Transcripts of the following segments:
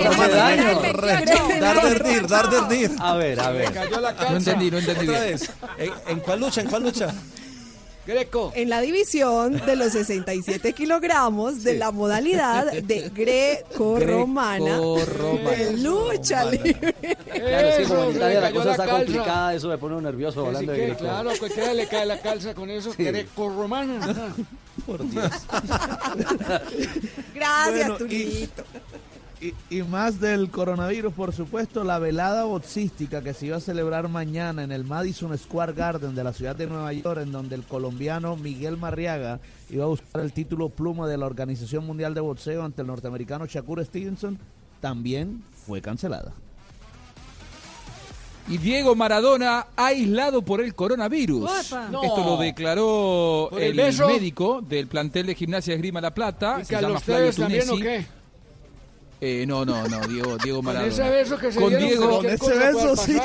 hace daño. Darderdir, Darderdir. A ver, a ver. No entendí, no entendí Otra bien. vez. ¿En, en cuál lucha? ¿En cuál lucha? Greco. En la división de los 67 kilogramos de la modalidad de greco-romana Greco-romana. de lucha libre. Claro, es que como en Eso, Italia la cayó cosa la está calza. complicada, eso me pone uno nervioso hablando de que, greco. claro, a cualquiera le cae la calza con eso. Sí. Greco-romana. Por Dios. Gracias, Bueno, y-. Y, y más del coronavirus, por supuesto, la velada boxística que se iba a celebrar mañana en el Madison Square Garden de la ciudad de Nueva York, en donde el colombiano Miguel Marriaga iba a buscar el título pluma de la Organización Mundial de Boxeo ante el norteamericano Shakur Stevenson, también fue cancelada. Y Diego Maradona aislado por el coronavirus. Opa. No. Esto lo declaró ¿Por el médico del plantel de gimnasia Esgrima La Plata. ¿Y se llama los Flavio también o qué? Eh, no, no, no, Diego, Diego Con Maradona. ese beso que se Con dieron, Diego, Con ese beso, sí.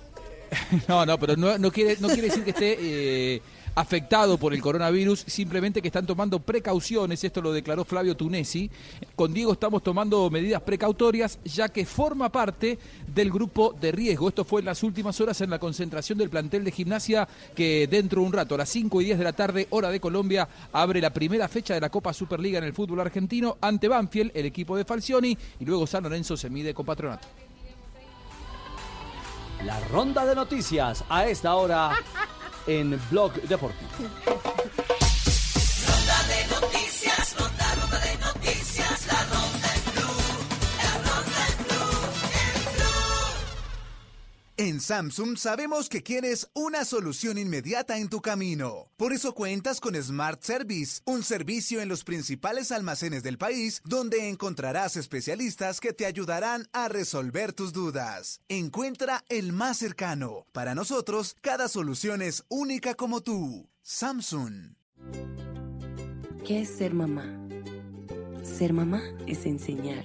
No, no, pero no, no quiere, no quiere decir que esté eh, afectado por el coronavirus, simplemente que están tomando precauciones, esto lo declaró Flavio Tunesi. Con Diego estamos tomando medidas precautorias, ya que forma parte del grupo de riesgo. Esto fue en las últimas horas en la concentración del plantel de gimnasia, que dentro de un rato, a las 5 y 10 de la tarde, hora de Colombia, abre la primera fecha de la Copa Superliga en el fútbol argentino ante Banfield, el equipo de Falcioni, y luego San Lorenzo se mide con Patronato. La ronda de noticias a esta hora en Blog Deportivo. En Samsung sabemos que quieres una solución inmediata en tu camino. Por eso cuentas con Smart Service, un servicio en los principales almacenes del país donde encontrarás especialistas que te ayudarán a resolver tus dudas. Encuentra el más cercano. Para nosotros, cada solución es única como tú. Samsung. ¿Qué es ser mamá? Ser mamá es enseñar.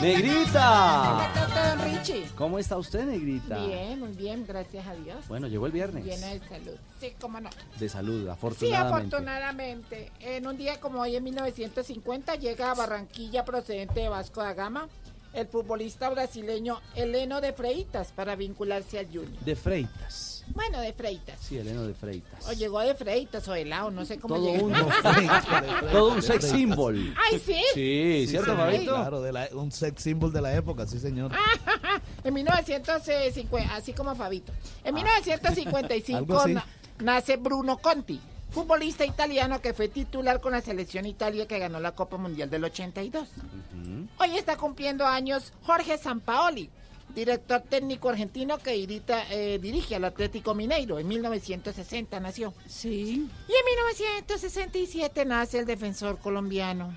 ¡Negrita! Don Richie. ¿Cómo está usted, Negrita? Bien, muy bien, gracias a Dios. Bueno, llegó el viernes. Llena de salud. Sí, cómo no. De salud, Sí, afortunadamente. afortunadamente. En un día como hoy, en 1950, llega a Barranquilla procedente de Vasco da Gama el futbolista brasileño Heleno de Freitas para vincularse al Junior. De Freitas. Bueno, de Freitas. Sí, Eleno de Freitas. O llegó de Freitas o helado, no sé cómo Todo llegó. un, todo un sex symbol. Ay, sí. Sí, ¿cierto, sí, Fabito? Claro, de la- un sex symbol de la época, sí, señor. En 1950, así como Fabito. En 1955 algo así. na- nace Bruno Conti, futbolista italiano que fue titular con la selección Italia que ganó la Copa Mundial del 82. Hoy está cumpliendo años Jorge Sampaoli, director técnico argentino que dirita- eh, dirige al Atlético Mineiro. En 1960 nació. Sí. Y en 1967 nace el defensor colombiano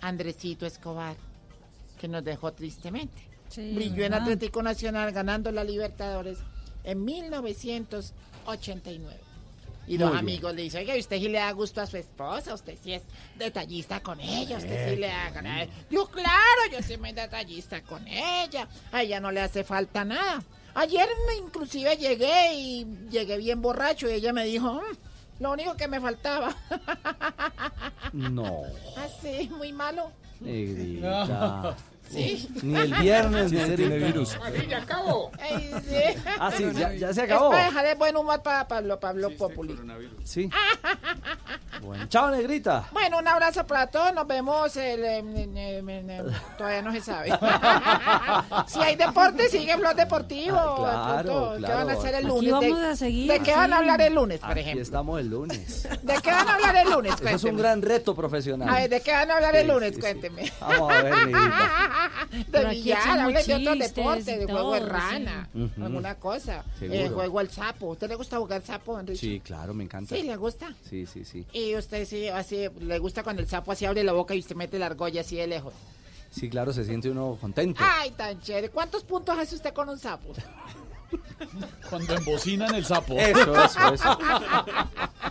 Andresito Escobar, que nos dejó tristemente. Brilló en Atlético Nacional ganando la Libertadores en 1989. Y Muy bien. amigos le dicen, oiga, usted sí le da gusto a su esposa, usted sí es detallista con ella, usted sí le da. Yo, claro, yo soy muy detallista con ella, a ella no le hace falta nada. Ayer me- inclusive llegué y llegué bien borracho y ella me dijo, "Mm, lo único que me faltaba. No, Así, muy malo. Negrita. Sí. Ni el viernes, Negrita. virus. Así ya acabó. Ay, sí. Ah, sí, ya, ya se Es acabó. para dejar de buen humor para Pablo, Pablo Populi. Sí. Bueno, chao, negrita. Bueno, un abrazo para todos. Nos vemos el. eh, todavía no se sabe. si hay deporte, sigue Blog Deportivo. Ah, de claro, pronto. ¿Qué claro. van a hacer el Aquí lunes? vamos ¿De, a seguir, ¿de qué van a hablar el lunes, por Aquí ejemplo? estamos el lunes. ¿De qué van a hablar el lunes? Eso es un Cuénteme. gran reto profesional. A ver, ¿de qué van a hablar el Sí, lunes? sí, sí. Cuénteme. Vamos a ver, negrita. De billar, hablen de otros chistes deportes, de juego de rana, alguna cosa. Eh, juego al sapo. ¿Usted le gusta jugar sapo, Enrique? Sí, claro, me encanta. Sí, le gusta. Sí, sí, sí. Y usted sí, así, le gusta cuando el sapo así abre la boca y usted mete la argolla así de lejos. Sí, claro, se siente uno contento. Ay, tan chévere. ¿Cuántos puntos hace usted con un sapo? Cuando embocinan el sapo. Eso, eso, eso.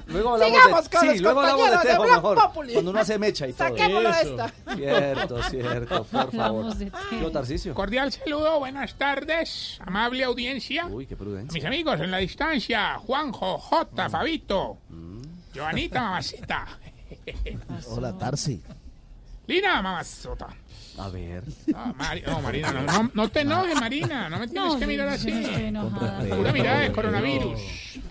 Luego hablamos Sigamos de, con sí, los luego hablamos de de tejo Blog mejor. Populi. Cuando uno hace mecha y todo. Saquémoslo de Eso. esta. Cierto, cierto, por favor. De Yo, Tarcicio. Cordial saludo, buenas tardes, amable audiencia. Uy, qué prudencia. mis amigos en la distancia, Juanjo, J, Fabito, Joanita, mamacita, Hola, Tarsi. Lina, mamazota. A ver. No, Mari- no, Marina, no, no, no te enojes, Marina, no me tienes No, que mirar así. no estoy enojada. Pura mirada de coronavirus,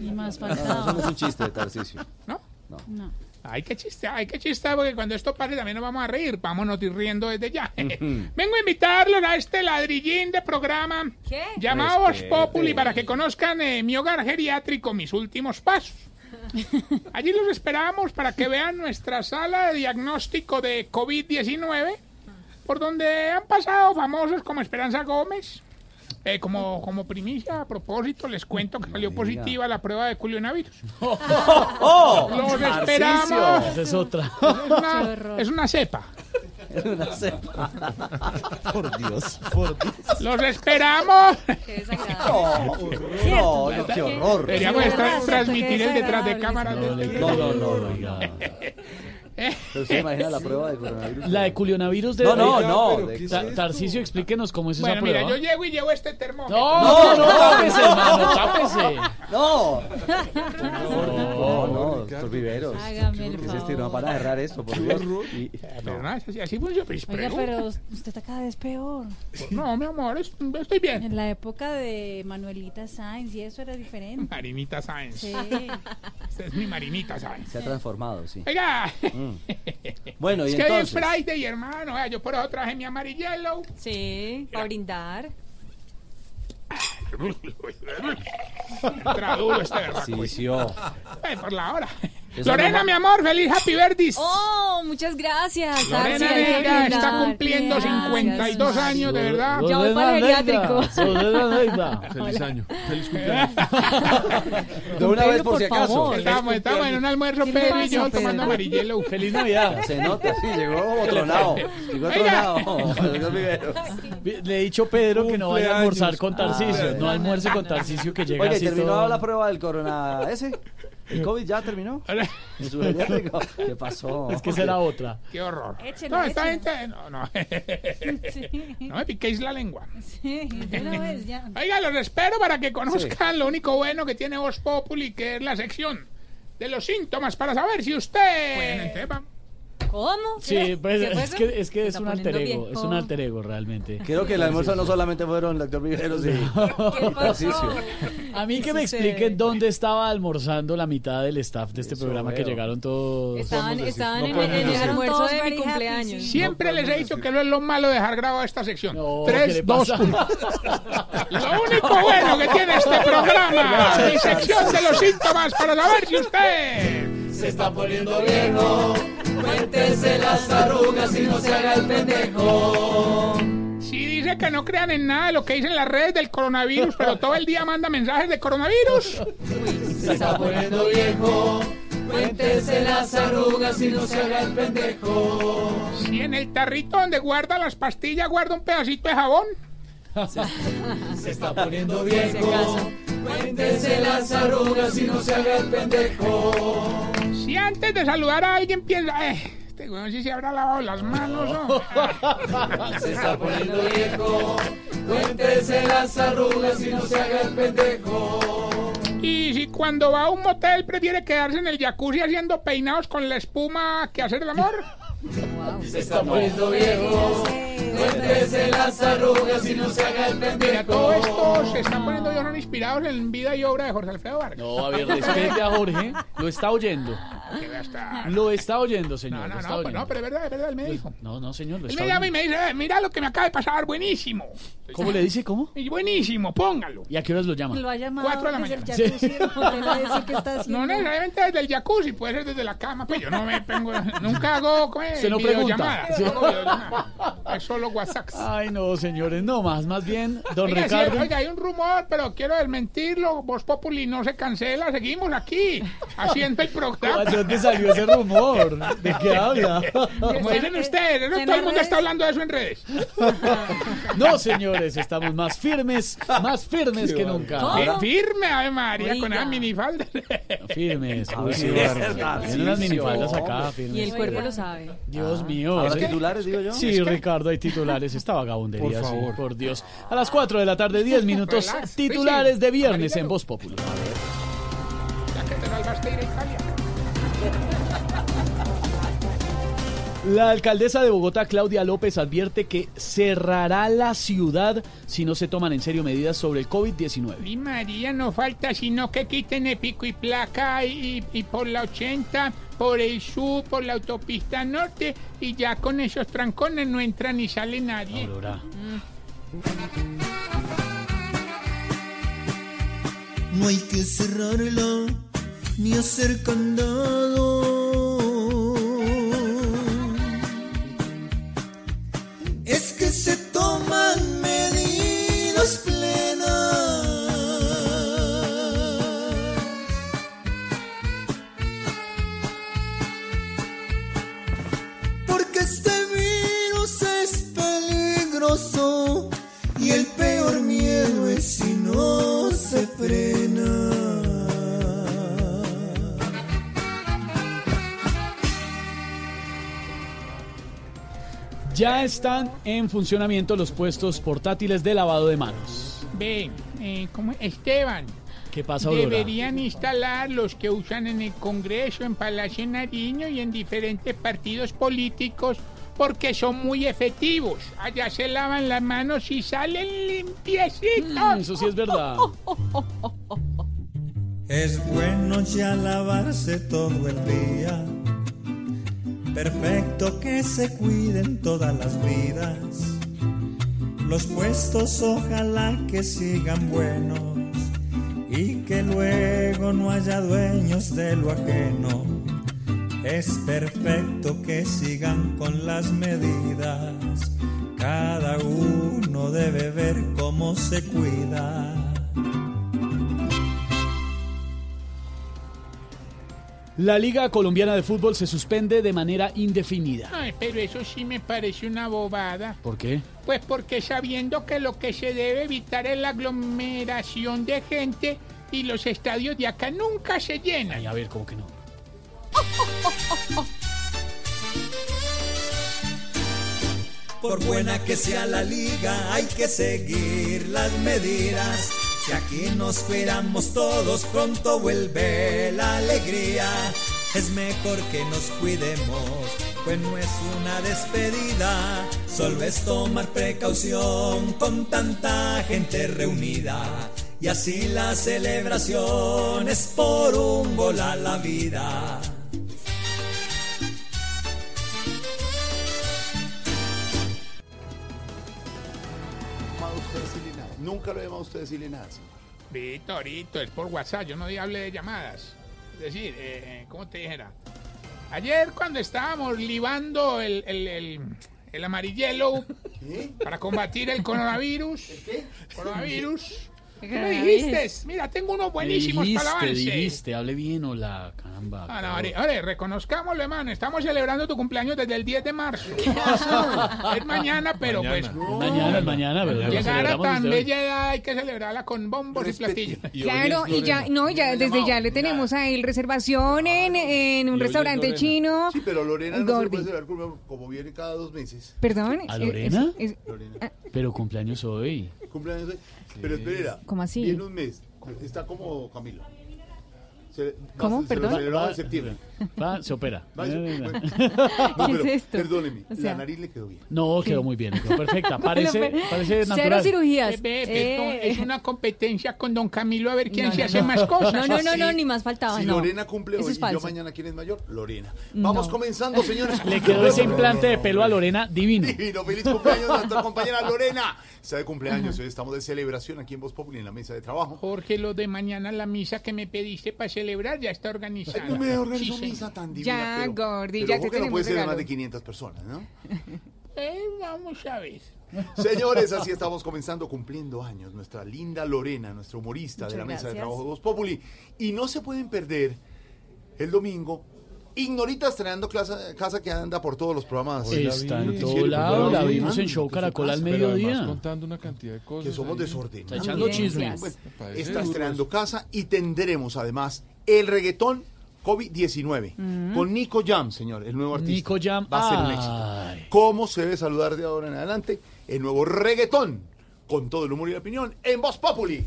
Ni más No, eso no faltaba. es un chiste de Tarcicio. ¿no? No. Ay, qué chiste, ay, qué chiste, porque cuando esto pase también nos vamos a reír, vámonos ir riendo desde ya. Vengo a invitarlos a este ladrillín de programa ¿Qué? llamado Respete. Populi para que conozcan eh, mi hogar geriátrico, mis últimos pasos. Allí los esperamos para que vean nuestra sala de diagnóstico de COVID-19, por donde han pasado famosos como Esperanza Gómez. Eh, como, como primicia, a propósito, les cuento que salió positiva la prueba de culionavirus. ¡Oh! Los Tarcisio. esperamos. Esa es otra. Es una, horror. es una cepa. Es una cepa. Por Dios, por Dios. Los esperamos. Qué desagradable. No, no, qué horror. Deberíamos transmitir el detrás de No, no, no, no. Pero usted imagina la prueba de coronavirus. La de culionavirus de No, no, no. pero de- ¿qué es Ta- Tarcisio, explíquenos cómo es esa Bueno, mira, prueba. yo llego y llevo este termómetro. No, no, no, tápese, hermano, tápese. No. No, no, doctor Viveros. Hágame el ¿Qué es esto? favor. No van a cerrar esto, por Dios. Y- Pero no, así, así funciona. Oiga, pero usted está cada vez peor. No, mi amor, es- estoy bien. En la época de Manuelita Sainz y eso era diferente. Marinita Sáenz. Sí. Esta es mi Marinita Sáenz. Se ha transformado, sí. Oiga, Mm. Bueno, y es que hoy es entonces. Friday, hermano. Vea, yo por eso traje mi amarillelo. Sí, para brindar. Entra duro este verdad. Sí, sí, oh. Eh, por la hora. Lorena, mi amor, feliz Happy Birthday. Oh, muchas gracias. Lorena está cumpliendo Gracias, 52 Mari. años, de verdad. Ya voy para el geriátrico. Feliz año. Feliz De una vez, por por si acaso. favor. Estamos, estamos en un almuerzo, ¿Qué le Pedro y yo tomando amarillelo. Feliz Navidad. Se nota, sí, llegó tronado. Llegó tronado. Le he dicho a Pedro que no vaya a almorzar con Tarcisio. Ah, no almuerce con Tarcisio que llega Oye, ¿terminó la prueba del corona ese? ¿El COVID ya terminó? ¿En su geriátrico? ¿Qué pasó? Es que será otra. Qué horror. Échelo, no, esta échelo. gente. No, no. Sí. no me piquéis la lengua. Sí, de una vez ya. Oiga, los espero para que conozcan lo único bueno que tiene Voz Populi, que es la sección de los síntomas para saber si usted. Bueno, ¿Cómo? Sí, pues ¿Qué fue es que es, que es un alter ego, viejo. es un alter ego realmente. Creo que el almuerzo no solamente fueron el doctor Viveros y. A mí que me expliquen dónde estaba almorzando la mitad del staff de este Eso programa que veo. llegaron todos. Estaban, estaban No en, en el decir. almuerzo de mi cumpleaños. Siempre les he dicho que no es lo malo de dejar grabada esta sección. No, ¿qué 3, le 2, pasa? 1. Lo único bueno que tiene este programa, mi sección de los síntomas para saber si usted. Se está poniendo viejo. Cuéntese las arrugas y no se haga el pendejo. Si dice que no crean en nada de lo que dicen las redes del coronavirus, pero todo el día manda mensajes de coronavirus. Se está poniendo viejo. Cuéntese las arrugas y no se haga el pendejo. Si en el tarrito donde guarda las pastillas guarda un pedacito de jabón. Se está poniendo acaso. Cuéntese las arrugas y no se haga el pendejo. Si antes de saludar a alguien piensa, eh, este weón sí se habrá lavado las manos, ¿no? Se está poniendo viejo. Cuéntese las arrugas y no se haga el pendejo. Y si cuando va a un motel prefiere quedarse en el jacuzzi haciendo peinados con la espuma que hacer el amor. Se está poniendo viejo. Cuéntese las arrugas y no se haga el Mira, pendejo. todo esto se están poniendo ya inspirados en vida y obra de Jorge Alfredo Vargas. No, a ver, respete a Jorge. Lo está oyendo. Lo está oyendo, señor. No, no, está no, oyendo. no, pero es verdad, es verdad, él me dijo. No, no, señor, lo Él está me llama y me dice, "Eh, mira lo que me acaba de pasar, buenísimo. ¿Cómo le dice? ¿Cómo? Y buenísimo, póngalo. ¿Y a qué horas lo llama? Lo ha llamado Cuatro de la desde el mañana. jacuzzi, porque no decir que está haciendo. No necesariamente desde el jacuzzi, puede ser desde la cama. Pues yo no me pongo, nunca hago ¿cómo es? Se no pregunta. Sí. Es solo WhatsApp. Ay, no, señores, no más. Más bien, don Oiga, sí, Ricardo. oiga, hay un rumor, pero quiero desmentirlo. Voz Populi no se cancela, seguimos aquí haciendo el programa. ¿De dónde salió ese rumor? ¿De qué habla? Como dicen ustedes, ¿no? ¿En todo el mundo está hablando de eso en redes. No, señores, estamos más firmes, más firmes que nunca. Fi- Firme, Ave María, con esa minifalda. Firmes, ver, uy, sí, sí, unas sí, minifaldas acá, Y el cuerpo lo sabe. Dios mío. ¿Habrá ese- titulares, digo yo? Sí, Ricardo, hay titulares. Esta vagabundería, Por sí, favor. por Dios. A las 4 de la tarde, 10 minutos. Titulares sí, de viernes en Voz Popular. Ya que te La alcaldesa de Bogotá, Claudia López, advierte que cerrará la ciudad si no se toman en serio medidas sobre el COVID-19. Mi María, no falta sino que quiten el pico y placa y, y por la 80, por el sur, por la autopista norte y ya con esos trancones no entra ni sale nadie. Aurora. No hay que cerrarla ni hacer candado. Medidas plenas. Ya están en funcionamiento los puestos portátiles de lavado de manos. Ven, eh, ¿cómo? Esteban, ¿Qué pasa, Aurora? deberían instalar los que usan en el Congreso, en Palacio Nariño y en diferentes partidos políticos porque son muy efectivos. Allá se lavan las manos y salen limpiecitos. Mm, Eso sí es verdad. Es bueno ya lavarse todo el día. Perfecto que se cuiden todas las vidas. Los puestos ojalá que sigan buenos y que luego no haya dueños de lo ajeno. Es perfecto que sigan con las medidas. Cada uno debe ver cómo se cuida. La Liga Colombiana de Fútbol se suspende de manera indefinida. Ay, pero eso sí me parece una bobada. ¿Por qué? Pues porque sabiendo que lo que se debe evitar es la aglomeración de gente y los estadios de acá nunca se llenan. Ay, a ver, ¿cómo que no? Por buena que sea la liga, hay que seguir las medidas. Si aquí nos cuidamos todos, pronto vuelve la alegría. Es mejor que nos cuidemos, pues no es una despedida. Solo es tomar precaución con tanta gente reunida. Y así la celebración es por un gol a la vida. Nunca lo he llamado usted decirle nada. señor. Vito, ahorita, es por WhatsApp, yo no hablé de llamadas. Es decir, eh, ¿cómo te dijera? Ayer cuando estábamos libando el, el, el, el amarillelo para combatir el coronavirus. ¿El qué? Coronavirus. ¿Qué me dijiste? Mira, tengo unos buenísimos dijiste, para avance. dijiste, hable bien o la caramba. Ah, no, claro. ahora, ahora, reconozcámoslo, hermano. Estamos celebrando tu cumpleaños desde el 10 de marzo. es mañana, pero Mañana. pues. Es mañana, es mañana, pero Llegar a tan bella edad hay que celebrarla con bombos y platillos. Claro, y ya, no, ya, desde ya le tenemos a él reservación en, en un Y restaurante chino. Sí, pero Lorena no se Gordi. puede celebrar como, como viene cada dos meses. Perdón. ¿A es- Lorena? es- es- Lorena. Pero cumpleaños hoy. Cumpleaños hoy. Pero espera. ¿Cómo así? Viene un mes. Está como Camilo. Se- ¿Cómo? se- Perdón. Se celebraba en septiembre. Va, se opera. Va, se- bueno. No, No, ¿Qué es pero, esto? Perdóneme, O sea- la nariz le quedó bien. quedó muy bien, quedó perfecta. Parece, parece Cero natural. cirugías. Eh. es una competencia con don Camilo a ver quién No, se no, hace no. más cosas. No, no, no, no, ni más faltaba. Si no. Lorena cumple Eso hoy es y yo falso. mañana, ¿quién es mayor? Lorena. Vamos comenzando, señores. Le quedó ese implante de pelo a Lorena divino. Divino, feliz cumpleaños a nuestra compañera Lorena. Está de cumpleaños, hoy estamos de celebración aquí en Voz Populi en la mesa de trabajo. Jorge, lo de mañana, la misa que me pediste para celebrar ya está organizada. No me organizó Sí, señor. tan divina. Ya, pero, Gordi, pero ya ojo te que no tenemos puede ser de más de 500 personas, ¿no? Eh, vamos a ver. Señores, así estamos comenzando cumpliendo años. Nuestra linda Lorena, nuestra humorista de Muchas la mesa de gracias. trabajo de Voz Populi. Y no se pueden perder el domingo. Ignorita estrenando casa, casa que anda por todos los programas. Está en todo lado, la vimos en Show Caracol al mediodía. contando una cantidad de cosas. que somos desordenados. Está echando chisme. Bueno, está estrenando casa y tendremos además el reggaetón COVID-19 con Nico Jam, señor, el nuevo artista. Nico Jam, Va a ser un éxito. ¿Cómo se debe saludar de ahora en adelante? El nuevo reggaetón con todo el humor y la opinión en Voz Populi.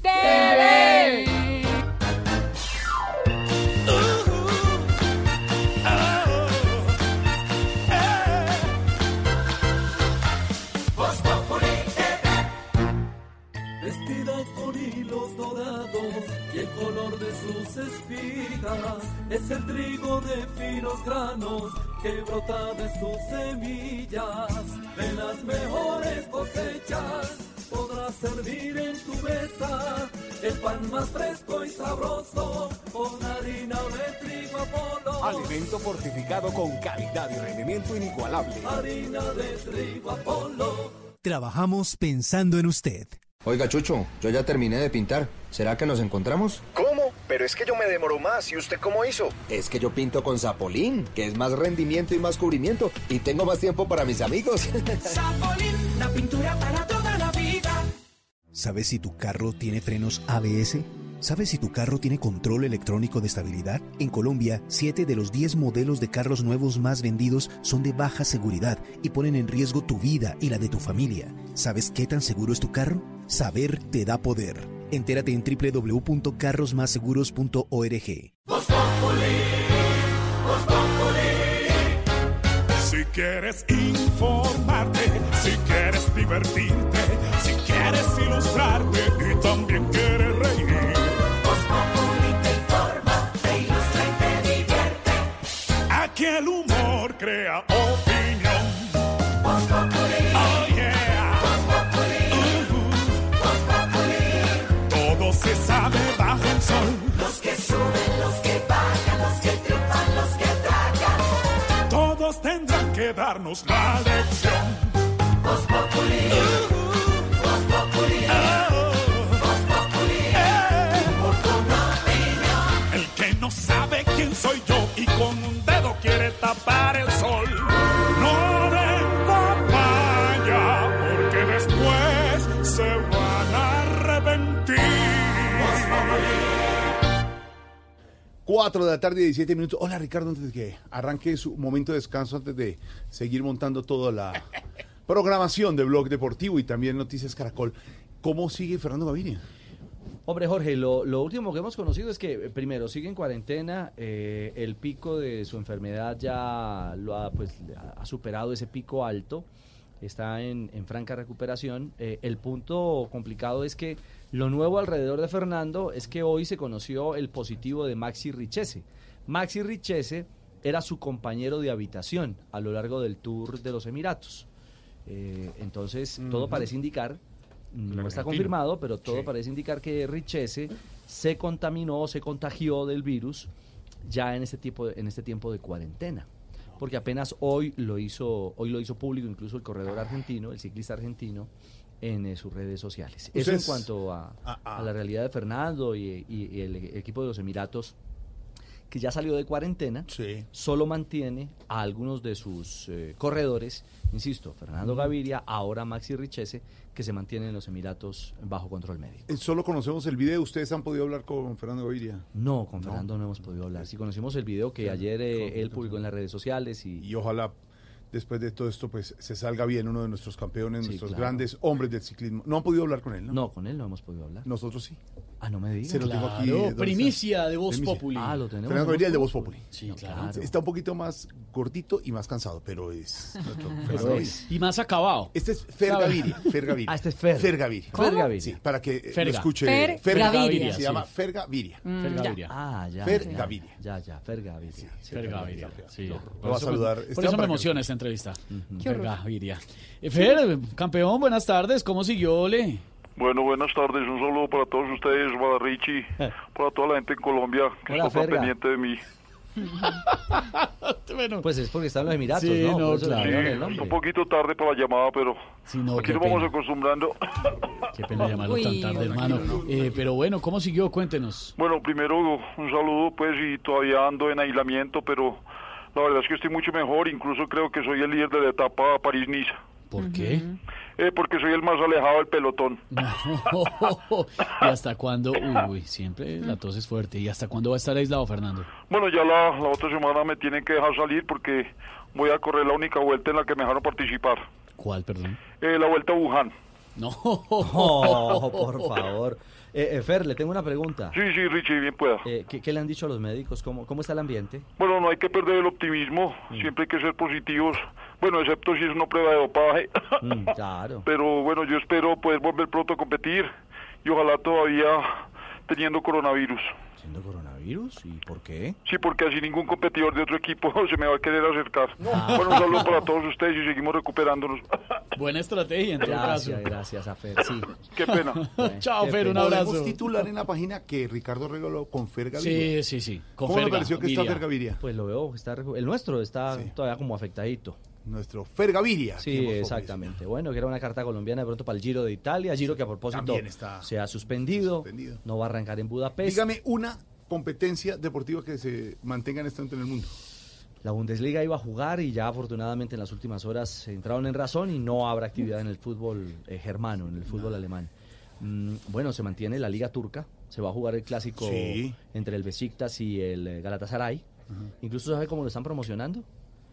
Sus espigas es el trigo de finos granos que brota de sus semillas. De las mejores cosechas podrás servir en tu mesa el pan más fresco y sabroso con harina de trigo Apolo. Alimento fortificado con calidad y rendimiento inigualable. Harina de trigo Apolo. Trabajamos pensando en usted. Oiga, Chucho, yo ya terminé de pintar. ¿Será que nos encontramos? ¿Cómo? Pero es que yo me demoro más. ¿Y usted cómo hizo? Es que yo pinto con Zapolín, que es más rendimiento y más cubrimiento. Y tengo más tiempo para mis amigos. Zapolín, la pintura para toda la vida. ¿Sabes si tu carro tiene frenos ABS? ¿Sabes si tu carro tiene control electrónico de estabilidad? En Colombia, 7 de los 10 modelos de carros nuevos más vendidos son de baja seguridad y ponen en riesgo tu vida y la de tu familia. ¿Sabes qué tan seguro es tu carro? Saber te da poder. Entérate en www.carrosmásseguros.org. Si quieres informarte, si quieres divertirte, si quieres ilustrarte darnos la lección. 4 de la tarde, 17 minutos. Hola Ricardo, antes de que arranque su momento de descanso, antes de seguir montando toda la programación de Blog Deportivo y también Noticias Caracol. ¿Cómo sigue Fernando Gaviria? Hombre, Jorge, lo, lo último que hemos conocido es que, eh, primero, sigue en cuarentena, eh, el pico de su enfermedad ya lo ha, pues, ha- ha superado ese pico alto, está en, en franca recuperación. Eh, el punto complicado es que lo nuevo alrededor de Fernando es que hoy se conoció el positivo de Maxi Richese. Maxi Richese era su compañero de habitación a lo largo del tour de los Emiratos. Eh, entonces, todo parece indicar, no está confirmado, pero todo Sí. parece indicar que Richese se contaminó, se contagió del virus ya en este tipo en este tiempo de cuarentena. Porque apenas hoy lo hizo, hoy lo hizo público incluso el corredor argentino, el ciclista argentino, en eh, sus redes sociales. Eso en cuanto a, Ah, ah. a la realidad de Fernando y, y- y el equipo de los Emiratos, que ya salió de cuarentena, solo mantiene a algunos de sus eh, corredores, insisto, Fernando Gaviria, ahora Maxi Richese, que se mantienen en los Emiratos bajo control médico. Eh, Solo conocemos el video. ¿Ustedes han podido hablar con Fernando Gaviria? No, con Fernando no hemos podido hablar. Sí conocimos el video que ayer eh, él publicó en las redes sociales y... Y ojalá después de todo esto, pues se salga bien uno de nuestros campeones, Sí, nuestros claro. grandes hombres del ciclismo. No han podido hablar con él, ¿no? No, con él no hemos podido hablar. Nosotros sí. Ah, no me digas. Se lo tengo aquí. Primicia de Voz Primicia. Populi. Ah, lo tenemos. Fernando en Gaviria, el de Voz Populi. Sí, claro. Está un poquito más gordito y más cansado, pero es nuestro Fernando Pero Gaviria. es- Y más acabado. Este es Fer. Gaviria. Fer Gaviria. Ah, este es Fer. Fer Gaviria. ¿Cómo? Fer Gaviria. Sí, para que eh, Ferga. lo escuche. Fer Fer Gaviria, Se sí. llama Fer Gaviria. Fer Gaviria. Ah, ya. Fer ya, Gaviria. Ya, ya, Fer Gaviria. Sí, Fer Gaviria. Sí. Lo Por va a eso- saludar. Por eso me que- emociona esta entrevista. Qué Fer horror. Gaviria. Eh, Fer, campeón, buenas tardes. ¿Cómo siguió, Ole? Bueno, buenas tardes. Un saludo para todos ustedes, para Richie, para toda la gente en Colombia que Hola, está tan Ferga. pendiente de mí. bueno, Pues es porque está en los Emiratos, Sí, ¿no? no, claro. Sí, un poquito tarde para la llamada, pero Sí, no, aquí nos vamos pena. acostumbrando. Qué pena llamarlo tan Uy, tarde, hermano. Eh, pero bueno, ¿cómo siguió? Cuéntenos. Bueno, primero un saludo, pues, y todavía ando en aislamiento, pero la verdad es que estoy mucho mejor. Incluso creo que soy el líder de la etapa París-Niza. ¿Por qué? Eh, porque soy el más alejado del pelotón. ¿Y hasta cuándo? Uy, siempre la tos es fuerte. ¿Y hasta cuándo va a estar aislado, Fernando? Bueno, ya la, la otra semana me tienen que dejar salir porque voy a correr la única vuelta en la que me dejaron participar. ¿Cuál, perdón? Eh, la vuelta a Wuhan. No. Oh, por favor. Eh, eh, Fer, le tengo una pregunta. Sí, sí, Richie, bien pueda. Eh, ¿qué, qué le han dicho a los médicos? ¿Cómo, cómo está el ambiente? Bueno, no hay que perder el optimismo, siempre hay que ser positivos, bueno, excepto si es una prueba de dopaje. Mm, claro. Pero bueno, yo espero poder volver pronto a competir y ojalá todavía teniendo coronavirus. ¿Siendo coronavirus? ¿Y por qué? Sí, porque así ningún competidor de otro equipo se me va a querer acercar. Bueno, un saludo para todos ustedes y seguimos recuperándonos. Buena estrategia, en todo caso. Gracias, gracias a Fer, sí. Qué pena. Chao, Qué Fer, un abrazo. Podemos titular en la página que Ricardo regaló con Fer Gaviria. Sí, sí, sí. Con ¿Cómo le pareció que está Viria. Fer Gaviria? Pues lo veo, que está, el nuestro está todavía como afectadito. Nuestro Fer Gaviria. Sí, exactamente. Bueno, que era una carta colombiana de pronto para el Giro de Italia, Giro que a propósito está se ha suspendido, suspendido. no va a arrancar en Budapest. Dígame una competencia deportiva que se mantenga en este momento en el mundo. La Bundesliga iba a jugar y ya afortunadamente en las últimas horas entraron en razón y no habrá actividad en el fútbol eh, germano, en el fútbol alemán. Mm, bueno, se mantiene la Liga Turca, se va a jugar el clásico Sí. entre el Besiktas y el eh, Galatasaray. Incluso sabe cómo lo están promocionando,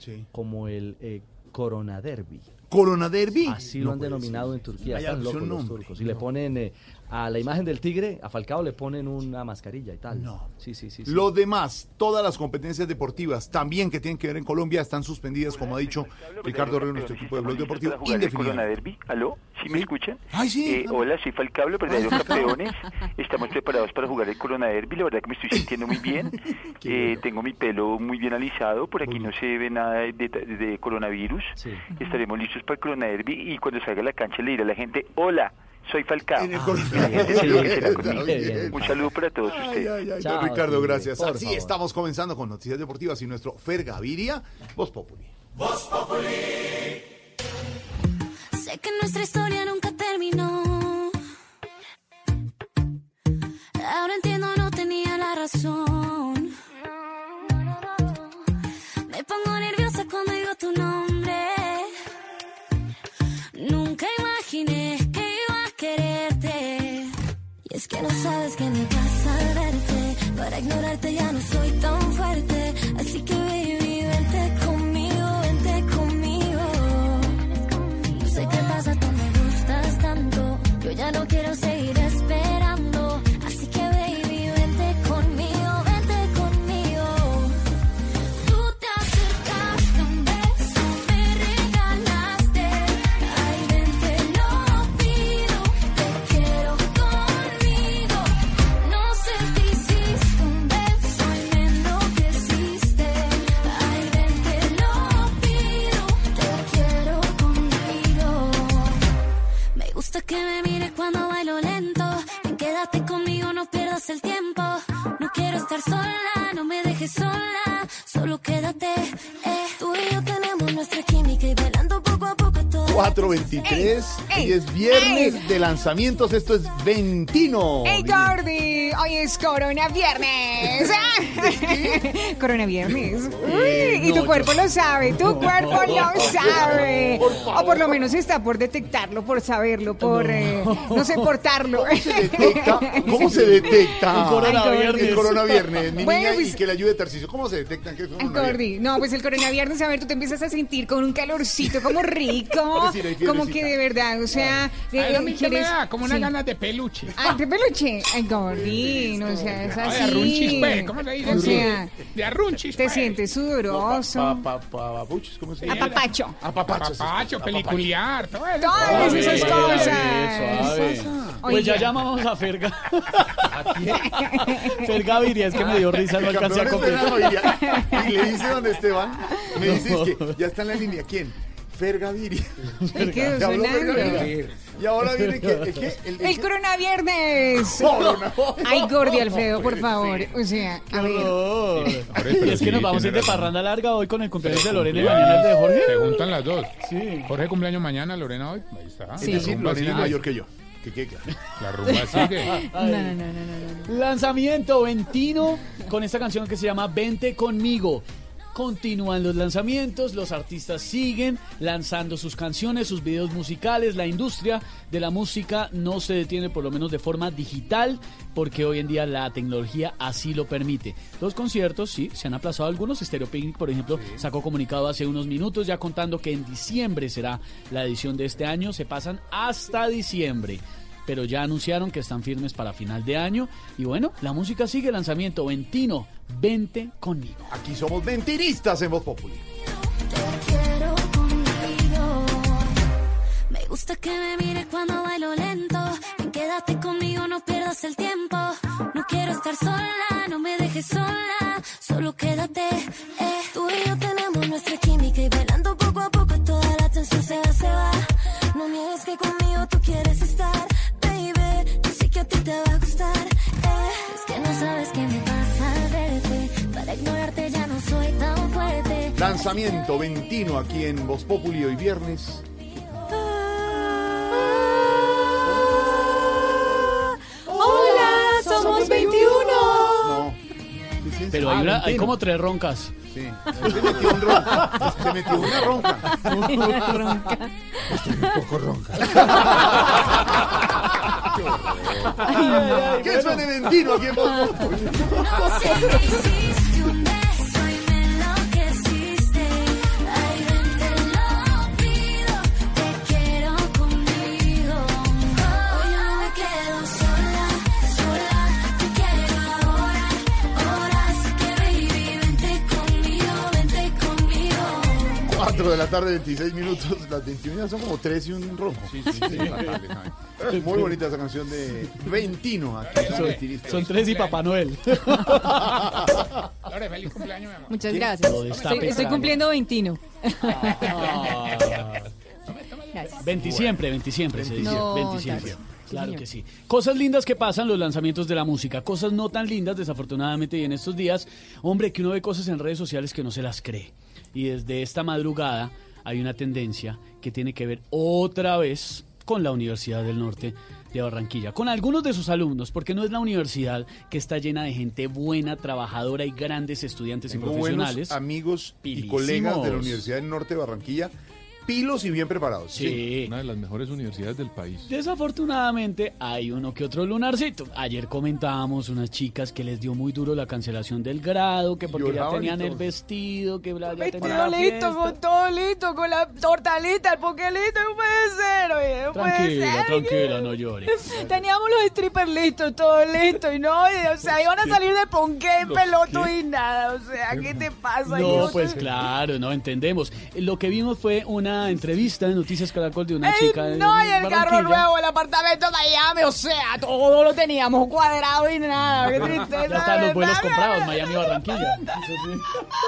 Sí. como el eh, Corona Derby. Corona Derby. Así lo No han puede denominado ser. en Turquía. Están locos los turcos. Y le ponen eh, a la imagen del tigre, a Falcao le ponen una mascarilla y tal. No. Sí, sí, sí. sí. Lo demás, todas las competencias deportivas, también que tienen que ver en Colombia, están suspendidas, como ha dicho Ricardo Herrero, nuestro equipo de Blog Deportivo, indefinidamente. Derby. ¿Aló? ¿Sí me escuchan? Ay, sí. Eh, hola, soy Falcao, los verdaderos campeones. Estamos preparados para jugar el Corona Derby. La verdad que me estoy sintiendo muy bien. Eh, tengo mi pelo muy bien alisado. Por aquí no se ve nada de, de- de coronavirus. Estaremos listos para el Corona Derby. Y cuando salga a la cancha le diré a la gente, hola. Soy Falcao. En el bien. Un saludo para todos Ay, ustedes. ay, ay, Chao, don Ricardo, gracias. por Así favor. estamos comenzando con noticias deportivas y nuestro Fer Gaviria, Voz Populi. Sé que nuestra historia nunca terminó. Ahora entiendo, no tenía la razón. Me pongo nerviosa que no sabes qué me pasa al verte. Para ignorarte ya no soy tan fuerte. Así que baby, vente conmigo, vente conmigo. No sé qué pasa, tú me gustas tanto. Yo ya no quiero seguir esperando. 423, Ey, hoy es viernes ey. de lanzamientos, esto es Ventino. ¡Hey, Gordy! hoy es Corona Viernes. corona Viernes. Uy, y tu cuerpo lo sabe, tu cuerpo lo sabe. O por lo menos está por detectarlo, por saberlo, por, eh, no sé, portarlo. ¿Cómo se detecta? ¿Cómo se detecta? Un coronaviernes. El coronaviernes, mi Bueno, niña, pues- y que le ayude Tarcicio. ¿Cómo se detectan? Gordi, no, pues el coronavirus, a ver, tú te empiezas a sentir con un calorcito como rico, Como que de verdad, o sea, de- Ay, a mí me da como unas sí. ganas de peluche. Ay, de peluche. Ay, Gordi, no seas Ay, así. arrunchis, pues, ¿cómo se dice? O sea, De arrunchis, te pues. sientes sudoroso. Pa, pa, pa, papuchos, ¿cómo se llama? Apapacho. Apapacho. Papacho, peliculiar, todo eso. Todas Suave, esas cosas. suave. Pues ya llamamos a Ferga. Ferga Viria, es que me dio risa, no El alcancé a es. Y le dice don Esteban, me dice es que ya está en la línea. ¿Quién? Fer Gaviria. ¿Qué quedó Ya habló Fer sonando? Gaviria. Y ahora viene que, el, que- el, El coronaviernes. Corona. Ay, Gordi Alfredo, por favor. O sea, a ver. Y es que nos vamos a ir de parranda larga hoy con el cumpleaños de Lorena y mañana el de Jorge. Se juntan las dos. Sí. Jorge cumpleaños mañana, Lorena hoy. Ahí está. Es decir, Lorena es mayor que yo. Que quede claro. La rumba sigue. No, no, no, no, no, no. Lanzamiento Ventino con esta canción que se llama Vente conmigo. Continúan los lanzamientos, los artistas siguen lanzando sus canciones, sus videos musicales, la industria de la música no se detiene por lo menos de forma digital porque hoy en día la tecnología así lo permite. Los conciertos sí, se han aplazado algunos, Stereo Picnic por ejemplo sacó comunicado hace unos minutos ya contando que en diciembre será la edición de este año, se pasan hasta diciembre pero ya anunciaron que están firmes para final de año. Y bueno, la música sigue, lanzamiento Ventino, vente conmigo. Aquí somos mentiristas en Voz Populi. quiero conmigo. Me gusta que me mires cuando bailo lento. Ven, quédate conmigo, no pierdas el tiempo. No quiero estar sola, no me dejes sola. Solo quédate. Eh. Tú y yo tenemos nuestra química Lanzamiento Ventino aquí en Voz Populi hoy viernes. Hola, somos 21. No. Pero hay, una- hay como tres roncas. Sí. Se metió un ronca. Se metió una ronca. Estoy un poco ronca. ¿Qué suene Ventino aquí en Voz Populi? No sé qué hiciste 4 de la tarde, 26 minutos. Las 21 ya son como 3 y un ronco. Sí, sí, sí. Es muy bonita esa canción de Ventino. Aquí Son, son tres y Papá Noel. Lore, feliz cumpleaños, mi amor. Muchas gracias. Estoy, cumpliendo 21. Gracias. Ventisiempre, ventisiempre se dice. No, Claro que sí. Cosas lindas que pasan los lanzamientos de la música, cosas no tan lindas desafortunadamente y en estos días, hombre, que uno ve cosas en redes sociales que no se las cree. Y desde esta madrugada hay una tendencia que tiene que ver otra vez con la Universidad del Norte de Barranquilla, con algunos de sus alumnos, porque no es la universidad que está llena de gente buena, trabajadora y grandes estudiantes Tengo y profesionales. buenos amigos y Pilísimos. colegas de la Universidad del Norte de Barranquilla, pilos y bien preparados. Sí. Una de las mejores universidades del país. Desafortunadamente hay uno que otro lunarcito. Ayer comentábamos unas chicas que les dio muy duro la cancelación del grado, que porque ya tenían el vestido, que bla, ya Vestido tenían la listo, con todo listo, con la tortalita, el poquelito, no puede ser, oye, no puede Tranquila, ser. tranquila, no llore. Teníamos los strippers listos, todo listo, y no, y, o sea, iban a salir de ponqué en ¿Los peloto qué? y nada, o sea, ¿qué te pasa? No, Yo pues claro, no entendemos. Lo que vimos fue una entrevista en Noticias Caracol de una Ey, chica no, y el carro nuevo, el apartamento de Miami, o sea, todo lo teníamos cuadrado y nada, qué tristeza. Ya están los vuelos comprados, Miami Barranquilla.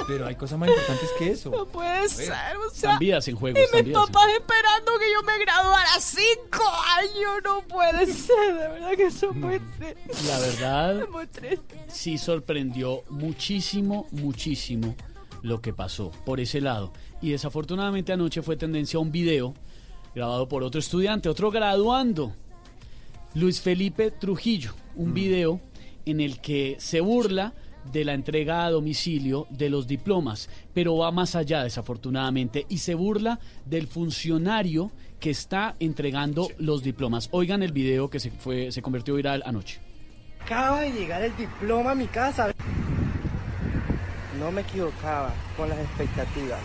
Pero hay cosas más importantes que eso. No puede ser, o sea. Están vidas en juego, Y mis papás esperando que yo me graduara cinco años, no puede ser, de verdad que eso es muy triste. La verdad, Muy triste. sí sorprendió muchísimo, muchísimo lo que pasó por ese lado. Y desafortunadamente anoche fue tendencia a un video grabado por otro estudiante, otro graduando, Luis Felipe Trujillo, un video en el que se burla de la entrega a domicilio de los diplomas, pero va más allá desafortunadamente y se burla del funcionario que está entregando los diplomas. Oigan el video que se fue se convirtió viral anoche. Acaba de llegar el diploma a mi casa. No me equivocaba con las expectativas.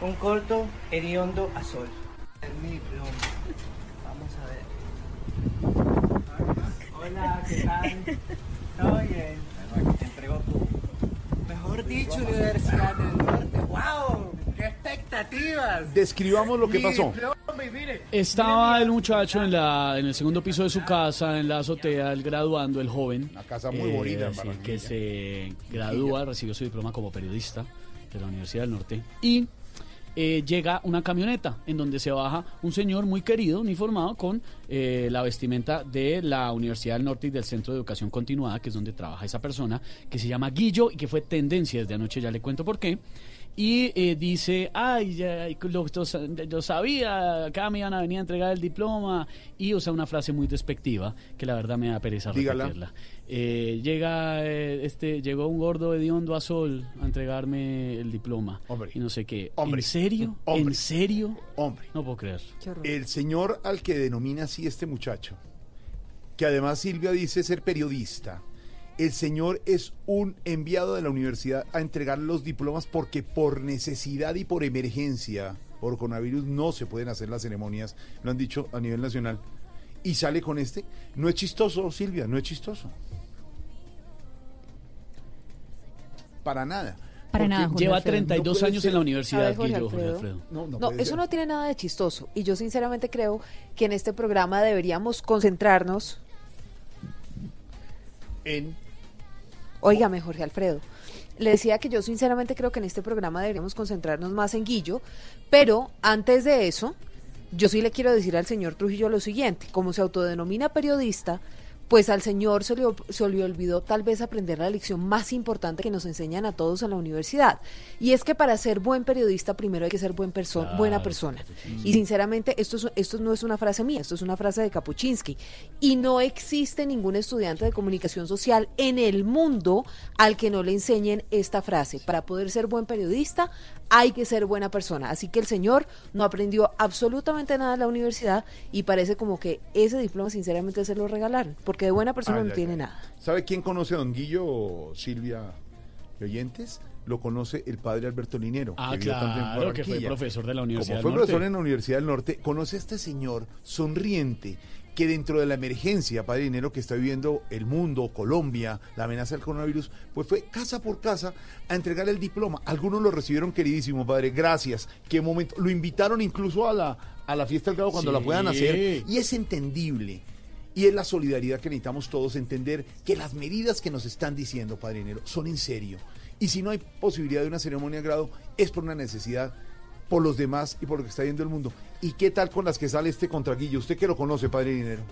Un corto hediondo a sol. Es mi diploma. Vamos a ver. Hola, ¿qué tal? ¿Todo bien? Te entrego tu... Mejor dicho, Universidad del Norte. ¡Wow! ¡Qué expectativas! Describamos lo que pasó. Estaba el muchacho en la en el segundo piso de su casa, en la azotea, el graduando, el joven. Una casa muy bonita en sí, que se gradúa, recibió su diploma como periodista de la Universidad del Norte. Y eh, llega una camioneta en donde se baja un señor muy querido, uniformado, con eh, la vestimenta de la Universidad del Norte y del Centro de Educación Continuada, que es donde trabaja esa persona, que se llama Guillo y que fue tendencia desde anoche, ya le cuento por qué. Y eh, dice, ay, ya, lo, sabía, acá me iban a venir a entregar el diploma. Y usa una frase muy despectiva, que la verdad me da pereza Dígala. repetirla. Eh, llega, eh, este, llegó un gordo hediondo a sol a entregarme el diploma. Y no sé qué. Hombre. ¿En serio? Hombre. ¿En serio? Hombre. No puedo creer. El señor al que denomina así este muchacho, que además Silvia dice ser periodista, el señor es un enviado de la universidad a entregar los diplomas porque por necesidad y por emergencia, por coronavirus, no se pueden hacer las ceremonias, lo han dicho a nivel nacional. Y sale con este. No es chistoso, Silvia, no es chistoso. Para nada. Para nada, Jorge lleva Alfredo. 32 No años ser. en la universidad, ver, Jorge Guillo, Jorge Alfredo. Alfredo. No, no No, eso ser. no tiene nada de chistoso. Y yo sinceramente creo que en este programa deberíamos concentrarnos. En Óigame, Jorge Alfredo. Le decía que yo sinceramente creo que en este programa deberíamos concentrarnos más en Guillo, pero antes de eso, yo sí le quiero decir al señor Trujillo lo siguiente, como se autodenomina periodista, pues al señor se le, se le olvidó tal vez aprender la lección más importante que nos enseñan a todos en la universidad. Y es que para ser buen periodista primero hay que ser buen perso- Claro, buena persona. Y sinceramente esto, es, esto no es una frase mía, esto es una frase de Kapuczynski. Y no existe ningún estudiante de comunicación social en el mundo al que no le enseñen esta frase. Para poder ser buen periodista hay que ser buena persona. Así que el señor no aprendió absolutamente nada en la universidad y parece como que ese diploma sinceramente se lo regalaron, porque de buena persona Ay, no ay, tiene ay. nada. ¿Sabe quién conoce a Don Guillo, Silvia y oyentes? Lo conoce el padre Alberto Linero. Ah, en claro, que fue profesor de la Universidad Como fue del Norte. profesor en la Universidad del Norte, conoce a este señor sonriente que dentro de la emergencia, padre Linero, que está viviendo el mundo, Colombia, la amenaza del coronavirus, pues fue casa por casa a entregar el diploma. Algunos lo recibieron queridísimo, padre, gracias. Qué momento. Lo invitaron incluso a la, a la fiesta del grado cuando Sí. la puedan hacer. Y es entendible. Y es la solidaridad que necesitamos todos entender que las medidas que nos están diciendo, Padre Dinero, son en serio. Y si no hay posibilidad de una ceremonia de grado, es por una necesidad, por los demás y por lo que está viendo el mundo. ¿Y qué tal con las que sale este contraguillo? Usted que lo conoce, Padre Dinero.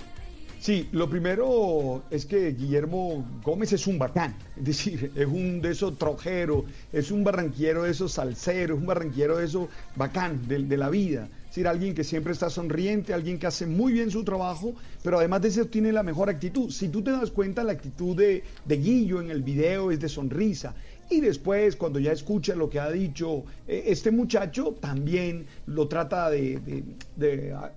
Sí, lo primero es que Guillermo Gómez es un bacán, es decir, es un de esos trojeros, es un barranquero de esos salseros, un barranquero de esos bacán de la vida. Decir, alguien que siempre está sonriente, alguien que hace muy bien su trabajo, pero además de eso tiene la mejor actitud. Si tú te das cuenta, la actitud de, de Guillo en el video es de sonrisa. Y después, cuando ya escucha lo que ha dicho eh, este muchacho, también lo trata de, ah,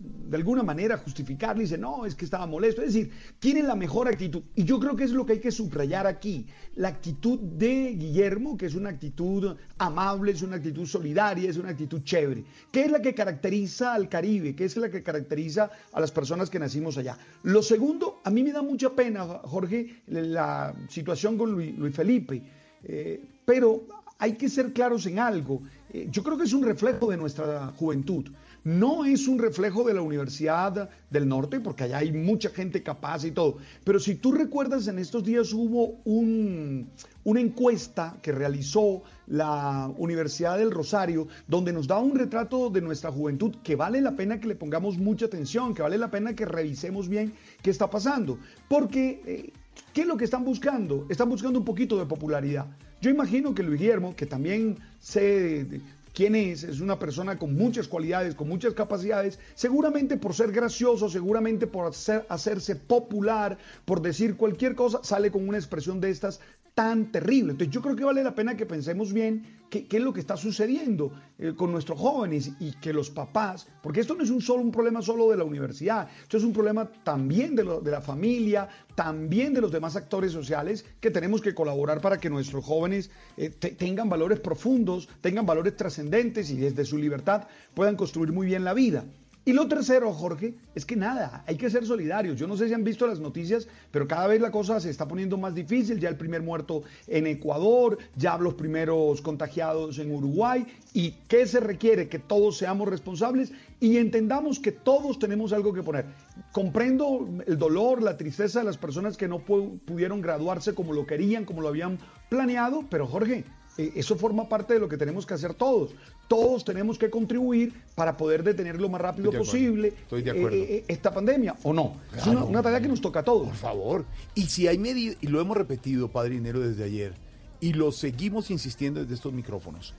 de alguna manera justificarle, dice, no, es que estaba molesto. Es decir, tiene la mejor actitud. Y yo creo que es lo que hay que subrayar aquí. La actitud de Guillermo, que es una actitud amable, es una actitud solidaria, es una actitud chévere, que es la que caracteriza al Caribe, que es la que caracteriza a las personas que nacimos allá. Lo segundo, a mí me da mucha pena, Jorge, la situación con Luis, Luis Felipe. Eh, pero hay que ser claros en algo. Eh, yo creo que es un reflejo de nuestra juventud. No es un reflejo de la Universidad del Norte, porque allá hay mucha gente capaz y todo. Pero si tú recuerdas, en estos días hubo un- una encuesta que realizó la Universidad del Rosario, donde nos da un retrato de nuestra juventud que vale la pena que le pongamos mucha atención, que vale la pena que revisemos bien qué está pasando. Porque, eh, ¿qué es lo que están buscando? Están buscando un poquito de popularidad. Yo imagino que Luis Guillermo, que también sé, de- quién es, es una persona con muchas cualidades, con muchas capacidades, seguramente por ser gracioso, seguramente por hacer- hacerse popular, por decir cualquier cosa, sale con una expresión de estas tan terrible. Entonces yo creo que vale la pena que pensemos bien qué, es lo que está sucediendo eh, con nuestros jóvenes y que los papás, porque esto no es un solo un problema solo de la universidad, esto es un problema también de, de la familia, también de los demás actores sociales que tenemos que colaborar para que nuestros jóvenes eh, te- tengan valores profundos, tengan valores trascendentes y desde su libertad puedan construir muy bien la vida. Y lo tercero, Jorge, es que nada, hay que ser solidarios. Yo no sé si han visto las noticias, pero cada vez la cosa se está poniendo más difícil. Ya el primer muerto en Ecuador, ya los primeros contagiados en Uruguay. ¿Y qué se requiere? Que todos seamos responsables y entendamos que todos tenemos algo que poner. Comprendo el dolor, la tristeza de las personas que no pu- pudieron graduarse como lo querían, como lo habían planeado, pero Jorge, eh, eso forma parte de lo que tenemos que hacer todos. Todos tenemos que contribuir para poder detener lo más rápido Estoy posible Estoy de eh, acuerdo. eh, esta pandemia, ¿o no? Es Claro. una, una tarea que nos toca a todos. Por favor. Y si hay medidas, y lo hemos repetido, Padre Dinero, desde ayer, y lo seguimos insistiendo desde estos micrófonos.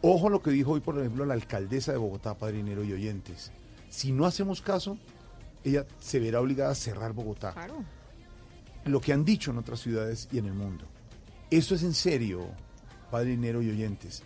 Ojo a lo que dijo hoy, por ejemplo, la alcaldesa de Bogotá, Padre Dinero y oyentes. Si no hacemos caso, ella se verá obligada a cerrar Bogotá. Lo que han dicho en otras ciudades y en el mundo. Esto es en serio, Padre Dinero y oyentes.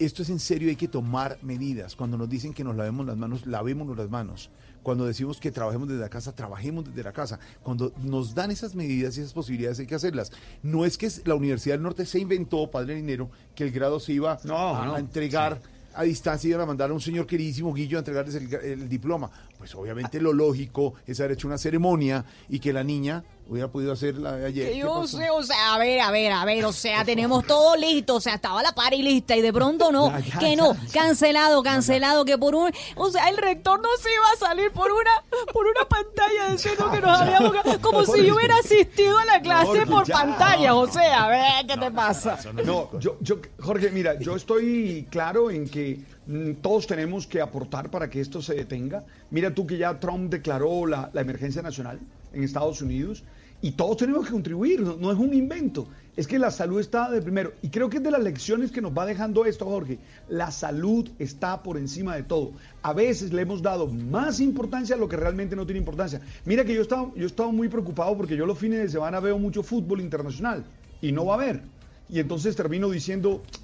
Esto es en serio, hay que tomar medidas. Cuando nos dicen que nos lavemos las manos, lavémonos las manos. Cuando decimos que trabajemos desde la casa, trabajemos desde la casa. Cuando nos dan esas medidas y esas posibilidades, hay que hacerlas. No es que la Universidad del Norte se inventó, Padre Dinero, que el grado se iba a, no. entregar a distancia y iban a mandar a un señor queridísimo Guillo a entregarles el, el diploma. Pues obviamente lo lógico es haber hecho una ceremonia y que la niña hubiera podido hacerla de ayer. Que ¿Qué yo sé, o sea, a ver, a ver, a ver, o sea, tenemos todo listo, o sea, estaba la pari lista y de pronto no, Ya, ya, que no, ya, ya. cancelado, cancelado, que por un, o sea, el rector no se iba a salir por una, por una pantalla diciendo que nos habíamos, como si yo hubiera asistido a la clase Jorge, por ya. pantalla, o sea, a ver, ¿qué te pasa? No, yo, yo, Jorge, mira, yo estoy claro en que todos tenemos que aportar para que esto se detenga. Mira tú que ya Trump declaró la, la emergencia nacional en Estados Unidos y todos tenemos que contribuir, no, es un invento. Es que la salud está de primero. Y creo que es de las lecciones que nos va dejando esto, Jorge. La salud está por encima de todo. A veces le hemos dado más importancia a lo que realmente no tiene importancia. Mira que yo he estado, yo he estado muy preocupado porque yo los fines de semana veo mucho fútbol internacional y no va a haber. Y entonces termino diciendo, "Guau,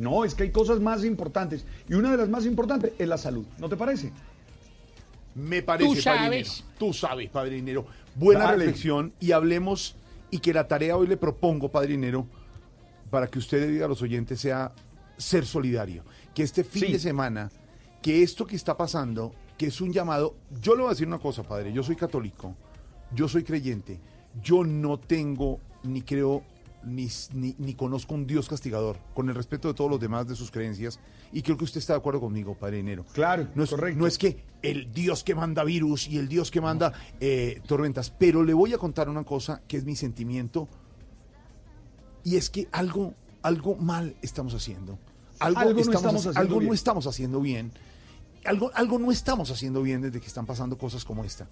no, es que hay cosas más importantes. Y una de las más importantes es la salud. ¿No te parece? Me parece, Tú Padre sabes. Dinero. Tú sabes, Padre Dinero. Buena Dale. reflexión y hablemos y que la tarea hoy le propongo, Padre Dinero, para que usted le diga a los oyentes sea ser solidario. Que este fin Sí. de semana, que esto que está pasando, que es un llamado, yo le voy a decir una cosa, Padre, yo soy católico, yo soy creyente, yo no tengo ni creo ni, ni, ni conozco un Dios castigador, con el respeto de todos los demás de sus creencias, y creo que usted está de acuerdo conmigo, Padre Dinero. Claro, no es, No es que el Dios que manda virus y el Dios que manda eh, tormentas, pero le voy a contar una cosa que es mi sentimiento, y es que algo, algo mal estamos haciendo. Algo, Algo no estamos, algo bien. no estamos haciendo bien. Algo, algo no estamos haciendo bien desde que están pasando cosas como esta.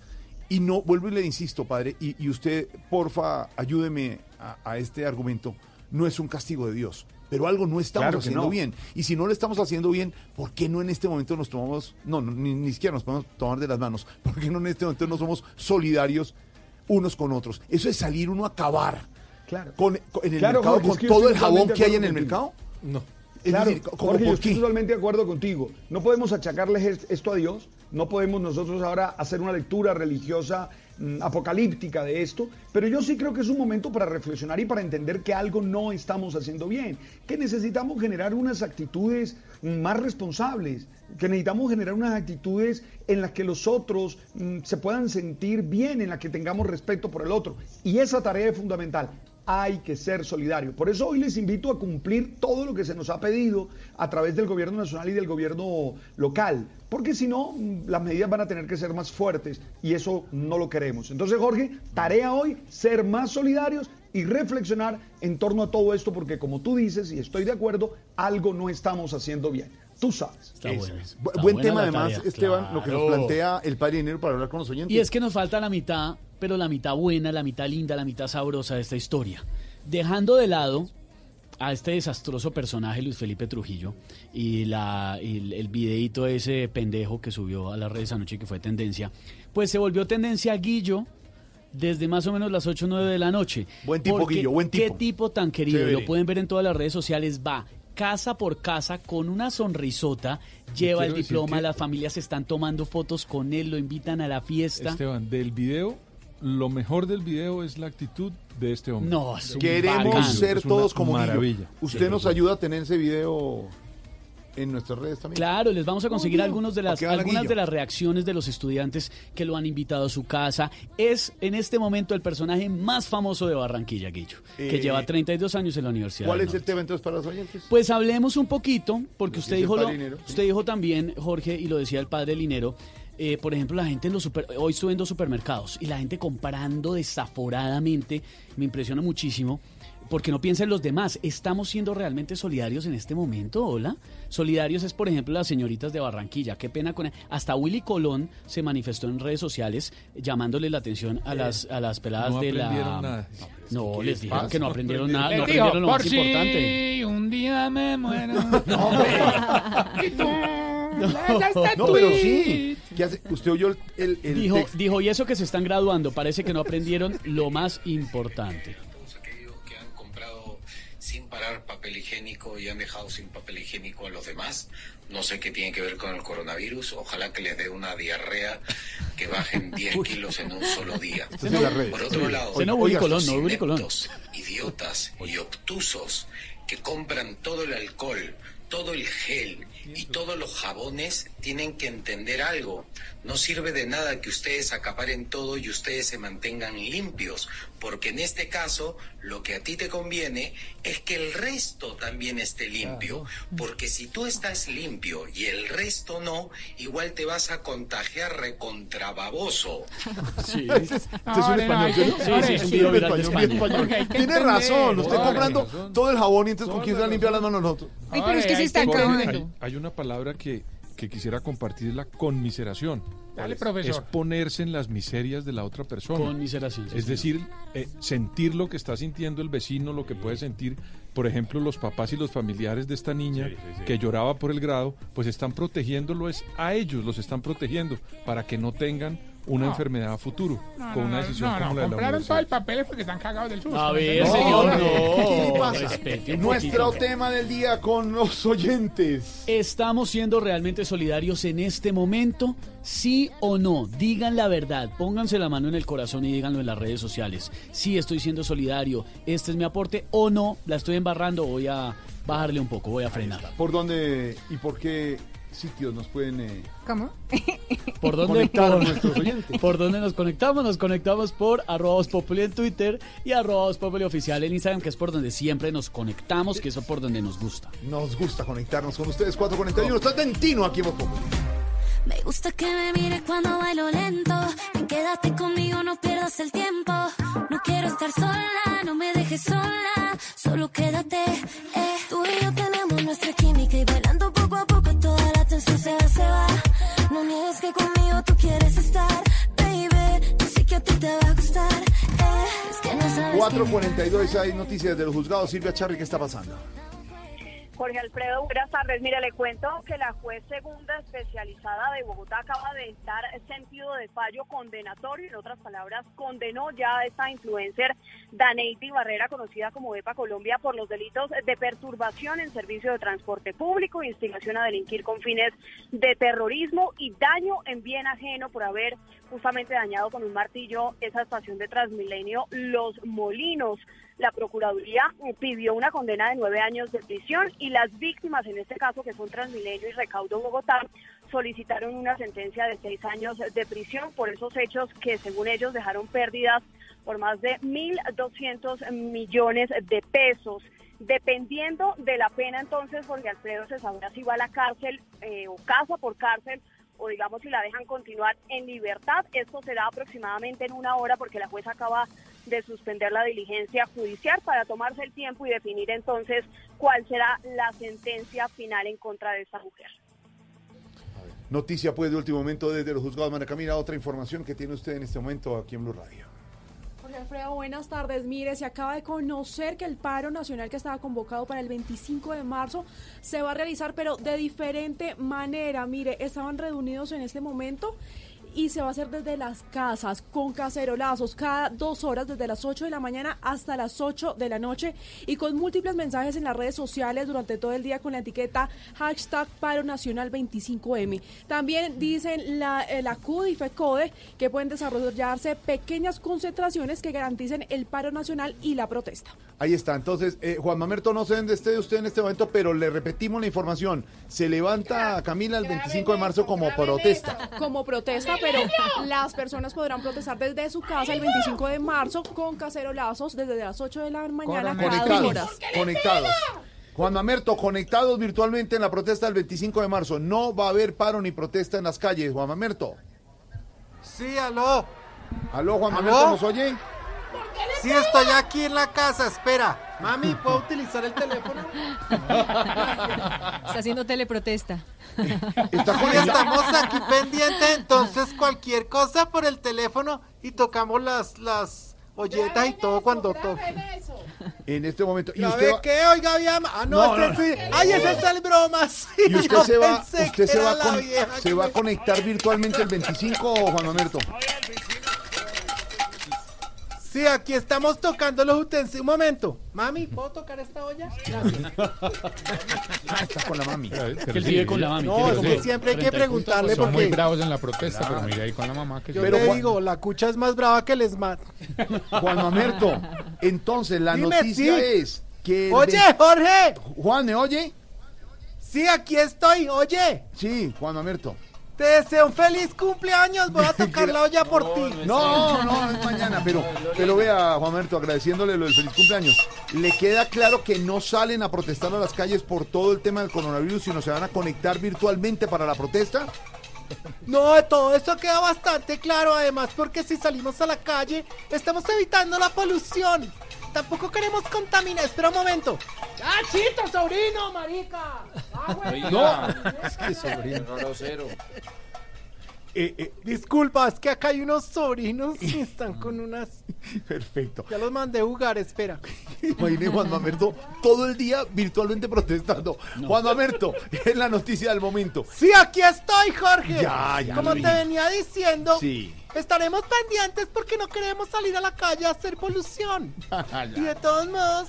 Y no, vuelvo y le insisto, padre, y, y usted, porfa, ayúdeme a, a este argumento. No es un castigo de Dios, pero algo no estamos Claro haciendo no. bien. Y si no lo estamos haciendo bien, ¿por qué no en este momento nos tomamos, no, no, ni, ni siquiera nos podemos tomar de las manos? ¿Por qué no en este momento no somos solidarios unos con otros? Eso es salir uno a acabar. Claro. Con, con- en el Claro, mercado, Jorge, con es que todo el jabón que hay en el mercado. No. Es Claro, decir, ¿cómo Jorge, yo estoy totalmente de acuerdo contigo. No podemos achacarles es- esto a Dios, no podemos nosotros ahora hacer una lectura religiosa mm, apocalíptica de esto, pero yo sí creo que es un momento para reflexionar y para entender que algo no estamos haciendo bien, que necesitamos generar unas actitudes mm, más responsables, que necesitamos generar unas actitudes en las que los otros mm, se puedan sentir bien, en las que tengamos respeto por el otro. Y esa tarea es fundamental hay que ser solidario. Por eso hoy les invito a cumplir todo lo que se nos ha pedido a través del gobierno nacional y del gobierno local, porque si no, mm, las medidas van a tener que ser más fuertes y eso no lo queremos. Entonces, Jorge, tarea hoy, ser más solidarios y reflexionar en torno a todo esto, porque como tú dices, y estoy de acuerdo, algo no estamos haciendo bien. Tú sabes. Está bueno. Está Buen buena tema, además, tarea, Esteban, lo que nos plantea el padre dinero para hablar con los oyentes. Y es que nos falta la mitad, pero la mitad buena, la mitad linda, la mitad sabrosa de esta historia. Dejando de lado a este desastroso personaje Luis Felipe Trujillo y, la, y el, el videíto ese pendejo que subió a las redes anoche que fue tendencia, pues se volvió tendencia Guillo desde más o menos las 8 o 9 de la noche. Buen tipo, Porque Guillo, buen tipo. Qué tipo tan querido, Chévere. lo pueden ver en todas las redes sociales, va casa por casa con una sonrisota, lleva el diploma, que- las familias están tomando fotos con él, lo invitan a la fiesta. Esteban, del video, lo mejor del video es la actitud de este hombre. No, es Queremos bacán. ser Es todos como Guillo. maravilla. Usted Sí. nos ayuda a tener ese video en nuestras redes también. Claro, les vamos a conseguir algunos de las, ¿A qué van a algunas de las reacciones de los estudiantes que lo han invitado a su casa. Es en este momento el personaje más famoso de Barranquilla, Guillo, que Eh, lleva 32 años en la Universidad. ¿Cuál es el tema entonces para los oyentes? Pues hablemos un poquito, porque usted dijo, lo, sí. usted dijo también, Jorge, y lo decía el padre Linero, eh, por ejemplo, la gente en los super, hoy estuve en dos supermercados y la gente comprando desaforadamente, me impresiona muchísimo, porque no piensa en los demás. ¿Estamos siendo realmente solidarios en este momento? Hola. Solidarios es, por ejemplo, las señoritas de Barranquilla. Qué pena con... Hasta Willy Colón se manifestó en redes sociales llamándole la atención a las, a las peladas No de la... aprendieron nada. No, ¿Qué les dijeron pasa? que no aprendieron nada, no aprendieron lo por más si importante. un día me muero. No. lanzaste No, pero sí. ¿Qué hace? Usted oyó el, el, el Dijo, texto. dijo, y eso que se están graduando, parece que no aprendieron lo más importante. sin parar papel higiénico y han dejado sin papel higiénico a los demás. No sé qué tiene que ver con el coronavirus. Ojalá que les dé una diarrea que bajen 10 kilos en un solo día. Por otro Sí. lado, estos Colón, no ineptos, idiotas y obtusos que compran todo el alcohol, todo el gel y todos los jabones tienen que entender algo. No sirve de nada que ustedes acaparen todo y ustedes se mantengan limpios, porque en este caso lo que a ti te conviene es que el resto también esté limpio, porque si tú estás limpio y el resto no, igual te vas a contagiar recontrababoso. Sí. Este es, este es un español, ¿sí? Sí, sí, español, Tiene razón, usted comprando todo el jabón y entonces con quién se va a limpiar las manos nosotros. Ay, pero es que se hay están acabando. Hay, una palabra que, que quisiera compartir, es la conmiseración. Dale, Es profesor. ponerse en las miserias de la otra persona. Conmiseración, sí, es señor. decir, eh, sentir lo que está sintiendo el vecino, lo que puede sentir, por ejemplo, los papás y los familiares de esta niña que lloraba por el grado, pues están protegiéndolo es a ellos, los están protegiendo para que no tengan una No. enfermedad a futuro No, con no, una no, decisión no, como no, la de la compraron todo el papel porque están cagados del susto. A ver, ¿no? señor, no, no. ¿qué le pasa? Nuestro poquito. tema del día con los oyentes. ¿Estamos siendo realmente solidarios en este momento? ¿Sí o no? Digan la verdad, pónganse la mano en el corazón y díganlo en las redes sociales. Sí estoy siendo solidario, este es mi aporte o no, la estoy embarrando, voy a bajarle un poco, voy a frenar. ¿Por dónde y por qué sitios nos pueden eh, ¿Cómo? ¿Por dónde, conectar a por, nuestros oyentes? ¿Por dónde nos conectamos? Nos conectamos por arroba Voz Populi en Twitter y arroba Voz Populi oficial en Instagram, que es por donde siempre nos conectamos, que es por donde nos gusta. Nos gusta conectarnos con ustedes, 441. Está Tentino aquí en Voz Populi. Me gusta que me mires cuando bailo lento. Ven, Quédate conmigo, no pierdas el tiempo. No quiero estar sola, no me dejes sola. Solo quédate. Eh. Tú y yo tenemos nuestra química y 442, hay noticias de los juzgados. Silvia Charri, ¿qué está pasando? Jorge Alfredo, buenas tardes. Mire, le cuento que la juez segunda especializada de Bogotá acaba de dar sentido de fallo condenatorio. En otras palabras, condenó ya a esta influencer Daneidi Barrera, conocida como EPA Colombia, por los delitos de perturbación en servicio de transporte público, instigación a delinquir con fines de terrorismo y daño en bien ajeno por haber justamente dañado con un martillo esa estación de Transmilenio Los Molinos. La Procuraduría eh, pidió una condena de nueve años de prisión y las víctimas, en este caso que son Transmilenio y Recaudo Bogotá, solicitaron una sentencia de seis años de prisión por esos hechos que según ellos dejaron pérdidas por más de 1.200 millones de pesos. Dependiendo de la pena, entonces, Jorge Alfredo se sabrá si va a la cárcel eh, o casa por cárcel o digamos si la dejan continuar en libertad. Esto será aproximadamente en una hora porque la jueza acaba de suspender la diligencia judicial para tomarse el tiempo y definir entonces cuál será la sentencia final en contra de esta mujer. Noticia pues de último momento desde los juzgados Mara Camila, otra información que tiene usted en este momento aquí en Blue Radio. Alfredo, buenas tardes. Mire, se acaba de conocer que el paro nacional que estaba convocado para el 25 de marzo se va a realizar, pero de diferente manera. Mire, estaban reunidos en este momento y se va a hacer desde las casas, con cacerolazos, cada dos horas, desde las 8 de la mañana hasta las 8 de la noche, y con múltiples mensajes en las redes sociales durante todo el día con la etiqueta hashtag paro nacional 25M. También dicen la, eh, la CUD y FECODE que pueden desarrollarse pequeñas concentraciones que garanticen el paro nacional y la protesta. Ahí está. Entonces, eh, Juan Mamerto, no sé dónde esté usted en este momento, pero le repetimos la información. Se levanta Camila el 25 de marzo como protesta. Como protesta, pero las personas podrán protestar desde su casa el 25 de marzo con cacerolazos desde las 8 de la mañana cada dos horas. Conectados. Juan Mamerto, conectados virtualmente en la protesta del 25 de marzo. No va a haber paro ni protesta en las calles, Juan Mamerto. Sí, aló. Aló, Juan ¿Aló? Mamerto, ¿nos oye? Sí, estoy aquí en la casa, espera. Mami, ¿puedo utilizar el teléfono? Está haciendo teleprotesta. Estamos aquí pendientes, entonces cualquier cosa por el teléfono y tocamos las, las olletas y todo cuando toque. En este momento. ¿Y ¿Ya usted ve va, qué? Oiga, bien. Ah, no, No, este no. sí. Ay, ese es el broma. Sí, y usted se va, usted se va, a la con- vieja se va a conectar virtualmente el 25, Juan Mamerto. Sí, aquí estamos tocando los utensilios. Un momento. Mami, ¿puedo tocar esta olla? Ah, está con la mami. Que él vive con la mami. No, tiene es como que siempre hay que 30 y puntos. preguntarle Son muy porque bravos en la protesta, pero mira ahí con la mamá que yo Pero te Juan- digo, la cucha es más brava que el esmat. Juan Mamerto, entonces la Dime, noticia sí. es que... el Oye, ve- Jorge. Juan, ¿me oye? Sí, aquí estoy. Oye, Sí, Juan Mamerto. Te deseo un feliz cumpleaños. Voy a tocar la olla por ti. No, no, es mañana, pero, pero vea, Juan Mamerto, agradeciéndole lo del feliz cumpleaños. ¿Le queda claro que no salen a protestar a las calles por todo el tema del coronavirus, sino se van a conectar virtualmente para la protesta? No, todo eso queda bastante claro, además, porque si salimos a la calle, estamos evitando la polución. Tampoco queremos contaminar. Espera un momento. ¡Ah, chito, sobrino, marica! No, es que sobrino. Grosero. Disculpa, es que acá hay unos sobrinos y están con unas. Perfecto. Ya los mandé a jugar, espera. Imagine Juan Mamerto todo el día virtualmente protestando. Juan Mamerto, es la noticia del momento. Sí, aquí estoy, Jorge. Ya, ya Como te vi. venía diciendo, Sí. Estaremos pendientes porque no queremos salir a la calle a hacer polución. Y de todos modos,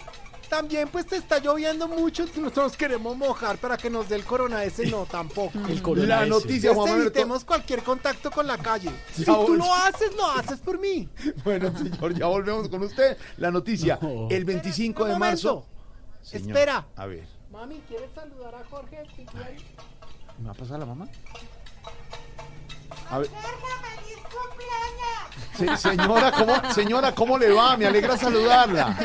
también pues te está lloviendo mucho, no nos queremos mojar para que nos dé el corona ese, no, tampoco. El corona La noticia, Juan Entonces, evitemos cualquier contacto con la calle. Si Ya tú lo haces, lo haces por mí. Bueno, señor, ya volvemos con usted. La noticia, el 25 un de marzo. Señor, Espera. A ver, Mami, ¿quieres saludar a Jorge? ¿me va a pasar la mamá? A ver. Se- señora, ¿cómo, señora, ¿cómo le va? Me alegra saludarla.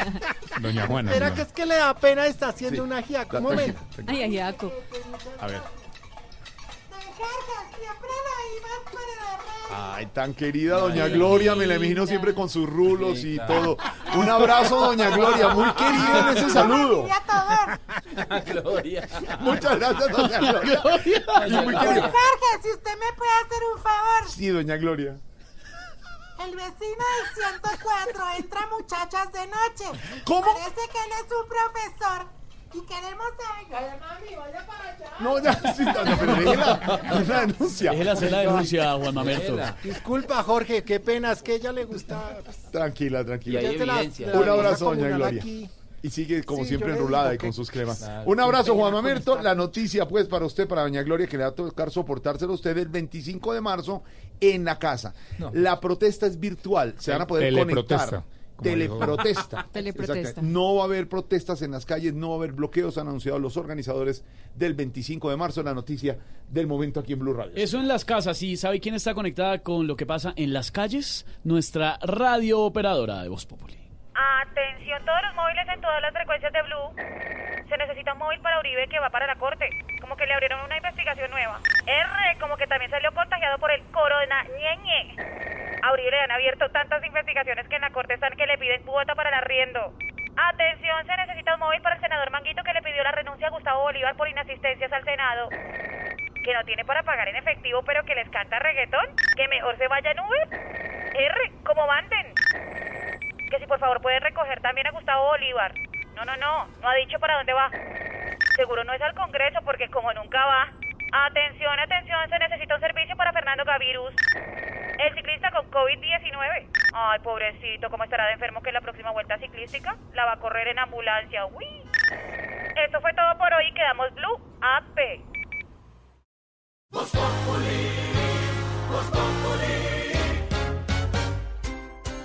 Doña Juana. Espera doña- que es que le da pena, está haciendo Sí. una ajiaco. Un La- momento. Ay, ay, Jaco. A ver. Ay, tan querida doña Gloria, me la imagino siempre con sus rulos y todo. Un abrazo, doña Gloria, muy querida en ese saludo. Gloria. Muchas gracias, doña Gloria. Y muy querida. Jorge, si usted me puede hacer un favor. Sí, doña Gloria. El vecino del 104 entra muchachas de noche. ¿Cómo? Parece que él es un profesor y queremos saber. mami, vaya para allá. No, ya, sí, doña, pero déjela, es la denuncia. Déjela hacer la denuncia, Juan Mamerto. Disculpa, Jorge, qué pena, es que ella le gusta. Tranquila, tranquila. Y hay evidencia. Un abrazo, doña Gloria. aquí. Y sigue como Sí, siempre digo y con que- sus cremas. Un abrazo, Juan Mamerto. La noticia, pues, para usted, para doña Gloria, que le va a tocar soportárselo a usted el 25 de marzo en la casa. La protesta es virtual. Se van a poder Teleprotesta, conectar. Teleprotesta. Teleprotesta. No va a haber protestas en las calles, no va a haber bloqueos, han anunciado los organizadores del 25 de marzo. La noticia del momento aquí en Blue Radio. Eso en las casas. ¿Y sabe quién está conectada con lo que pasa en las calles? Nuestra radio operadora de Voz Populi. Atención todos los móviles en todas las frecuencias de Blue. Se necesita un móvil para Uribe que va para la corte. Como que le abrieron una investigación nueva. R como que también salió contagiado por el corona ñeñe. A Uribe le han abierto tantas investigaciones que en la corte están que le piden cuota para el arriendo. Atención, se necesita un móvil para el senador Manguito que le pidió la renuncia a Gustavo Bolívar por inasistencias al Senado. Que no tiene para pagar en efectivo, pero que les canta reggaetón. Que mejor se vaya en Uber. R, como manden. Que si por favor puede recoger también a Gustavo Bolívar. No, no, no, no ha dicho para dónde va. Seguro no es al Congreso porque como nunca va. Atención, atención, se necesita un servicio para Fernando Gavirus. El ciclista con COVID-19. Ay, pobrecito, ¿cómo estará de enfermo que la próxima vuelta ciclística la va a correr en ambulancia? Uy. Esto fue todo por hoy quedamos Blue AP.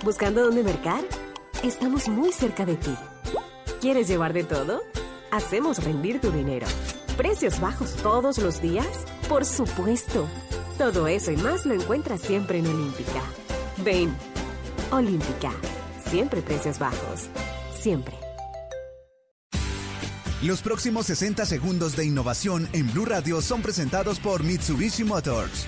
¿Buscando dónde mercar? Estamos muy cerca de ti. ¿Quieres llevar de todo? Hacemos rendir tu dinero. ¿Precios bajos todos los días? Por supuesto. Todo eso y más lo encuentras siempre en Olímpica. Ven, Olímpica. Siempre precios bajos. Siempre. Los próximos 60 segundos de innovación en Blue Radio son presentados por Mitsubishi Motors.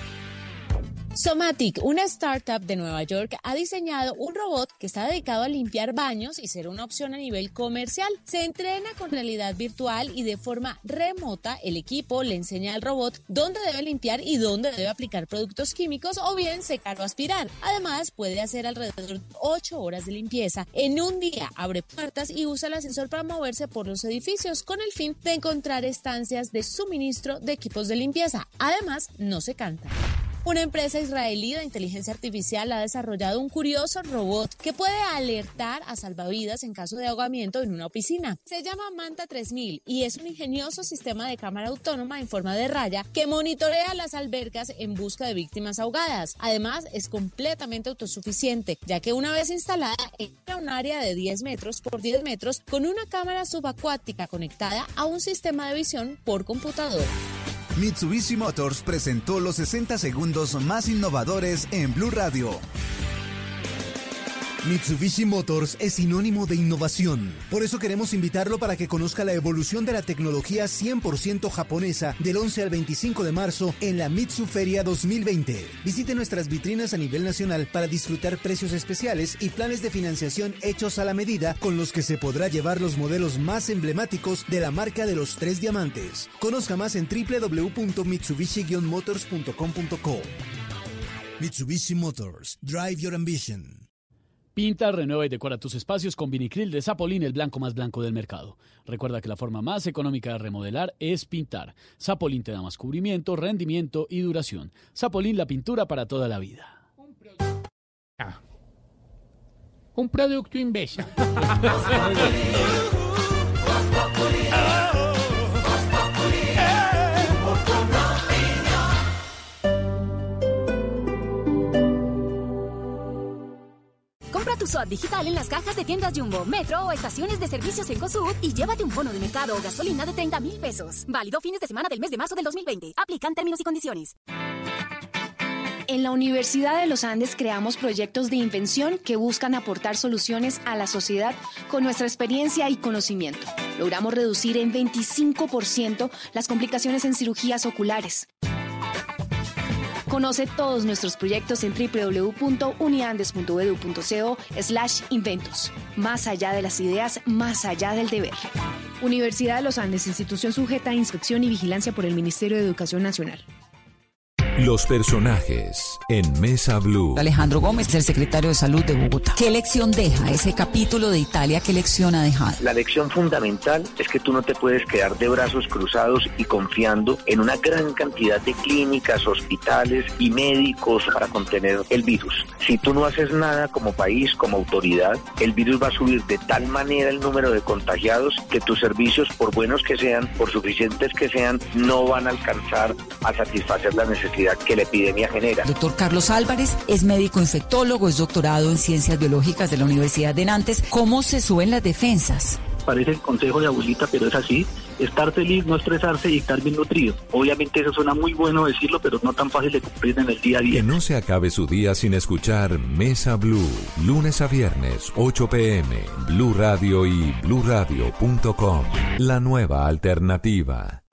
Somatic, una startup de Nueva York, ha diseñado un robot que está dedicado a limpiar baños y ser una opción a nivel comercial. Se entrena con realidad virtual y de forma remota el equipo le enseña al robot dónde debe limpiar y dónde debe aplicar productos químicos o bien secar o aspirar. Además, puede hacer alrededor de 8 horas de limpieza. En un día abre puertas y usa el ascensor para moverse por los edificios con el fin de encontrar estancias de suministro de equipos de limpieza. Además, no se canta. Una empresa israelí de inteligencia artificial ha desarrollado un curioso robot que puede alertar a salvavidas en caso de ahogamiento en una piscina. Se llama Manta 3000 y es un ingenioso sistema de cámara autónoma en forma de raya que monitorea las albercas en busca de víctimas ahogadas. Además, es completamente autosuficiente, ya que una vez instalada, entra un área de 10 metros por 10 metros con una cámara subacuática conectada a un sistema de visión por computador. Mitsubishi Motors presentó los 60 segundos más innovadores en Blue Radio. Mitsubishi Motors es sinónimo de innovación. Por eso queremos invitarlo para que conozca la evolución de la tecnología 100% japonesa del 11 al 25 de marzo en la Mitsu Feria 2020. Visite nuestras vitrinas a nivel nacional para disfrutar precios especiales y planes de financiación hechos a la medida con los que se podrá llevar los modelos más emblemáticos de la marca de los tres diamantes. Conozca más en www.mitsubishi-motors.com.co. Mitsubishi Motors. Drive your ambition. Pinta, renueva y decora tus espacios con vinicril de Zapolín, el blanco más blanco del mercado. Recuerda que la forma más económica de remodelar es pintar. Zapolín te da más cubrimiento, rendimiento y duración. Zapolín, la pintura para toda la vida. Un producto imbécil. tu SOT digital en las cajas de tiendas Jumbo, Metro o estaciones de servicios en COSUD y llévate un bono de mercado o gasolina de 30 mil pesos. Válido fines de semana del mes de marzo del 2020. Aplican términos y condiciones. En la Universidad de los Andes creamos proyectos de invención que buscan aportar soluciones a la sociedad con nuestra experiencia y conocimiento. Logramos reducir en 25% las complicaciones en cirugías oculares. Conoce todos nuestros proyectos en www.uniandes.edu.co slash inventos. Más allá de las ideas, más allá del deber. Universidad de los Andes, institución sujeta a inspección y vigilancia por el Ministerio de Educación Nacional. Los personajes en Mesa Blue. Alejandro Gómez el secretario de Salud de Bogotá. ¿Qué lección deja ese capítulo de Italia? ¿Qué lección ha dejado? La lección fundamental es que tú no te puedes quedar de brazos cruzados y confiando en una gran cantidad de clínicas, hospitales y médicos para contener el virus. Si tú no haces nada como país, como autoridad, el virus va a subir de tal manera el número de contagiados que tus servicios, por buenos que sean, por suficientes que sean, no van a alcanzar a satisfacer la necesidad que la epidemia genera. Doctor Carlos Álvarez es médico infectólogo, es doctorado en ciencias biológicas de la Universidad de Nantes. ¿Cómo se suben las defensas? Parece el consejo de abuelita, pero es así. Estar feliz, no estresarse y estar bien nutrido. Obviamente eso suena muy bueno decirlo, pero no tan fácil de cumplir en el día a día. Que no se acabe su día sin escuchar Mesa Blue. Lunes a viernes, 8 pm. Blue Radio y bluradio.com. La nueva alternativa.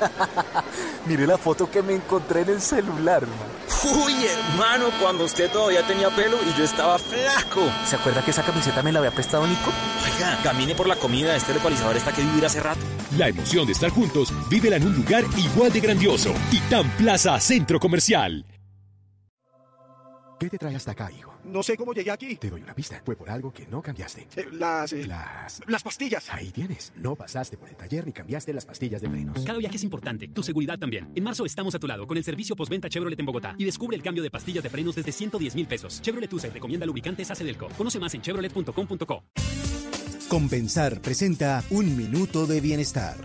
Mire la foto que me encontré en el celular, man. Uy, hermano, cuando usted todavía tenía pelo y yo estaba flaco. ¿Se acuerda que esa camiseta me la había prestado Nico? Oiga, camine por la comida, este localizador está que vivir hace rato. La emoción de estar juntos, vívela en un lugar igual de grandioso. Titán Plaza Centro Comercial. ¿Qué te trae hasta acá, hijo? No sé cómo llegué aquí. Te doy una pista. Fue por algo que no cambiaste. Eh, las... eh, Las... Las pastillas. Ahí tienes. No pasaste por el taller ni cambiaste las pastillas de frenos. Cada viaje es importante, tu seguridad también. En marzo estamos a tu lado con el servicio postventa Chevrolet en Bogotá y descubre el cambio de pastillas de frenos desde 110 mil pesos. Chevrolet Tucson recomienda lubricantes Ace Delco. Conoce más en chevrolet.com.co. Compensar presenta Un Minuto de Bienestar.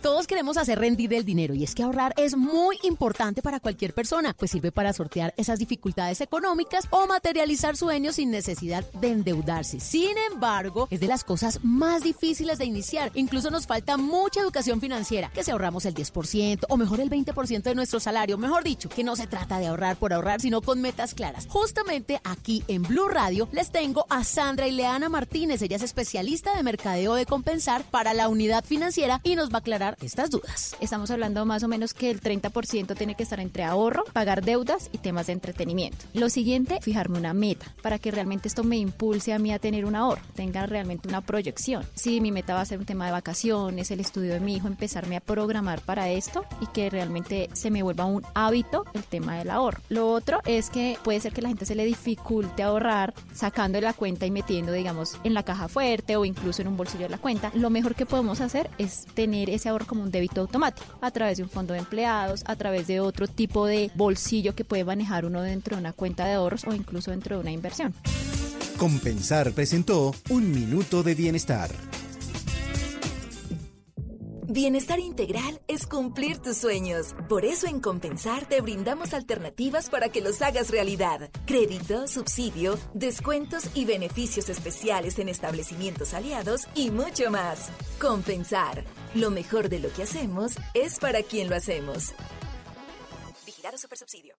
Todos queremos hacer rendir el dinero y es que ahorrar es muy importante para cualquier persona, pues sirve para sortear esas dificultades económicas o materializar sueños sin necesidad de endeudarse. Sin embargo, es de las cosas más difíciles de iniciar. Incluso nos falta mucha educación financiera, que si ahorramos el 10% o mejor el 20% de nuestro salario, mejor dicho, que no se trata de ahorrar por ahorrar, sino con metas claras. Justamente aquí en Blue Radio les tengo a Sandra Ileana Martínez, ella es especialista de mercadeo de compensar para la unidad financiera y nos va a aclarar estas dudas. Estamos hablando más o menos que el 30% tiene que estar entre ahorro, pagar deudas y temas de entretenimiento. Lo siguiente, fijarme una meta para que realmente esto me impulse a mí a tener un ahorro, tenga realmente una proyección. Si mi meta va a ser un tema de vacaciones, el estudio de mi hijo, empezarme a programar para esto y que realmente se me vuelva un hábito el tema del ahorro. Lo otro es que puede ser que la gente se le dificulte ahorrar sacando de la cuenta y metiendo, digamos, en la caja fuerte o incluso en un bolsillo de la cuenta. Lo mejor que podemos hacer es tener ese ahorro como un débito automático a través de un fondo de empleados, a través de otro tipo de bolsillo que puede manejar uno dentro de una cuenta de ahorros o incluso dentro de una inversión. Compensar presentó Un Minuto de Bienestar. Bienestar integral es cumplir tus sueños. Por eso en Compensar te brindamos alternativas para que los hagas realidad. Crédito, subsidio, descuentos y beneficios especiales en establecimientos aliados y mucho más. Compensar. Lo mejor de lo que hacemos es para quien lo hacemos. Vigilado Supersubsidio.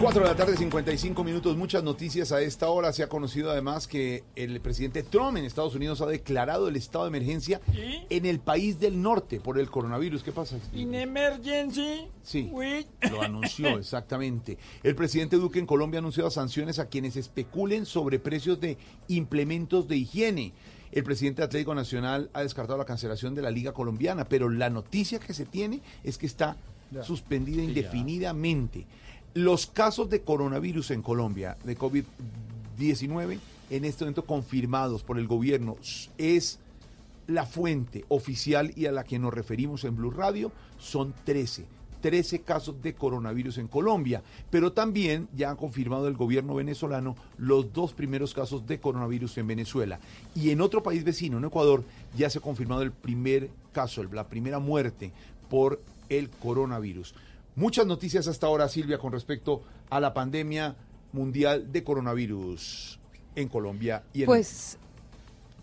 Cuatro de la tarde, 55 minutos. Muchas noticias a esta hora. Se ha conocido además que el presidente Trump en Estados Unidos ha declarado el estado de emergencia en el país del norte por el coronavirus. ¿Qué pasa? In emergency. Sí, with- lo anunció exactamente. El presidente Duque en Colombia ha anunciado sanciones a quienes especulen sobre precios de implementos de higiene. El presidente Atlético Nacional ha descartado la cancelación de la Liga Colombiana, pero la noticia que se tiene es que está Ya. suspendida Sí, ya. Los casos de coronavirus en Colombia, de COVID-19, en este momento confirmados por el gobierno, es la fuente oficial y a la que nos referimos en Blue Radio, son 13. 13 casos de coronavirus en Colombia, pero también ya ha confirmado el gobierno venezolano los dos primeros casos de coronavirus en Venezuela. Y en otro país vecino, en Ecuador, ya se ha confirmado el primer caso, la primera muerte por el coronavirus. Muchas noticias hasta ahora, Silvia, con respecto a la pandemia mundial de coronavirus en Colombia y en Pues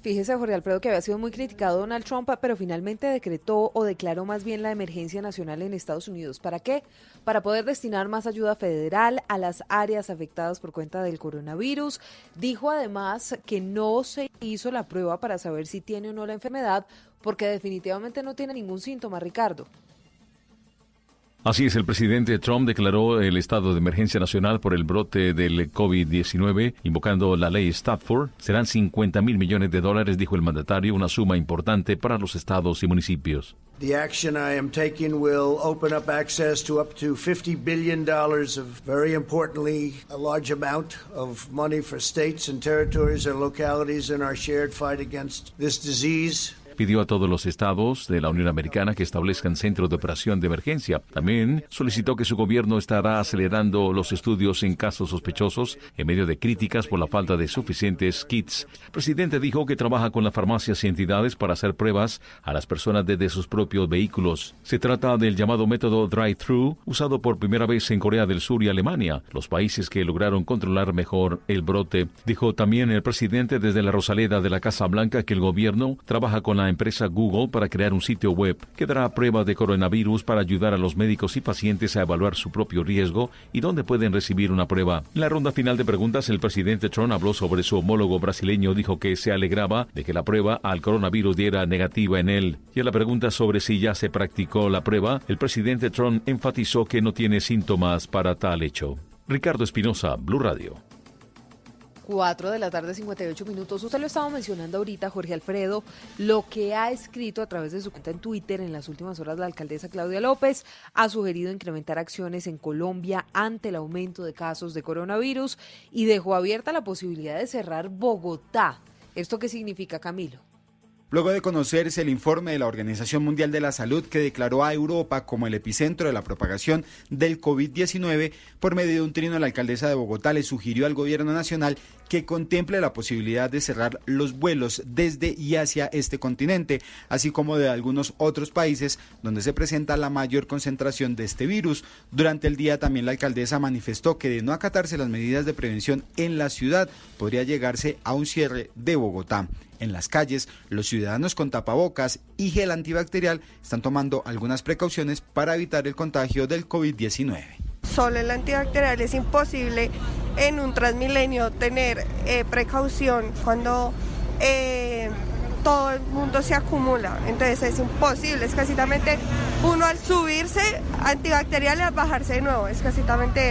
fíjese, Jorge Alfredo, que había sido muy criticado Donald Trump, pero finalmente decretó o declaró más bien la emergencia nacional en Estados Unidos. ¿Para qué? Para poder destinar más ayuda federal a las áreas afectadas por cuenta del coronavirus. Dijo además que no se hizo la prueba para saber si tiene o no la enfermedad, porque definitivamente no tiene ningún síntoma, Ricardo. Así es, el presidente Trump declaró el estado de emergencia nacional por el brote del COVID-19, invocando la ley Stafford. Serán 50 mil millones de dólares, dijo el mandatario, una suma importante para los estados y municipios. The action I am taking will open up access to up to $50 billion of, very importantly, a large amount of money for states and territories and localities in our shared fight against this disease. Pidió a todos los estados de la Unión Americana que establezcan centros de operación de emergencia. También solicitó que su gobierno estará acelerando los estudios en casos sospechosos en medio de críticas por la falta de suficientes kits. El presidente dijo que trabaja con las farmacias y entidades para hacer pruebas a las personas desde sus propios vehículos. Se trata del llamado método drive-thru, usado por primera vez en Corea del Sur y Alemania, los países que lograron controlar mejor el brote. Dijo también el presidente desde la Rosaleda de la Casa Blanca que el gobierno trabaja con la empresa Google para crear un sitio web que dará pruebas de coronavirus para ayudar a los médicos y pacientes a evaluar su propio riesgo y dónde pueden recibir una prueba. En la ronda final de preguntas, el presidente Trump habló sobre su homólogo brasileño, dijo que se alegraba de que la prueba al coronavirus diera negativa en él. Y a la pregunta sobre si ya se practicó la prueba, el presidente Trump enfatizó que no tiene síntomas para tal hecho. Ricardo Espinosa, Blue Radio. 4 de la tarde, 58 minutos. Usted lo estaba mencionando ahorita, Jorge Alfredo, lo que ha escrito a través de su cuenta en Twitter en las últimas horas la alcaldesa Claudia López ha sugerido incrementar acciones en Colombia ante el aumento de casos de coronavirus y dejó abierta la posibilidad de cerrar Bogotá. ¿Esto qué significa, Camilo? Luego de conocerse el informe de la Organización Mundial de la Salud que declaró a Europa como el epicentro de la propagación del COVID-19, por medio de un trino la alcaldesa de Bogotá le sugirió al gobierno nacional que contemple la posibilidad de cerrar los vuelos desde y hacia este continente, así como de algunos otros países donde se presenta la mayor concentración de este virus. Durante el día también la alcaldesa manifestó que de no acatarse las medidas de prevención en la ciudad podría llegarse a un cierre de Bogotá en las calles, los ciudadanos con tapabocas y gel antibacterial están tomando algunas precauciones para evitar el contagio del COVID-19. Solo el antibacterial es imposible en un transmilenio tener eh, precaución cuando eh, todo el mundo se acumula. Entonces es imposible, es casi uno al subirse antibacterial y al bajarse de nuevo, es casi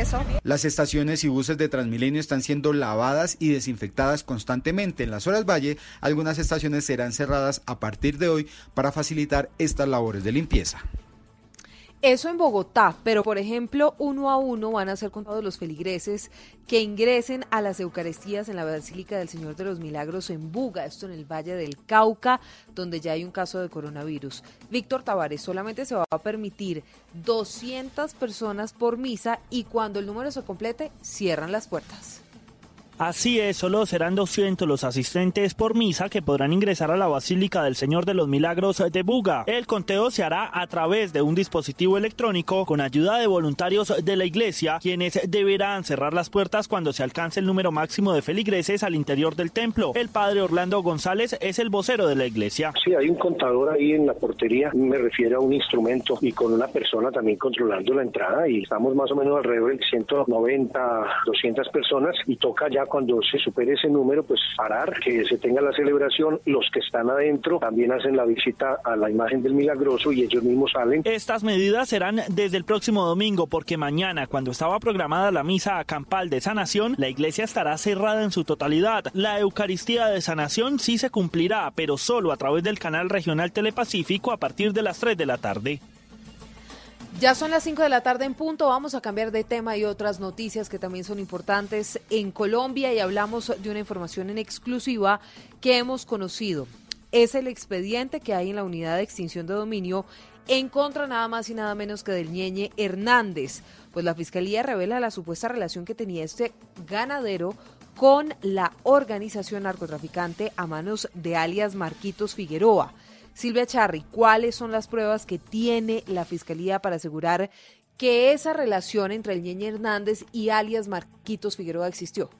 eso. Las estaciones y buses de Transmilenio están siendo lavadas y desinfectadas constantemente. En las horas valle, algunas estaciones serán cerradas a partir de hoy para facilitar estas labores de limpieza. Eso en Bogotá, pero por ejemplo, uno a uno van a ser contados los feligreses que ingresen a las Eucaristías en la Basílica del Señor de los Milagros en Buga, esto en el Valle del Cauca, donde ya hay un caso de coronavirus. Víctor Tavares, solamente se va a permitir 200 personas por misa y cuando el número se complete, cierran las puertas. Así es, solo serán 200 los asistentes por misa que podrán ingresar a la Basílica del Señor de los Milagros de Buga. El conteo se hará a través de un dispositivo electrónico con ayuda de voluntarios de la iglesia, quienes deberán cerrar las puertas cuando se alcance el número máximo de feligreses al interior del templo. El padre Orlando González es el vocero de la iglesia. Sí, hay un contador ahí en la portería, me refiero a un instrumento y con una persona también controlando la entrada y estamos más o menos alrededor de 190, 200 personas y toca ya cuando se supere ese número, pues parar, que se tenga la celebración. Los que están adentro también hacen la visita a la imagen del milagroso y ellos mismos salen. Estas medidas serán desde el próximo domingo porque mañana, cuando estaba programada la misa campal de sanación, la iglesia estará cerrada en su totalidad. La Eucaristía de sanación sí se cumplirá, pero solo a través del canal regional Telepacífico a partir de las 3 de la tarde. Ya son las 5 de la tarde en punto, vamos a cambiar de tema y otras noticias que también son importantes en Colombia y hablamos de una información en exclusiva que hemos conocido. Es el expediente que hay en la unidad de extinción de dominio en contra nada más y nada menos que del Ñeñe Hernández, pues la Fiscalía revela la supuesta relación que tenía este ganadero con la organización narcotraficante a manos de alias Marquitos Figueroa. Silvia Charri, ¿cuáles son las pruebas que tiene la Fiscalía para asegurar que esa relación entre el Ñeñe Hernández y alias Marquitos Figueroa existió?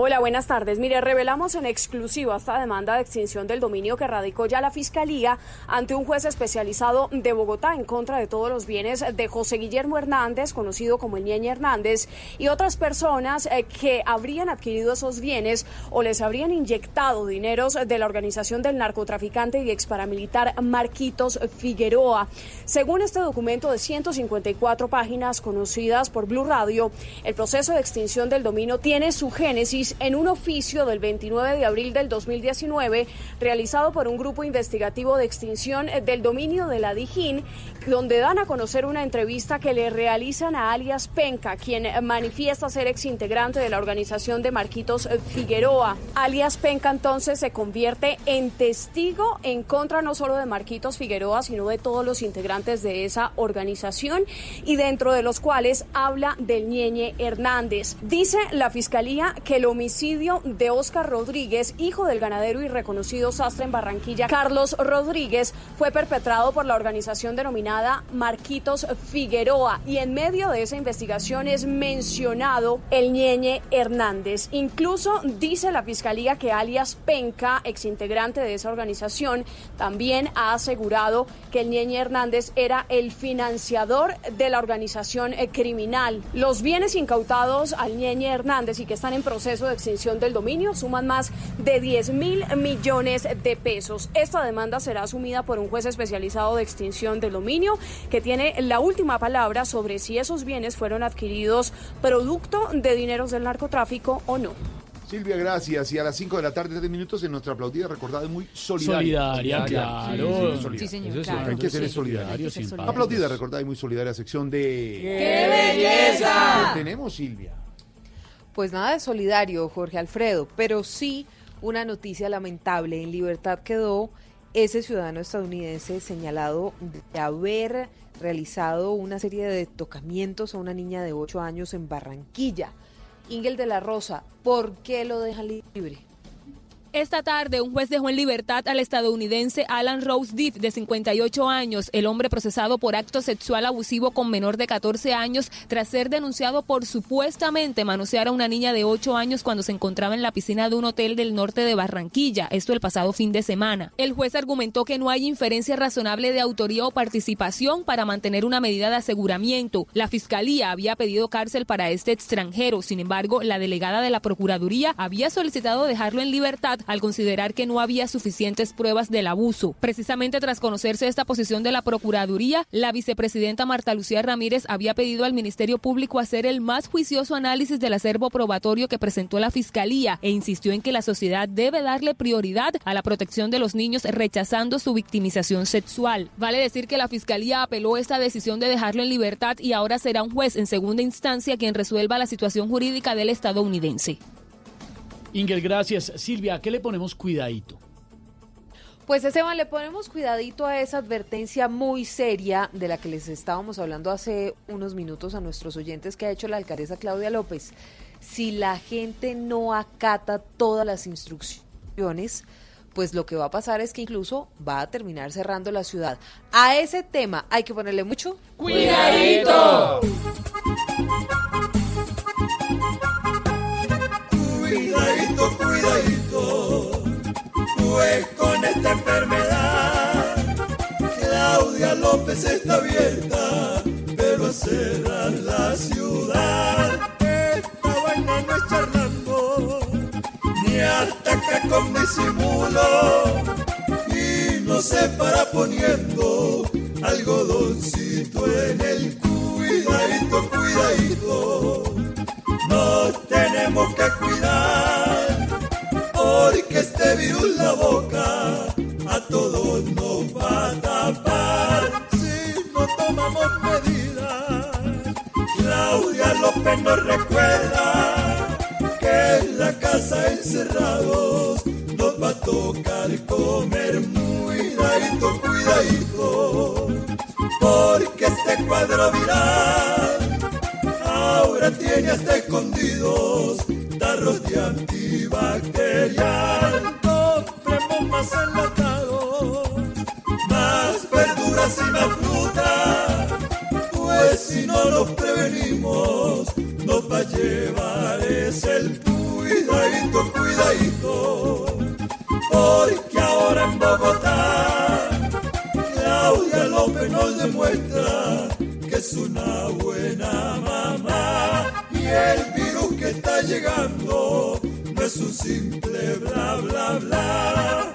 Hola, buenas tardes. Mire, revelamos en exclusiva esta demanda de extinción del dominio que radicó ya la Fiscalía ante un juez especializado de Bogotá en contra de todos los bienes de José Guillermo Hernández, conocido como el Ñeñe Hernández, y otras personas eh, que habrían adquirido esos bienes o les habrían inyectado dineros de la organización del narcotraficante y ex paramilitar Marquitos Figueroa. Según este documento de 154 páginas conocidas por Blue Radio, el proceso de extinción del dominio tiene su génesis en un oficio del 29 de abril del 2019 realizado por un grupo investigativo de extinción del dominio de la Dijín, donde dan a conocer una entrevista que le realizan a alias Penca, quien manifiesta ser ex integrante de la organización de Marquitos Figueroa. Alias Penca entonces se convierte en testigo en contra no solo de Marquitos Figueroa, sino de todos los integrantes de esa organización y dentro de los cuales habla del Ñeñe Hernández. Dice la fiscalía que el homicidio de Oscar Rodríguez, hijo del ganadero y reconocido sastre en Barranquilla, Carlos Rodríguez, fue perpetrado por la organización denominada Marquitos Figueroa y en medio de esa investigación es mencionado el Ñeñe Hernández. Incluso dice la fiscalía que alias Penca, exintegrante de esa organización, también ha asegurado que el Ñeñe Hernández era el financiador de la organización criminal. Los bienes incautados al Ñeñe Hernández y que están en proceso proceso de extinción del dominio suman más de 10 mil millones de pesos. Esta demanda será asumida por un juez especializado de extinción del dominio que tiene la última palabra sobre si esos bienes fueron adquiridos producto de dineros del narcotráfico o no. Silvia, gracias. Y a las 5 de la tarde, 3 minutos, en nuestra aplaudida recordada y muy solidaria. Solidaria, claro. Sí, sí, Sí, señor, claro. Hay que ser solidario. Aplaudida, recordada y muy solidaria sección de... ¡Qué belleza! ¿Qué tenemos, Silvia? Pues nada de solidario, Jorge Alfredo, pero sí una noticia lamentable. En libertad quedó ese ciudadano estadounidense señalado de haber realizado una serie de tocamientos a una niña de 8 años en Barranquilla. Ingel de la Rosa, ¿por qué lo dejan libre? Esta tarde, un juez dejó en libertad al estadounidense Alan Rose Diff, de 58 años, el hombre procesado por acto sexual abusivo con menor de 14 años, tras ser denunciado por supuestamente manosear a una niña de 8 años cuando se encontraba en la piscina de un hotel del norte de Barranquilla, esto el pasado fin de semana. El juez argumentó que no hay inferencia razonable de autoría o participación para mantener una medida de aseguramiento. La fiscalía había pedido cárcel para este extranjero, sin embargo, la delegada de la Procuraduría había solicitado dejarlo en libertad al considerar que no había suficientes pruebas del abuso. Precisamente tras conocerse esta posición de la Procuraduría, la vicepresidenta Marta Lucía Ramírez había pedido al Ministerio Público hacer el más juicioso análisis del acervo probatorio que presentó la Fiscalía e insistió en que la sociedad debe darle prioridad a la protección de los niños rechazando su victimización sexual. Vale decir que la Fiscalía apeló esta decisión de dejarlo en libertad y ahora será un juez en segunda instancia quien resuelva la situación jurídica del estadounidense. Ingel, gracias. Silvia, ¿a qué le ponemos cuidadito? Pues Esteban, le ponemos cuidadito a esa advertencia muy seria de la que les estábamos hablando hace unos minutos a nuestros oyentes que ha hecho la alcaldesa Claudia López. Si la gente no acata todas las instrucciones, pues lo que va a pasar es que incluso va a terminar cerrando la ciudad. A ese tema hay que ponerle mucho ¡Cuidadito! Cuidadito, cuidadito, pues con esta enfermedad, Claudia López está abierta, pero a cerrar la ciudad. Esta vaina no es charlando, ni ataca con disimulo, y no se para poniendo algodoncito en el cuidadito, cuidadito. Nos tenemos que cuidar porque este virus la boca a todos nos va a tapar si no tomamos medidas. Claudia López nos recuerda que en la casa encerrados nos va a tocar comer muy cuidadito, cuidadito, porque este cuadro viral ahora tiene hasta escondidos tarros de antibacterial. Compremos más enlatados, más verduras y más fruta, pues si no nos prevenimos, nos va a llevar es el cuidadito, cuidadito, porque ahora en Bogotá, Claudia López nos demuestra que es una buena mamá el virus que está llegando no es un simple bla bla bla.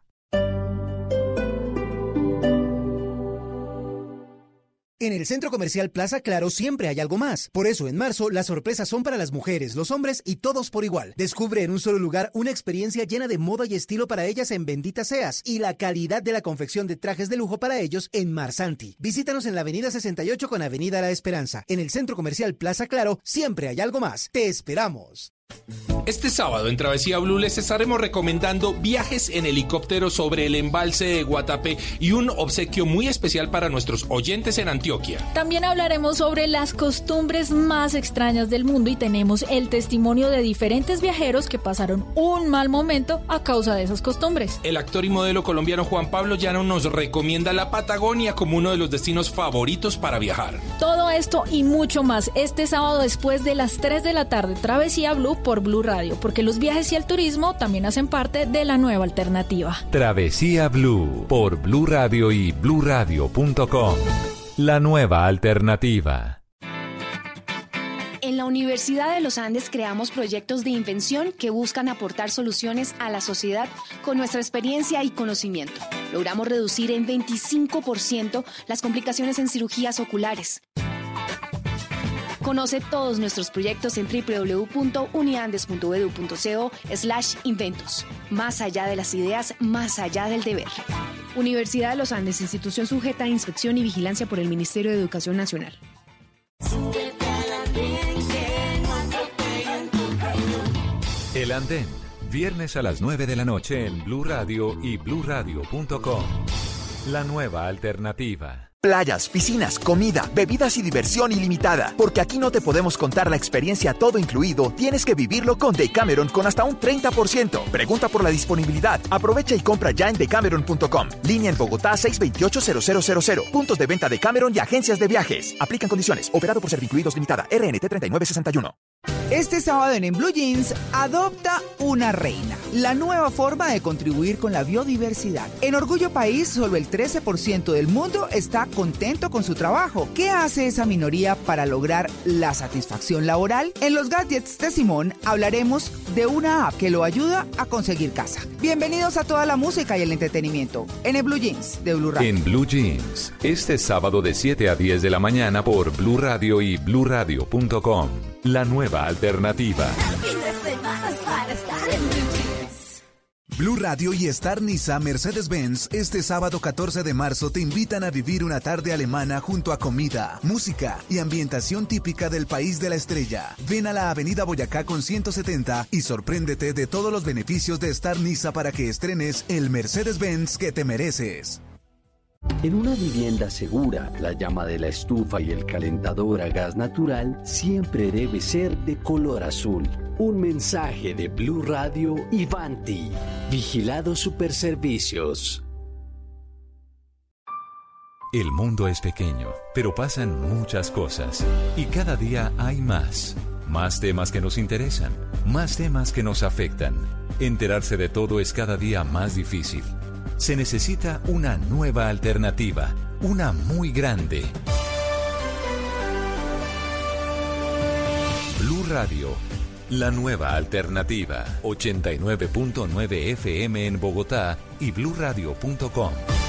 En el centro comercial Plaza Claro siempre hay algo más. Por eso, en marzo, las sorpresas son para las mujeres, los hombres y todos por igual. Descubre en un solo lugar una experiencia llena de moda y estilo para ellas en Bendita Seas y la calidad de la confección de trajes de lujo para ellos en Marsanti. Visítanos en la Avenida 68 con Avenida La Esperanza. En el centro comercial Plaza Claro siempre hay algo más. Te esperamos. Este sábado en Travesía Blue les estaremos recomendando viajes en helicóptero sobre el embalse de Guatapé y un obsequio muy especial para nuestros oyentes en Antioquia. También hablaremos sobre las costumbres más extrañas del mundo y tenemos el testimonio de diferentes viajeros que pasaron un mal momento a causa de esas costumbres. El actor y modelo colombiano Juan Pablo Llano nos recomienda la Patagonia como uno de los destinos favoritos para viajar. Todo esto y mucho más este sábado después de las 3 de la tarde, Travesía Blue por Blue Radio, porque los viajes y el turismo también hacen parte de la nueva alternativa. Travesía Blue por Blue Radio y bluradio.com. La nueva alternativa. En la Universidad de los Andes creamos proyectos de invención que buscan aportar soluciones a la sociedad con nuestra experiencia y conocimiento. Logramos reducir en 25% las complicaciones en cirugías oculares. Conoce todos nuestros proyectos en www.uniandes.edu.co slash inventos. Más allá de las ideas, más allá del deber. Universidad de los Andes, institución sujeta a inspección y vigilancia por el Ministerio de Educación Nacional. El Andén, viernes a las 9 de la noche en Blue Radio y bluradio.com. La nueva alternativa. Playas, piscinas, comida, bebidas y diversión ilimitada. Porque aquí no te podemos contar la experiencia todo incluido, tienes que vivirlo con Decameron con hasta un 30%. Pregunta por la disponibilidad. Aprovecha y compra ya en decameron.com. Línea en Bogotá 628-0000. Puntos de venta de Cameron y agencias de viajes. Aplican condiciones. Operado por Servincluidos Limitada. RNT 3961. Este sábado en, en Blue Jeans, adopta una reina, la nueva forma de contribuir con la biodiversidad. En Orgullo País, solo el 13% del mundo está contento con su trabajo. ¿Qué hace esa minoría para lograr la satisfacción laboral? En los gadgets de Simón hablaremos de una app que lo ayuda a conseguir casa. Bienvenidos a toda la música y el entretenimiento en el Blue Jeans de Blue Radio. En Blue Jeans, este sábado de 7 a 10 de la mañana por Blue Radio y bluradio.com. La nueva alternativa. Blue Radio y Star Nisa Mercedes-Benz este sábado 14 de marzo te invitan a vivir una tarde alemana junto a comida, música y ambientación típica del país de la estrella. Ven a la Avenida Boyacá con 170 y sorpréndete de todos los beneficios de Star Nisa para que estrenes el Mercedes-Benz que te mereces. En una vivienda segura, la llama de la estufa y el calentador a gas natural siempre debe ser de color azul. Un mensaje de Blue Radio y Vanti. Vigilado Superservicios. El mundo es pequeño, pero pasan muchas cosas. Y cada día hay más. Más temas que nos interesan. Más temas que nos afectan. Enterarse de todo es cada día más difícil. Se necesita una nueva alternativa. Una muy grande. Blue Radio. La nueva alternativa. 89.9 FM en Bogotá y bluradio.com.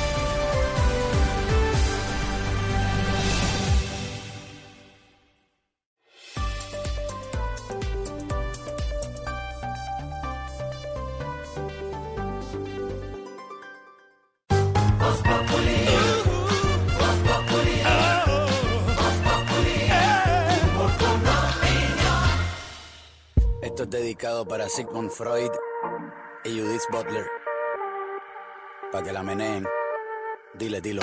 para Sigmund Freud y Judith Butler. Para que la meneen. Dile, dilo.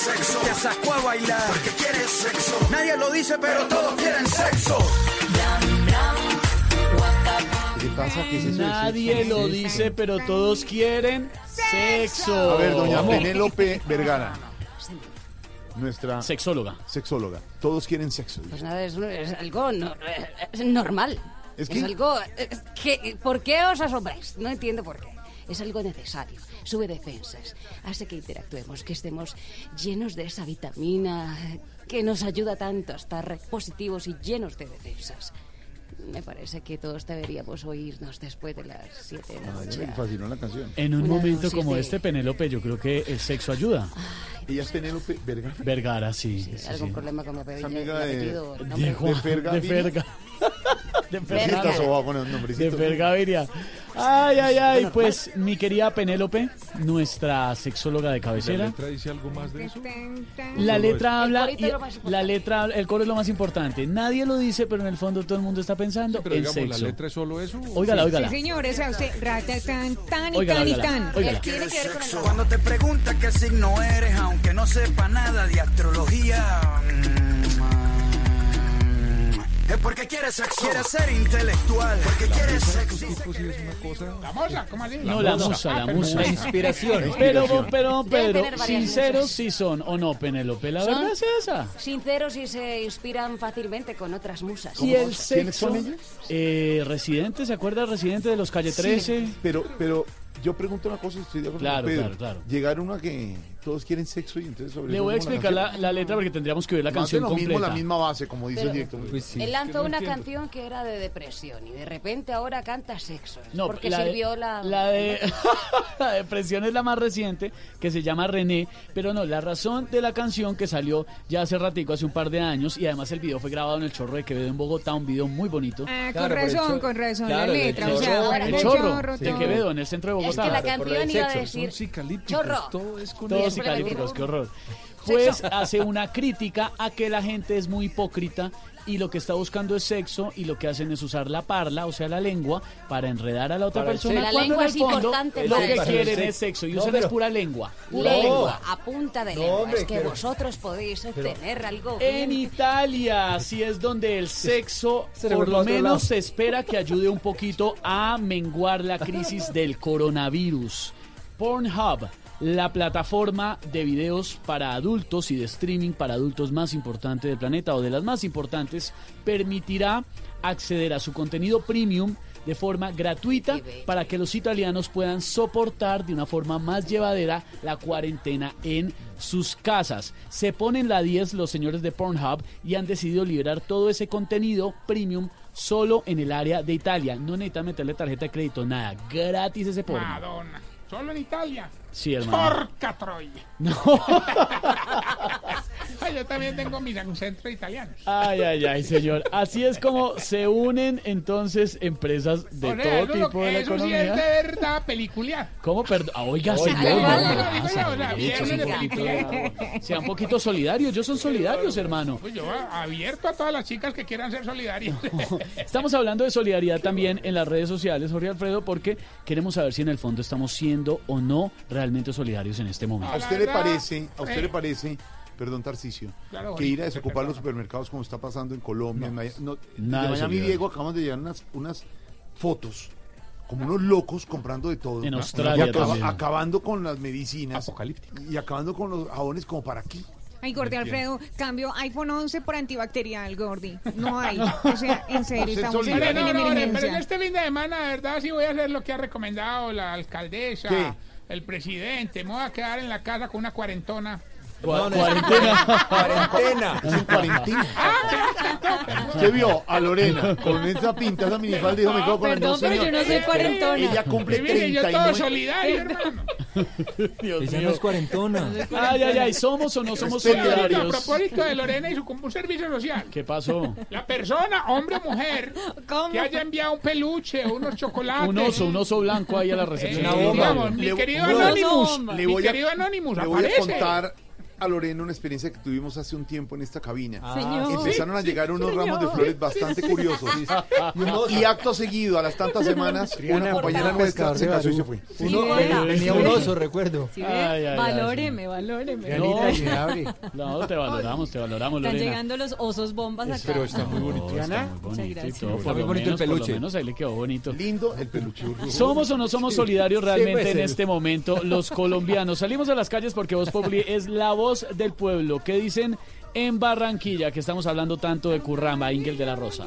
Te sacó a bailar porque quieres sexo. Nadie lo dice, pero todos quieren sexo. ¿Qué pasa? ¿Qué es eso? Nadie lo dice, pero todos quieren sexo. A ver, doña. Penélope Vergara. Nuestra sexóloga. Sexóloga. Todos quieren sexo. Pues nada, es, es algo no- es normal. ¿Es Es, qué? algo... es que, ¿Por qué os asombráis? No entiendo por qué. Es algo necesario. Sube defensas. Hace que interactuemos, que estemos llenos de esa vitamina que nos ayuda tanto a estar positivos y llenos de defensas. me parece que todos deberíamos oírnos después de las 7 de la Ay, noche. fascinó la canción. En un Una momento como de- este, Penélope, yo creo que el sexo ayuda. Ella es Penélope Vergara. Vergara, sí. sí, ¿Algún sí. problema con mi apellido? de- de de? Ferga. De ¿Por qué Ferga. De Fergaviria. Ay, ay, ay. Pues mi querida Penélope, nuestra sexóloga de ¿La cabecera. letra dice algo más de eso? La letra El habla, y- la letra, habla- el coro es lo más importante. Nadie lo dice, pero en el fondo todo el mundo está pensando Pero en digamos, sexo. ¿la letra es solo eso? Óigala, óigala. Sí, señores, a usted, rata, tan, tan y tan y tan. óigala. Tiene que ver con el Cuando te pregunta qué signo eres, aunque no sepa nada de astrología, mm, es porque quieres sexo. Quieres ser intelectual. Porque quieres sexo. La moza, ¿cómo así? No, la musa, la musa. La inspiración. Pero, pero, pero, sinceros sí son, ¿o no, Penélope? La Son verdad es esa. Sinceros y se inspiran fácilmente con otras musas. Y el ¿Quiénes sexo, son ellos? eh, Residente, ¿se acuerda Residente de los Calle 13? Pero, pero yo pregunto una cosa, estoy de acuerdo Claro, con Pedro. claro, claro. Llegaron a que todos quieren sexo y entonces sobre Le voy a explicar la, letra porque tendríamos que ver la Más de canción lo mismo, la misma base, como dice el Pero- director. Pues Él lanzó una canción que era de depresión y de repente ahora canta sexo. No, porque la de- sirvió la... La de la depresión es la más reciente, que se llama René, pero no, la razón de la canción que salió ya hace ratico, hace un par de años, y además el video fue grabado en el Chorro de Quevedo en Bogotá, un video muy bonito. Ah, Claro, con el razón, con razón, claro, la el letra. o sea, ahora el el Chorro de. Quevedo, en el centro de Es Bogotá. que la del iba a decir... Chorro. todo es con Todos psicalípticos, qué horror. Pues hace una crítica a que la gente es muy hipócrita y lo que está buscando es sexo y lo que hacen es usar la parla, o sea, la lengua, para enredar a la otra Para persona. La lengua en es el fondo importante lo que quieren es sexo y No, usan pero- es pura lengua. Lengua, a punta de No, lengua. hombre, es que pero- vosotros podéis obtener algo En bien. Italia, sí es donde el sexo, Se por lo menos, se espera que ayude un poquito a menguar la crisis del coronavirus. Pornhub, la plataforma de videos para adultos y de streaming para adultos más importante del planeta o de las más importantes, permitirá acceder a su contenido premium de forma gratuita para que los italianos puedan soportar de una forma más llevadera la cuarentena en sus casas. Se ponen la 10 los señores de Pornhub y han decidido liberar todo ese contenido premium solo en el área de Italia. No necesitan meterle tarjeta de crédito, nada. Gratis ese porno. Madonna. Solo en Italia. Sí, hermano. Porca Troya. No. Ay, yo también tengo mis ancestros italianos. Ay, ay, ay, señor. Así es como se unen entonces empresas de todo eso, tipo de la eso sí es economía. de verdad pelicular. ¿Cómo perdón? Ah, oiga, Oiga, señor. no, no, no, no, no, digo yo, sea o sea, derecho, viernes un de poquito película. de- Sea un poquito solidarios. Ellos son solidarios, hermano. Pues yo abierto a todas las chicas que quieran ser solidarias. Estamos hablando de solidaridad también en las redes sociales, Jorge Alfredo, porque queremos saber si en el fondo estamos siendo o no realmente solidarios en este momento. ¿A usted le parece, a usted le parece, perdón Tarcicio, Claro, que ir a desocupar los supermercados como está pasando en Colombia, en Maya- no, Nada de Miami. Diego acabamos de llegar unas, unas fotos como unos locos comprando de todo. En ¿no? Australia Y acaba- acabando con las medicinas. Y acabando con los jabones como para aquí. Ay, Gordi No Alfredo, cambio iPhone 11 por antibacterial, Gordi. No hay. O sea, en serio, estamos en, en No, no, pero en este fin de semana, de verdad, sí voy a hacer lo que ha recomendado la alcaldesa, ¿Qué? El presidente. Me voy a quedar en la casa con una cuarentona. Cua- cuarentena. Cuarentena. Es en cuarentena. Usted vio a Lorena con esa pinta, esa minifalda dijo, me quedo con Perdón, no, pero yo no soy cuarentona. Ella cumple Y mire, yo todo 39. solidario, hermano. Dios Esa mío. no es cuarentona. Ay, ay, ay, ¿somos o no somos Usted, A solidarios? propósito de Lorena y su un servicio social. ¿Qué pasó? La persona, hombre o mujer, que haya enviado un peluche o unos chocolates. Un oso, un oso blanco ahí a la eh, recepción. Una bomba. digamos, mi Le- querido Anonymous, le mi voy a- querido Anonymous, Le voy a aparece. contar a Lorena una experiencia que tuvimos hace un tiempo en esta cabina. Señor. Empezaron a llegar unos señor. ramos de flores bastante curiosos. Y acto seguido, a las tantas semanas, una compañera nuestra se casó y se fue. Tenía un oso, recuerdo. ¿Sí ve? Ay, ay, ay, valóreme, valóreme. No, no, te valoramos, te valoramos, Están Lorena. llegando los osos bombas acá. Pero está muy bonito. No, está muy Muchas bonito gracias. Está muy el peluche. menos ahí le quedó bonito. Lindo el peluche. ¿Somos o no somos solidarios realmente puede en este momento los colombianos? Salimos a las calles porque Voz Populi es la voz del pueblo. ¿Qué dicen en Barranquilla, que estamos hablando tanto de Curramba, Ingel de la Rosa?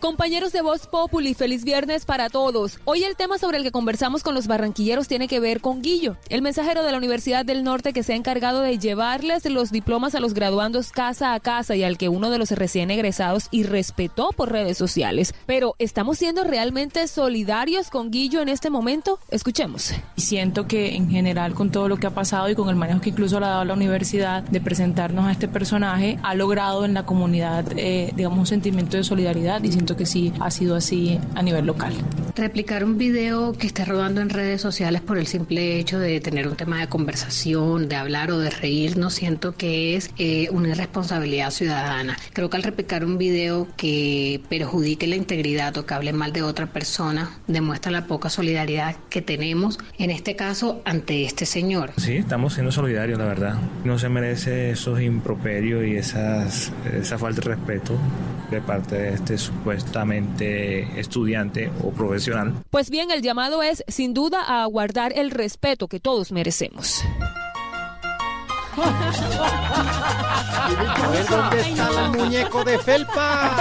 Compañeros de Voz Populi, feliz viernes para todos. Hoy el tema sobre el que conversamos con los barranquilleros tiene que ver con Guillo, el mensajero de la Universidad del Norte que se ha encargado de llevarles los diplomas a los graduandos casa a casa y al que uno de los recién egresados y respetó por redes sociales. Pero, ¿estamos siendo realmente solidarios con Guillo en este momento? Escuchemos. Siento que en general con todo lo que ha pasado y con el manejo que incluso le ha dado la universidad de presentarnos a este personaje, ha logrado en la comunidad, eh, digamos, un sentimiento de solidaridad y siento que sí ha sido así a nivel local. Replicar un video que esté rodando en redes sociales por el simple hecho de tener un tema de conversación, de hablar o de reír, no siento que es eh, una irresponsabilidad ciudadana. Creo que al replicar un video que perjudique la integridad o que hable mal de otra persona, demuestra la poca solidaridad que tenemos, en este caso, ante este señor. Sí, estamos siendo solidarios, la verdad. No se merece esos improperios y esas, esa falta de respeto de parte de este supuestamente estudiante o profesional. Pues bien, el llamado es sin duda a guardar el respeto que todos merecemos. A ver dónde está el muñeco de felpa.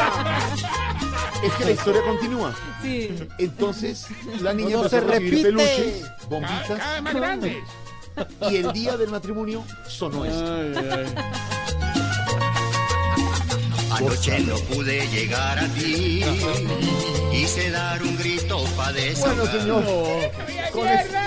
Es que la historia continúa. Sí. Entonces, la niña No empezó se repite. peluches, bombitas. Cada vez más grandes. Y el día del matrimonio sonó esto. Anoche no pude llegar a ti. Quise dar un grito para Bueno, señor. con este-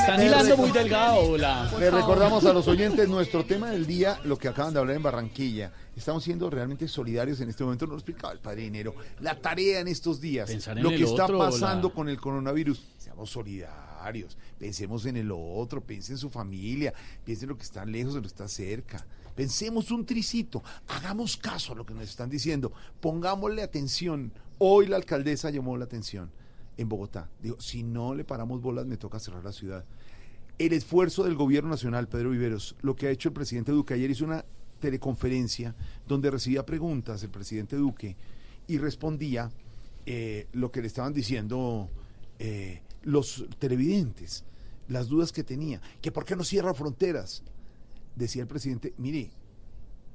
Están hilando muy delgado, la. Le recordamos a los oyentes nuestro tema del día, lo que acaban de hablar en Barranquilla. Estamos siendo realmente solidarios en este momento. Nos lo explicaba el padre Dinero. La tarea en estos días, en lo que está otro, pasando la- con el coronavirus. Seamos solidarios. Pensemos en el otro. Piensen en su familia. Piensen en lo que está lejos, en lo que está cerca. Pensemos un tricito. Hagamos caso a lo que nos están diciendo. Pongámosle atención. Hoy la alcaldesa llamó la atención en Bogotá. Dijo, si no le paramos bolas, me toca cerrar la ciudad el esfuerzo del gobierno nacional, Pedro Viveros, lo que ha hecho el presidente Duque. Ayer hizo una teleconferencia donde recibía preguntas el presidente Duque y respondía eh, lo que le estaban diciendo eh, los televidentes, las dudas que tenía, que por qué no cierra fronteras. Decía el presidente, mire,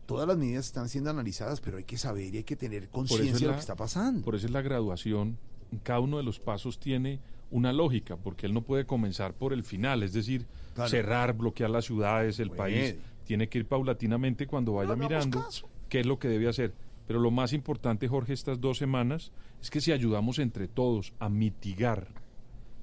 todas las medidas están siendo analizadas, pero hay que saber y hay que tener conciencia es de lo que está pasando. Por eso es la graduación. Cada uno de los pasos tiene una lógica, porque él no puede comenzar por el final, es decir, Claro. cerrar, bloquear las ciudades, el país. Tiene que ir paulatinamente cuando vaya mirando caso. qué es lo que debe hacer. Pero lo más importante, Jorge, estas dos semanas es que si ayudamos entre todos a mitigar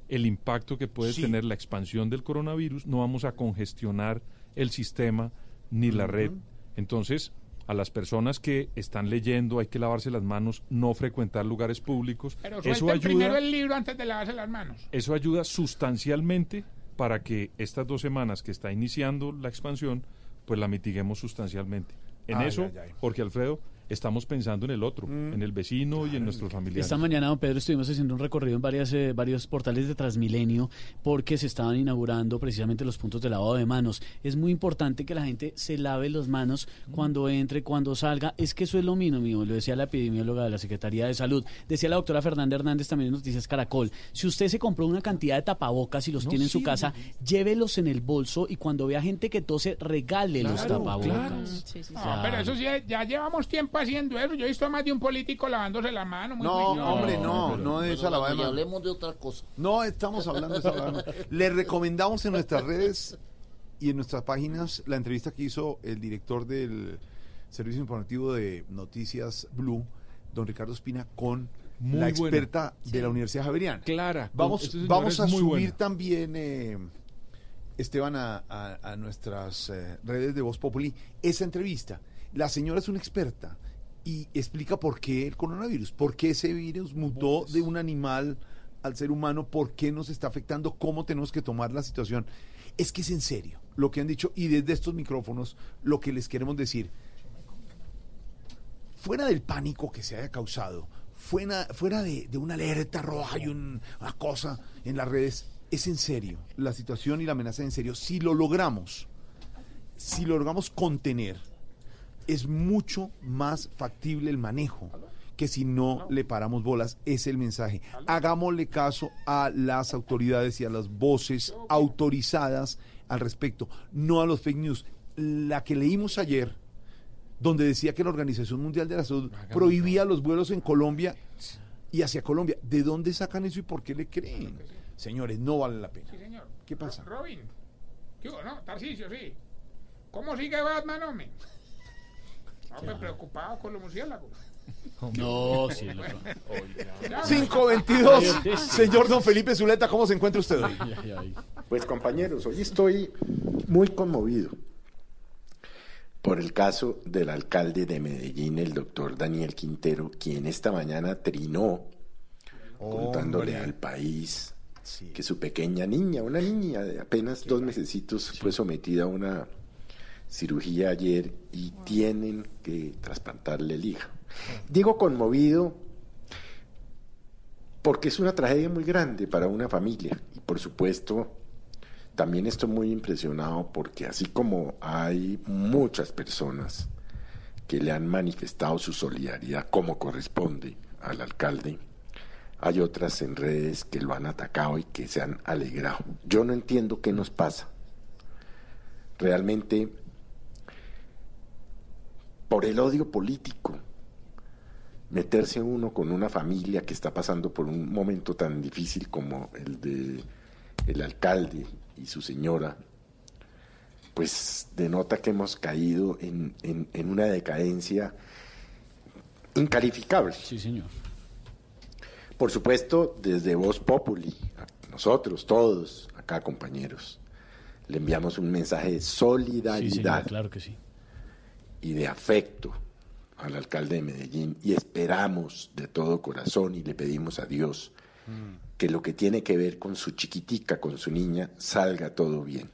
el impacto que puede Sí. tener la expansión del coronavirus, no vamos a congestionar el sistema ni la red. Entonces, a las personas que están leyendo hay que lavarse las manos, no frecuentar lugares públicos. Pero Eso suelten primero ayuda, el libro antes de lavarse las manos. eso ayuda sustancialmente para que estas dos semanas que está iniciando la expansión, pues la mitiguemos sustancialmente. En Ay, eso, ay, ay. Jorge Alfredo, estamos pensando en el otro, en el vecino y en nuestros familiares. Esta mañana, don Pedro, estuvimos haciendo un recorrido en varias, eh, varios portales de Transmilenio porque se estaban inaugurando precisamente los puntos de lavado de manos. Es muy importante que la gente se lave las manos cuando entre, cuando salga. Es que eso es lo mínimo, lo decía la epidemióloga de la Secretaría de Salud. Decía la doctora Fernanda Hernández también en Noticias Caracol. Si usted se compró una cantidad de tapabocas y los No tiene en su casa, llévelos en el bolso y cuando vea gente que tose, regale los Claro, tapabocas. No, pero eso sí, ya llevamos tiempo haciendo eso. Yo he visto a más de un político lavándose la mano. Muy No, juicioso. hombre, no, no de esa lavada de hablemos de otra cosa. No estamos hablando de esa lavada de recomendamos en nuestras redes y en nuestras páginas la entrevista que hizo el director del Servicio Informativo de Noticias Blue, don Ricardo Espina, con Muy la buena. experta de la Universidad Javeriana. Clara. Vamos, vamos a subir buena. también, eh, Esteban, a, a- a nuestras eh, redes de Voz Populi esa entrevista. La señora es una experta y explica por qué el coronavirus, por qué ese virus mutó de un animal al ser humano, por qué nos está afectando, cómo tenemos que tomar la situación. Es que es en serio lo que han dicho y desde estos micrófonos lo que les queremos decir. Fuera del pánico que se haya causado, fuera, fuera de, de una alerta roja y un- una cosa en las redes, es en serio. La situación y la amenaza es en serio. Si lo logramos, si lo logramos contener, es mucho más factible el manejo que si no le paramos bolas. Es el mensaje. Hagámosle caso a las autoridades y a las voces autorizadas al respecto, no a los fake news. La que leímos ayer donde decía que la Organización Mundial de la Salud prohibía los vuelos en Colombia y hacia Colombia. ¿De dónde sacan eso y por qué le creen? Señores, no vale la pena. Sí, señor. ¿Qué pasa? Robin. ¿Qué hubo, no? Tarcicio, sí. ¿Cómo sigue Batman, hombre? Hombre, preocupado con los murciélagos. No, sí, lo- 522. Señor Don Felipe Zuleta, ¿cómo se encuentra usted hoy? Pues compañeros, hoy estoy muy conmovido por el caso del alcalde de Medellín, el doctor Daniel Quintero, quien esta mañana trinó contándole Hombre. al país que su pequeña niña, una niña de apenas dos mesecitos, fue sometida a una cirugía ayer y tienen que trasplantarle el hígado. Digo conmovido porque es una tragedia muy grande para una familia y por supuesto también estoy muy impresionado porque así como hay muchas personas que le han manifestado su solidaridad como corresponde al alcalde, hay otras en redes que lo han atacado y que se han alegrado. Yo no entiendo qué nos pasa. Realmente, por el odio político, meterse uno con una familia que está pasando por un momento tan difícil como el de el alcalde y su señora, pues denota que hemos caído en, en- en una decadencia incalificable. Sí, señor. Por supuesto, desde Voz Populi, nosotros todos, acá compañeros, le enviamos un mensaje de Sí, solidaridad señor, claro que sí. Y de afecto al alcalde de Medellín y esperamos de todo corazón y le pedimos a Dios que lo que tiene que ver con su chiquitica, con su niña, salga todo bien.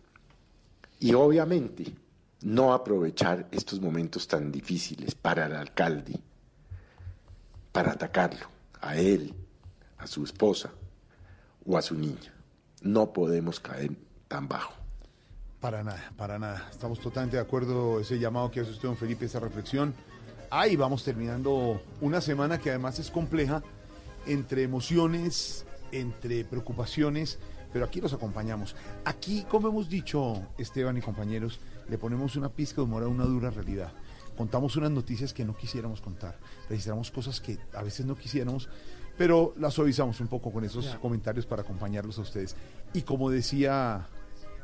Y obviamente no aprovechar estos momentos tan difíciles para el alcalde, para atacarlo, a él, a su esposa o a su niña. No podemos caer tan bajo. Para nada, para nada. Estamos totalmente de acuerdo ese llamado que hace usted, don Felipe, esa reflexión. Ahí vamos terminando una semana que además es compleja entre emociones, entre preocupaciones, pero aquí los acompañamos. Aquí, como hemos dicho Esteban y compañeros, le ponemos una pizca de humor a una dura realidad. Contamos unas noticias que no quisiéramos contar, registramos cosas que a veces no quisiéramos, pero las suavizamos un poco con esos Ya. comentarios para acompañarlos a ustedes. Y como decía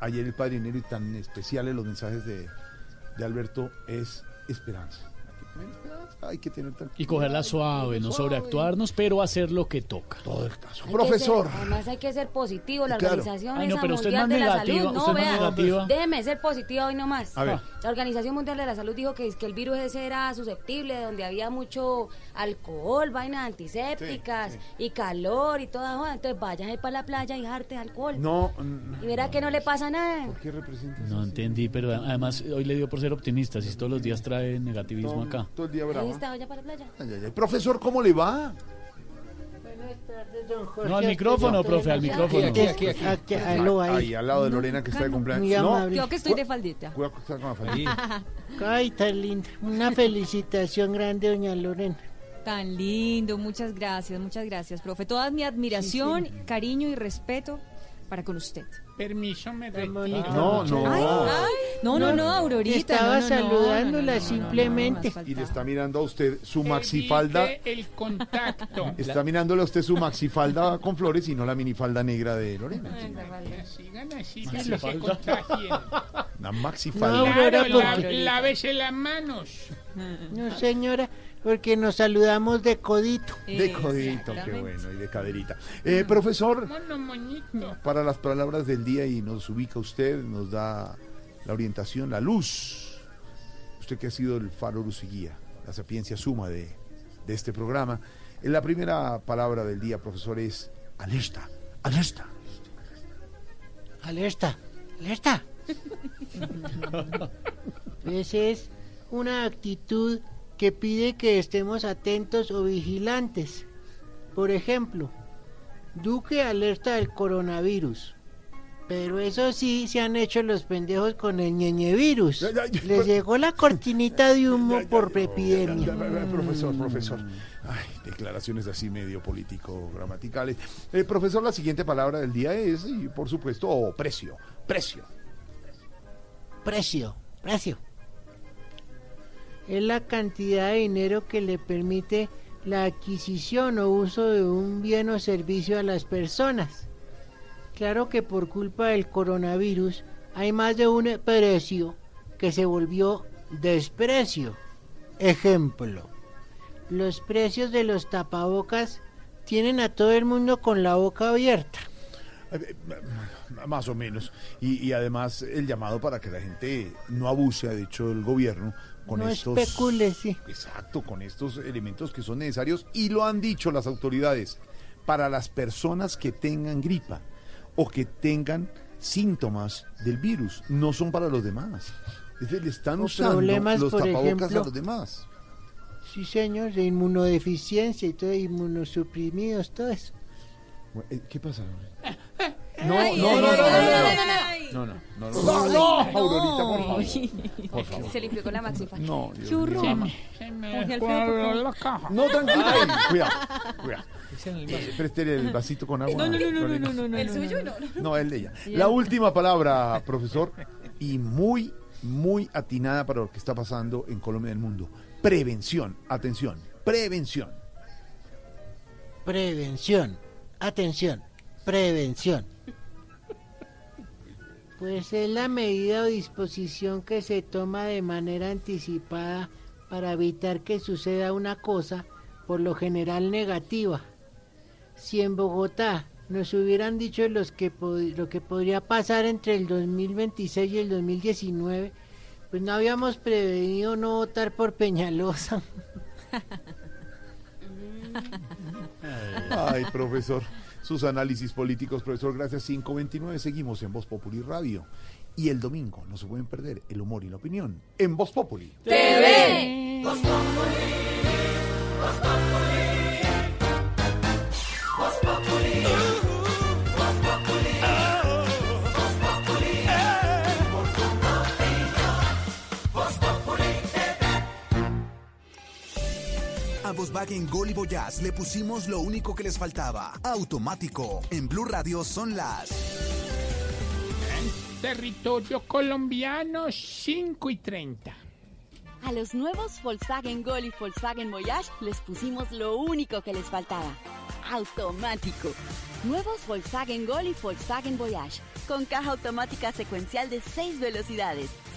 ayer el Padre Nero y tan especiales los mensajes de Alberto, es esperanza. Hay que tener Y cogerla suave, no sobreactuarnos, pero hacer lo que toca. Todo el caso. Hay ser- además hay que ser positivo. La Claro. Organización Ay, no, esa pero usted Mundial es de la Salud. No, usted es más vea. negativa. Déjeme ser positiva hoy nomás. A ver. La Organización Mundial de la Salud dijo que, que el virus ese era susceptible, donde había mucho alcohol, vainas antisépticas y calor y toda joda. Entonces vayan para la playa y jarte alcohol. No, Y verá que no le pasa nada. ¿qué representa? No entendí, pero además hoy le dio por ser optimista, si todos los días trae negativismo Todo- Todo el día Ahí bravo. está, vaya para la playa. Ay, ay, ay. Profesor, ¿cómo le va? No, al micrófono, profe, al micrófono. Aquí, aquí, aquí. Aquí, aló, ahí. Ahí, al lado de Lorena que está de cumpleaños. Muy No. Yo que estoy de faldita. cuidado que está con la faldita. Ay, tan linda. Una felicitación grande, doña Lorena. Tan lindo, muchas gracias, muchas gracias, profe. Toda mi admiración, cariño y respeto para con usted. Permiso, me retiro. No, no. Ay, ay, no, no, no, Aurorita. Estaba no, no, no, saludándola no, no, no, simplemente. Y le está mirando a usted su maxifalda. El contacto. Está mirándole a usted su maxifalda con flores y no la minifalda negra de Lorena. Sigan así, que Maxi no se falda. contagien. La maxifalda. Claro, la- lávese las manos. No, señora, porque nos saludamos de codito. De codito, qué bueno, y de caderita. Eh, profesor, para las palabras del día y nos ubica usted, nos da la orientación, la luz. Usted que ha sido el faro luz y guía, la sapiencia suma de, de este programa. En la primera palabra del día, profesor, es alerta, alerta. Alerta, alerta. Esa es una actitud que pide que estemos atentos o vigilantes. Por ejemplo, Duque alerta del coronavirus. Pero eso sí, se han hecho los pendejos con el ñeñevirus. Les llegó la cortinita de humo por epidemia. Profesor, profesor. Ay, declaraciones así medio político-gramaticales. Eh, profesor, la siguiente palabra del día es, y por supuesto, precio. Precio. Precio, precio. Es la cantidad de dinero que le permite la adquisición o uso de un bien o servicio a las personas. Claro que por culpa del coronavirus hay más de un precio que se volvió desprecio. Ejemplo, los precios de los tapabocas tienen a todo el mundo con la boca abierta. Eh, Más o menos. Y, y además el llamado para que la gente no abuse, ha dicho el gobierno, con No estos... especule, sí. Exacto, con estos elementos que son necesarios y lo han dicho las autoridades. Para las personas que tengan gripa o que tengan síntomas del virus, no son para los demás. Es decir, le están usando problemas, los por tapabocas ejemplo, a los demás. Sí, señor, de inmunodeficiencia y todo, inmunosuprimidos, todo eso. Eh, ¿Qué pasa? No, no, no, no, no, no. No, no, no, Aurorita, por favor. Por favor. Se limpió con la maxifa. No, Churro. Se me cuadró la caja. No, tranquila. Cuidado, cuidado. Eh, preste el vasito con agua. No, no, no, no, no, no. no. El suyo no. No, el de ella. La última palabra, profesor, y muy, muy atinada para lo que está pasando en Colombia y el mundo. Prevención, atención, prevención. Prevención, atención, prevención pues es la medida o disposición que se toma de manera anticipada para evitar que suceda una cosa, por lo general negativa. Si en Bogotá nos hubieran dicho los que lo que podría pasar entre el 2026 y el 2019, pues no habíamos prevenido no votar por Peñalosa. Ay, profesor. Sus análisis políticos, profesor, gracias. 529. Seguimos en Voz Populi Radio. Y el domingo, no se pueden perder el humor y la opinión en Voz Populi. TV. A Volkswagen Gol y Voyage le pusimos lo único que les faltaba. Automático. En Blue Radio son las... Territorio colombiano 5 y 30. A los nuevos Volkswagen Gol y Volkswagen Voyage les pusimos lo único que les faltaba. Automático. Nuevos Volkswagen Gol y Volkswagen Voyage. Con caja automática secuencial de 6 velocidades,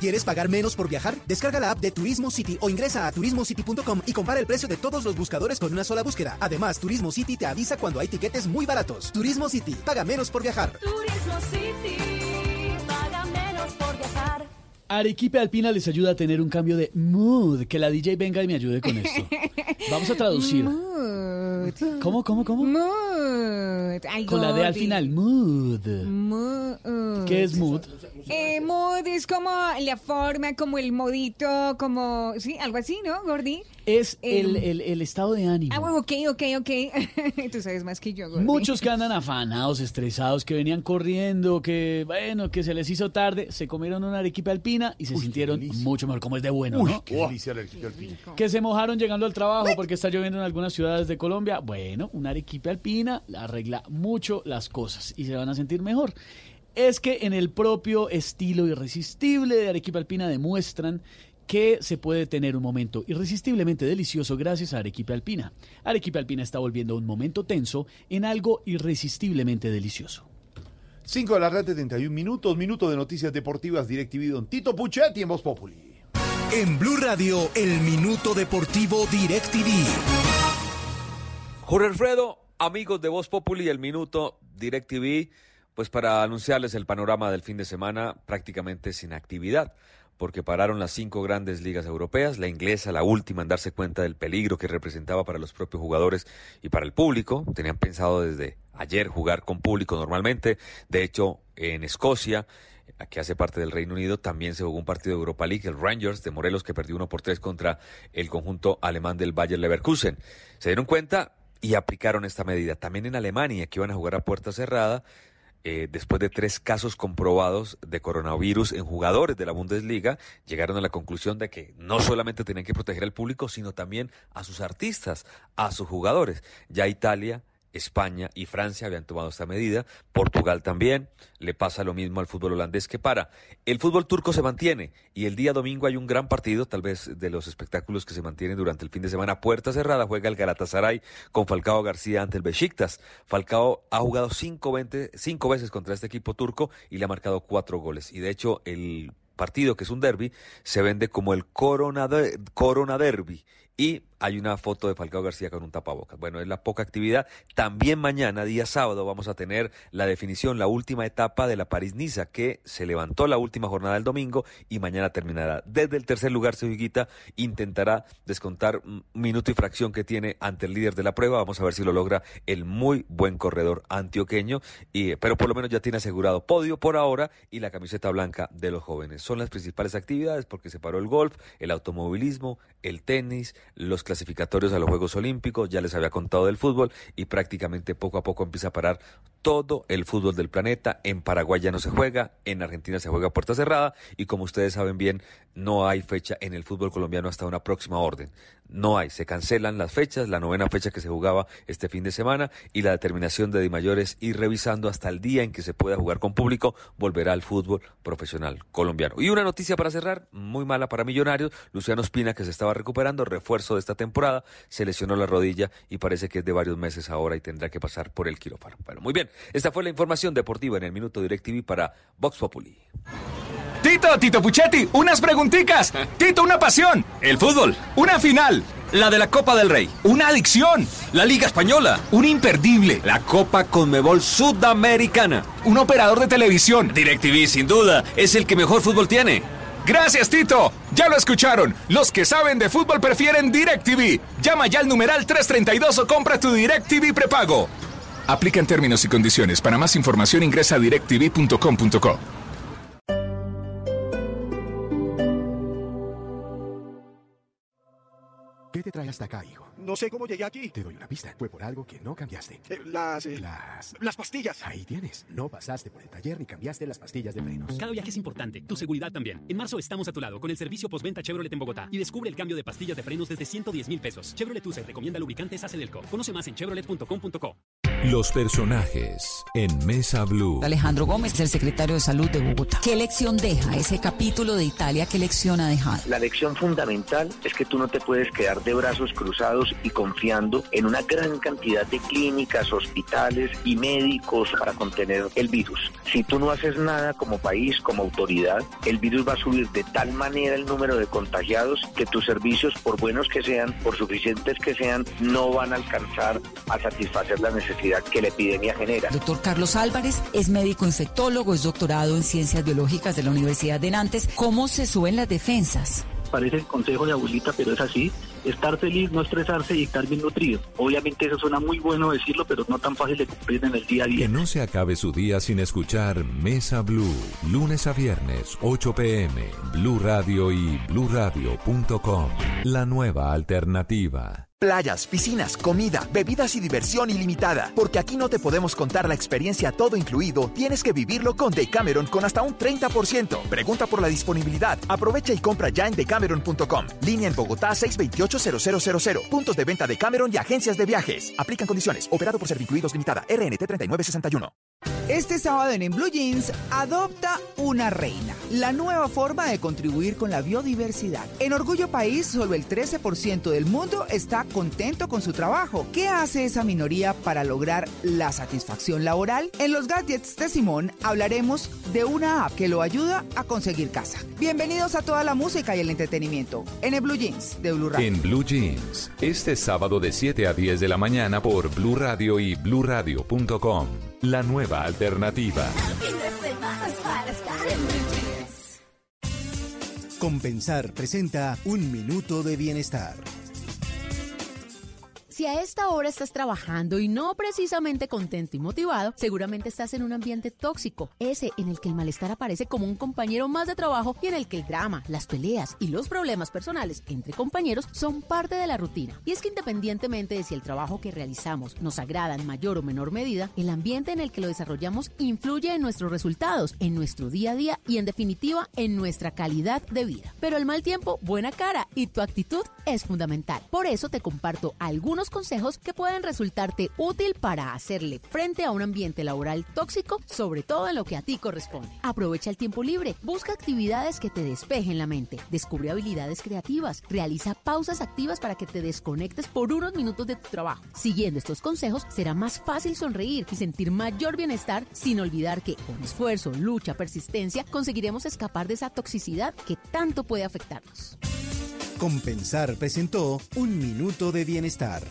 ¿Quieres pagar menos por viajar? Descarga la app de Turismo City o ingresa a turismocity.com y compara el precio de todos los buscadores con una sola búsqueda. Además, Turismo City te avisa cuando hay tiquetes muy baratos. Turismo City, paga menos por viajar. Turismo City, paga menos por viajar. Arequipe Alpina les ayuda a tener un cambio de mood. Que la DJ venga y me ayude con esto. Vamos a traducir. Mood. ¿Cómo, cómo, cómo? Mood. Con la D al final. Mood. Mood. ¿Qué es mood? Eh, mood es como la forma, como el modito, como... Sí, algo así, ¿no, Gordy? Es Em, el, el- el estado de ánimo. Ah, bueno, ok, ok, ok. Tú sabes más que yo, Gordy. Muchos que andan afanados, estresados, que venían corriendo, que bueno, que se les hizo tarde, se comieron una arequipa alpina y se sintieron mucho mejor, como es de bueno, Uy, ¿no? qué delicia el arequipe alpina. Que se mojaron llegando al trabajo porque está lloviendo en algunas ciudades de Colombia. Bueno, una arequipe alpina arregla mucho las cosas y se van a sentir mejor. Es que en el propio estilo irresistible de Arequipa Alpina demuestran que se puede tener un momento irresistiblemente delicioso gracias a Arequipa Alpina. Arequipa Alpina está volviendo un momento tenso en algo irresistiblemente delicioso. 5 de la red, 71 minutos. Minuto de noticias deportivas. DirecTV Don Tito Puchetti en Voz Populi. En Blue Radio, el Minuto Deportivo DirecTV. Jorge Alfredo, amigos de Voz Populi, el minuto DirecTV, pues para anunciarles el panorama del fin de semana prácticamente sin actividad, porque pararon las cinco grandes ligas europeas, la inglesa, la última en darse cuenta del peligro que representaba para los propios jugadores y para el público. Tenían pensado desde ayer jugar con público normalmente. De hecho, en Escocia, que hace parte del Reino Unido, también se jugó un partido de Europa League, el Rangers de Morelos, que perdió uno por tres contra el conjunto alemán del Bayer Leverkusen. Se dieron cuenta y aplicaron esta medida. También en Alemania, que iban a jugar a puerta cerrada, eh, después de tres casos comprobados de coronavirus en jugadores de la Bundesliga, llegaron a la conclusión de que no solamente tenían que proteger al público, sino también a sus artistas, a sus jugadores. Ya Italia España y Francia habían tomado esta medida, Portugal también, le pasa lo mismo al fútbol holandés que para. El fútbol turco se mantiene y el día domingo hay un gran partido, tal vez de los espectáculos que se mantienen durante el fin de semana. Puerta cerrada juega el Galatasaray con Falcao García ante el Besiktas. Falcao ha jugado cinco, cinco veces contra este equipo turco y le ha marcado cuatro goles. Y de hecho el partido, que es un derby, se vende como el Corona, Corona Derby. Y hay una foto de Falcao García con un tapabocas. Bueno, es la poca actividad. También mañana, día sábado, vamos a tener la definición, la última etapa de la París-Niza, que se levantó la última jornada del domingo y mañana terminará. Desde el tercer lugar, Seviguita intentará descontar minuto y fracción que tiene ante el líder de la prueba. Vamos a ver si lo logra el muy buen corredor antioqueño, y, pero por lo menos ya tiene asegurado podio por ahora y la camiseta blanca de los jóvenes. Son las principales actividades porque se paró el golf, el automovilismo, el tenis, los clasificatorios a los Juegos Olímpicos, ya les había contado del fútbol y prácticamente poco a poco empieza a parar todo el fútbol del planeta. En Paraguay ya no se juega, en Argentina se juega a puerta cerrada y como ustedes saben bien, no hay fecha en el fútbol colombiano hasta una próxima orden. No hay, se cancelan las fechas, la novena fecha que se jugaba este fin de semana y la determinación de Di Mayores ir revisando hasta el día en que se pueda jugar con público, volverá al fútbol profesional colombiano. Y una noticia para cerrar, muy mala para Millonarios, Luciano Espina que se estaba recuperando, refuerzo de esta temporada, se lesionó la rodilla y parece que es de varios meses ahora y tendrá que pasar por el quirófano. Bueno, muy bien, esta fue la información deportiva en el Minuto DirecTV para Vox Populi. Tito, Tito Puchetti, unas preguntitas. Tito, una pasión. El fútbol. Una final. La de la Copa del Rey. Una adicción. La Liga Española. Un imperdible. La Copa Conmebol Sudamericana. Un operador de televisión. DirecTV, sin duda, es el que mejor fútbol tiene. Gracias, Tito. Ya lo escucharon. Los que saben de fútbol prefieren DirecTV. Llama ya al numeral 332 o compra tu DirecTV prepago. Aplica en términos y condiciones. Para más información ingresa a directv.com.co. ¿Qué te trae hasta acá, hijo? No sé cómo llegué aquí. Te doy una pista. Fue por algo que no cambiaste. Eh, las, eh, Las... las pastillas. Ahí tienes. No pasaste por el taller ni cambiaste las pastillas de frenos. Cada viaje es importante, tu seguridad también. En marzo estamos a tu lado con el servicio postventa Chevrolet en Bogotá y descubre el cambio de pastillas de frenos desde 110 mil pesos. Chevrolet USA recomienda lubricantes Acedelco. Conoce más en chevrolet.com.co. Los personajes en Mesa Blue. Alejandro Gómez el secretario de Salud de Bogotá. ¿Qué lección deja ese capítulo de Italia? ¿Qué lección ha dejado? La lección fundamental es que tú no te puedes quedar de brazos cruzados y confiando en una gran cantidad de clínicas, hospitales y médicos para contener el virus. Si tú no haces nada como país, como autoridad, el virus va a subir de tal manera el número de contagiados que tus servicios, por buenos que sean, por suficientes que sean, no van a alcanzar a satisfacer la que la epidemia genera. Doctor Carlos Álvarez es médico infectólogo, es doctorado en ciencias biológicas de la Universidad de Nantes. ¿Cómo se suben las defensas? Parece el consejo de abuelita, pero es así. Estar feliz, no estresarse y estar bien nutrido. Obviamente eso suena muy bueno decirlo, pero no tan fácil de cumplir en el día a día. Que no se acabe su día sin escuchar Mesa Blue, lunes a viernes, 8 pm, Blue Radio y bluradio.com. La nueva alternativa. Playas, piscinas, comida, bebidas y diversión ilimitada. Porque aquí no te podemos contar la experiencia todo incluido, tienes que vivirlo con Decameron con hasta un 30%. Pregunta por la disponibilidad. Aprovecha y compra ya en decameron.com. Línea en Bogotá 628-0000. Puntos de venta de Cameron y agencias de viajes. Aplican condiciones. Operado por Servincluidos Limitada. RNT 3961. Este sábado en, en Blue Jeans, adopta una reina. La nueva forma de contribuir con la biodiversidad. En Orgullo País, solo el 13% del mundo está contento con su trabajo. ¿Qué hace esa minoría para lograr la satisfacción laboral? En los gadgets de Simón hablaremos de una app que lo ayuda a conseguir casa. Bienvenidos a toda la música y el entretenimiento en el Blue Jeans de Blue Radio. En Blue Jeans, este sábado de 7 a 10 de la mañana por Blue Radio y bluradio.com. La nueva alternativa. Compensar presenta un minuto de bienestar. Si a esta hora estás trabajando y no precisamente contento y motivado, seguramente estás en un ambiente tóxico, ese en el que el malestar aparece como un compañero más de trabajo y en el que el drama, las peleas y los problemas personales entre compañeros son parte de la rutina. Y es que independientemente de si el trabajo que realizamos nos agrada en mayor o menor medida, el ambiente en el que lo desarrollamos influye en nuestros resultados, en nuestro día a día y en definitiva en nuestra calidad de vida. Pero el mal tiempo, buena cara y tu actitud es fundamental. Por eso te comparto algunos consejos que pueden resultarte útil para hacerle frente a un ambiente laboral tóxico, sobre todo en lo que a ti corresponde. Aprovecha el tiempo libre, busca actividades que te despejen la mente, descubre habilidades creativas, realiza pausas activas para que te desconectes por unos minutos de tu trabajo. Siguiendo estos consejos, será más fácil sonreír y sentir mayor bienestar sin olvidar que con esfuerzo, lucha, persistencia, conseguiremos escapar de esa toxicidad que tanto puede afectarnos. Compensar presentó Un Minuto de Bienestar.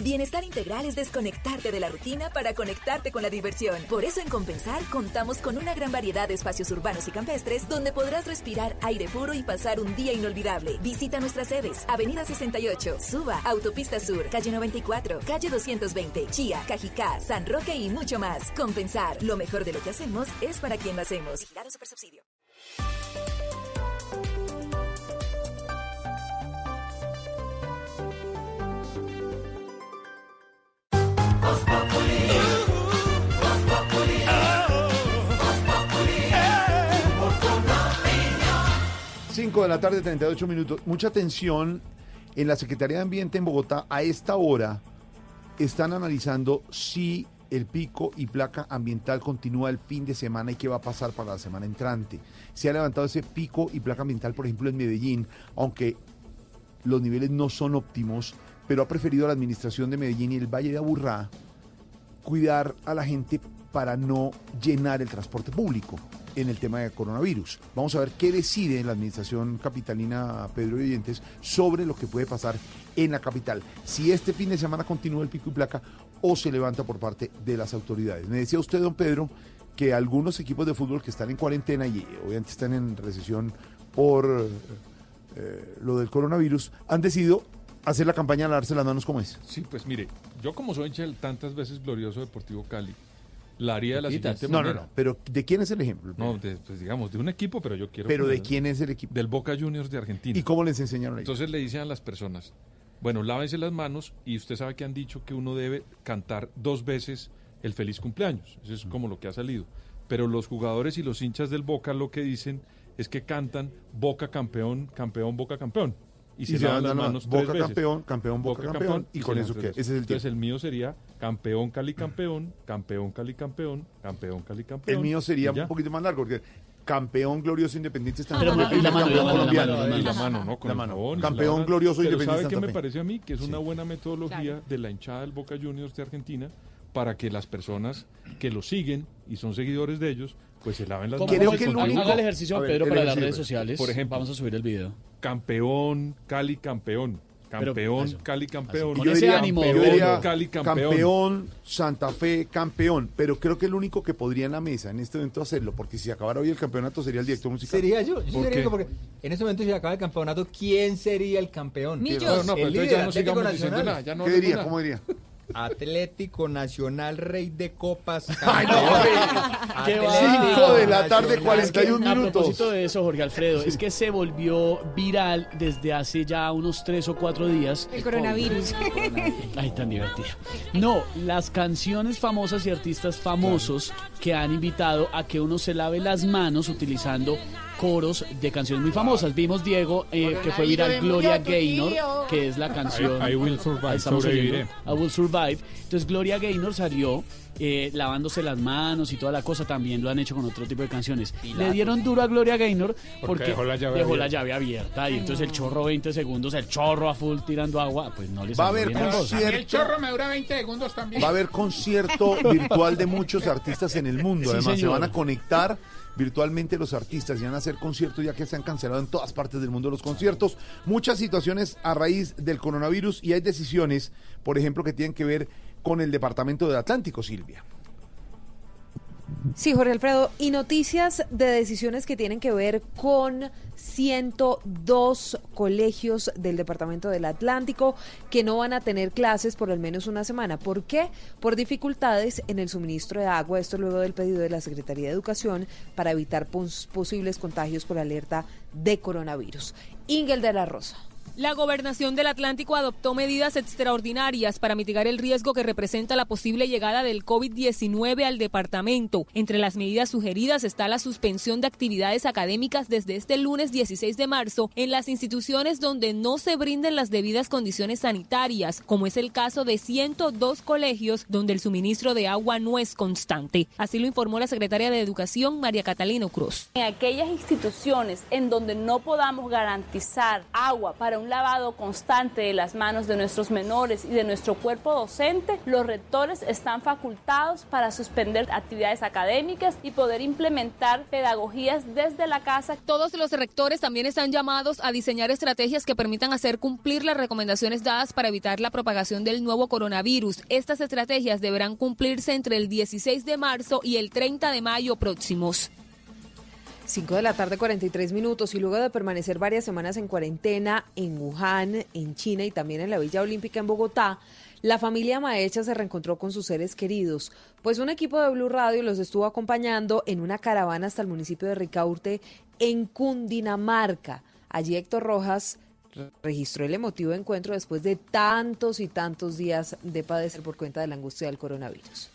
Bienestar integral es desconectarte de la rutina para conectarte con la diversión. Por eso en Compensar contamos con una gran variedad de espacios urbanos y campestres donde podrás respirar aire puro y pasar un día inolvidable. Visita nuestras sedes: Avenida 68, Suba, Autopista Sur, Calle 94, Calle 220, Chía, Cajicá, San Roque y mucho más. Compensar, lo mejor de lo que hacemos es para quien lo hacemos. Vigilado. Cinco de la tarde, 38 minutos. Mucha atención en la Secretaría de Ambiente en Bogotá. A esta hora están analizando si el pico y placa ambiental continúa el fin de semana y qué va a pasar para la semana entrante. Se ha levantado ese pico y placa ambiental, por ejemplo, en Medellín, aunque los niveles no son óptimos, pero ha preferido la administración de Medellín y el Valle de Aburrá cuidar a la gente para no llenar el transporte público en el tema de coronavirus. Vamos a ver qué decide la administración capitalina Pedro Oyentes sobre lo que puede pasar en la capital. Si este fin de semana continúa el pico y placa o se levanta por parte de las autoridades. Me decía usted, don Pedro, que algunos equipos de fútbol que están en cuarentena y obviamente están en recesión por eh, lo del coronavirus, han decidido hacer la campaña lavarse las manos como es. Sí, pues mire, yo como soy hincha del tantas veces glorioso Deportivo Cali, la haría de la siguiente No, no, manera. no, pero ¿de quién es el ejemplo? No, de, pues digamos, de un equipo, pero yo quiero... ¿Pero de quién es el equipo? Del Boca Juniors de Argentina. ¿Y cómo les enseñaron? Entonces le dicen a las personas, bueno, lávense las manos y usted sabe que han dicho que uno debe cantar dos veces el feliz cumpleaños. Eso es como lo que ha salido. Pero los jugadores y los hinchas del Boca lo que dicen es que cantan Boca campeón, campeón, Boca campeón. Y, Y se, se lavan las dan la- manos Boca tres veces. campeón, campeón, Boca campeón, y con eso veces. ese es el Entonces el mío sería campeón, Cali campeón, campeón, Cali campeón, campeón, Cali campeón. El mío sería un poquito más largo, porque campeón glorioso independiente Santa Fe. ma- y la mano, y la mano, colombiano. la mano, y la mano, ¿no? Con La mano. Campeón glorioso Pero independiente ¿sabe qué me parece a mí? Que es una Sí. buena metodología de la hinchada del Boca Juniors de Argentina para que las personas que lo siguen y son seguidores de ellos, pues se laven las ¿Cómo manos. el continúen. Haga el ejercicio, A ver, Pedro, para las redes sociales. Por ejemplo, Vamos a subir el video. campeón, Cali campeón, campeón, Cali campeón. Yo diría, yo diría Cali campeón. campeón, Santa Fe campeón, pero creo que el único que podría en la mesa en este momento hacerlo, porque si acabara hoy el campeonato sería el director musical. Sería yo. yo ¿Por sería qué? porque en ese momento si acaba el campeonato, ¿quién sería el campeón? Millos. Bueno, No, pero el entonces líder, ya no Atlético sigamos diciendo Nacional. nada, ya no ¿Qué diría? ¿Cómo diría? Atlético Nacional, rey de copas. Ay, no. Atlético Cinco de la tarde, Nacional. 41 A minutos. propósito de eso, Jorge Alfredo, es que se volvió viral desde hace ya unos tres o cuatro días. El coronavirus. Ay, tan divertido. No, las canciones famosas y artistas famosos que han invitado a que uno se lave las manos utilizando coros de canciones muy famosas. Vimos Diego, eh, que fue viral Gloria Gaynor, que es la canción. I- I will survive, oyendo. I will survive. Entonces Gloria Gaynor salió eh, lavándose las manos y toda la cosa. También lo han hecho con otro tipo de canciones. Le dieron duro a Gloria Gaynor porque, dejó la llave dejó la abierta. llave abierta. Y entonces el chorro 20 segundos, el chorro a full tirando agua, pues no les Va a haber concierto. El chorro me dura 20 segundos también. Va a haber concierto virtual de muchos artistas en el mundo. Sí, Además, se van a conectar virtualmente los artistas y van a hacer conciertos ya que se han cancelado en todas partes del mundo los conciertos. Muchas situaciones a raíz del coronavirus y hay decisiones, por ejemplo, que tienen que ver con el Departamento del Atlántico, Silvia. Sí, Jorge Alfredo, y noticias de decisiones que tienen que ver con 102 colegios del Departamento del Atlántico que no van a tener clases por al menos una semana. ¿Por qué? Por dificultades en el suministro de agua. Esto luego del pedido de la Secretaría de Educación para evitar pos- posibles contagios por alerta de coronavirus. Ingel de la Rosa. La gobernación del Atlántico adoptó medidas extraordinarias para mitigar el riesgo que representa la posible llegada del COVID-19 al departamento. Entre las medidas sugeridas está la suspensión de actividades académicas desde este lunes 16 de marzo en las instituciones donde no se brinden las debidas condiciones sanitarias, como es el caso de 102 colegios donde el suministro de agua no es constante. Así lo informó la secretaria de Educación, María Catalina Cruz. En aquellas instituciones en donde no podamos garantizar agua para un lavado constante de las manos de nuestros menores y de nuestro cuerpo docente, los rectores están facultados para suspender actividades académicas y poder implementar pedagogías desde la casa. Todos los rectores también están llamados a diseñar estrategias que permitan hacer cumplir las recomendaciones dadas para evitar la propagación del nuevo coronavirus. Estas estrategias deberán cumplirse entre el 16 de marzo y el 30 de mayo próximos. 5 de la tarde, 43 minutos, y luego de permanecer varias semanas en cuarentena en Wuhan, en China y también en la Villa Olímpica en Bogotá, la familia Maecha se reencontró con sus seres queridos, pues un equipo de Blue Radio los estuvo acompañando en una caravana hasta el municipio de Ricaurte, en Cundinamarca. Allí Héctor Rojas registró el emotivo encuentro después de tantos y tantos días de padecer por cuenta de la angustia del coronavirus.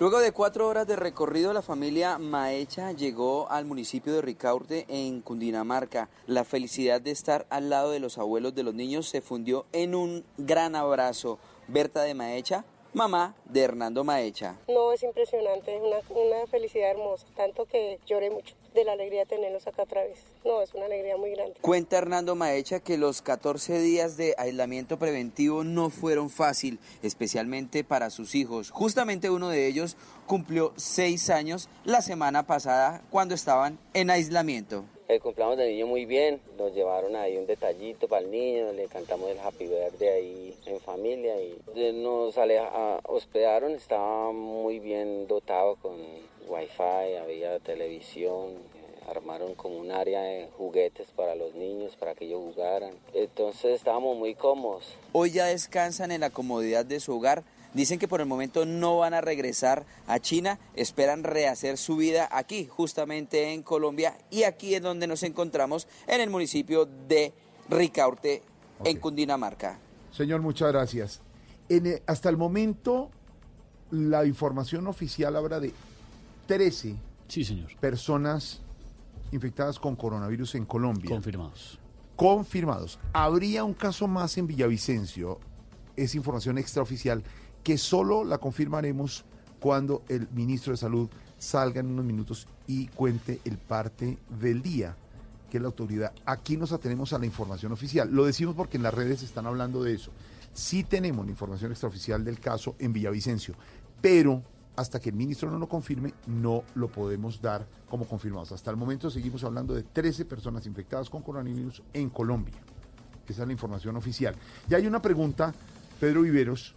Luego de cuatro horas de recorrido, la familia Maecha llegó al municipio de Ricaurte, en Cundinamarca. La felicidad de estar al lado de los abuelos de los niños se fundió en un gran abrazo. Berta de Maecha, mamá de Hernando Maecha. No, es impresionante, es una, una felicidad hermosa, tanto que lloré mucho de la alegría de tenerlos acá otra vez. No, es una alegría muy grande. Cuenta Hernando Maecha que los 14 días de aislamiento preventivo no fueron fácil, especialmente para sus hijos. Justamente uno de ellos cumplió seis años la semana pasada cuando estaban en aislamiento. El cumpleaños del niño muy bien, nos llevaron ahí un detallito para el niño, le cantamos el happy birthday ahí en familia y nos ale- a- hospedaron, estaba muy bien dotado con wifi, había televisión, eh, armaron como un área de juguetes para los niños, para que ellos jugaran, entonces estábamos muy cómodos. Hoy ya descansan en la comodidad de su hogar. Dicen que por el momento no van a regresar a China, esperan rehacer su vida aquí, justamente en Colombia, y aquí es donde nos encontramos, en el municipio de Ricaurte, en Cundinamarca. Señor, muchas gracias. En, eh, hasta el momento, la información oficial habla de 13 personas infectadas con coronavirus en Colombia. Confirmados. Confirmados. Habría un caso más en Villavicencio, es información extraoficial, que solo la confirmaremos cuando el ministro de Salud salga en unos minutos y cuente el parte del día, que es la autoridad. Aquí nos atenemos a la información oficial. Lo decimos porque en las redes están hablando de eso. Sí tenemos la información extraoficial del caso en Villavicencio, pero hasta que el ministro no lo confirme, no lo podemos dar como confirmados. Hasta el momento seguimos hablando de 13 personas infectadas con coronavirus en Colombia. Esa es la información oficial. Y hay una pregunta, Pedro Viveros,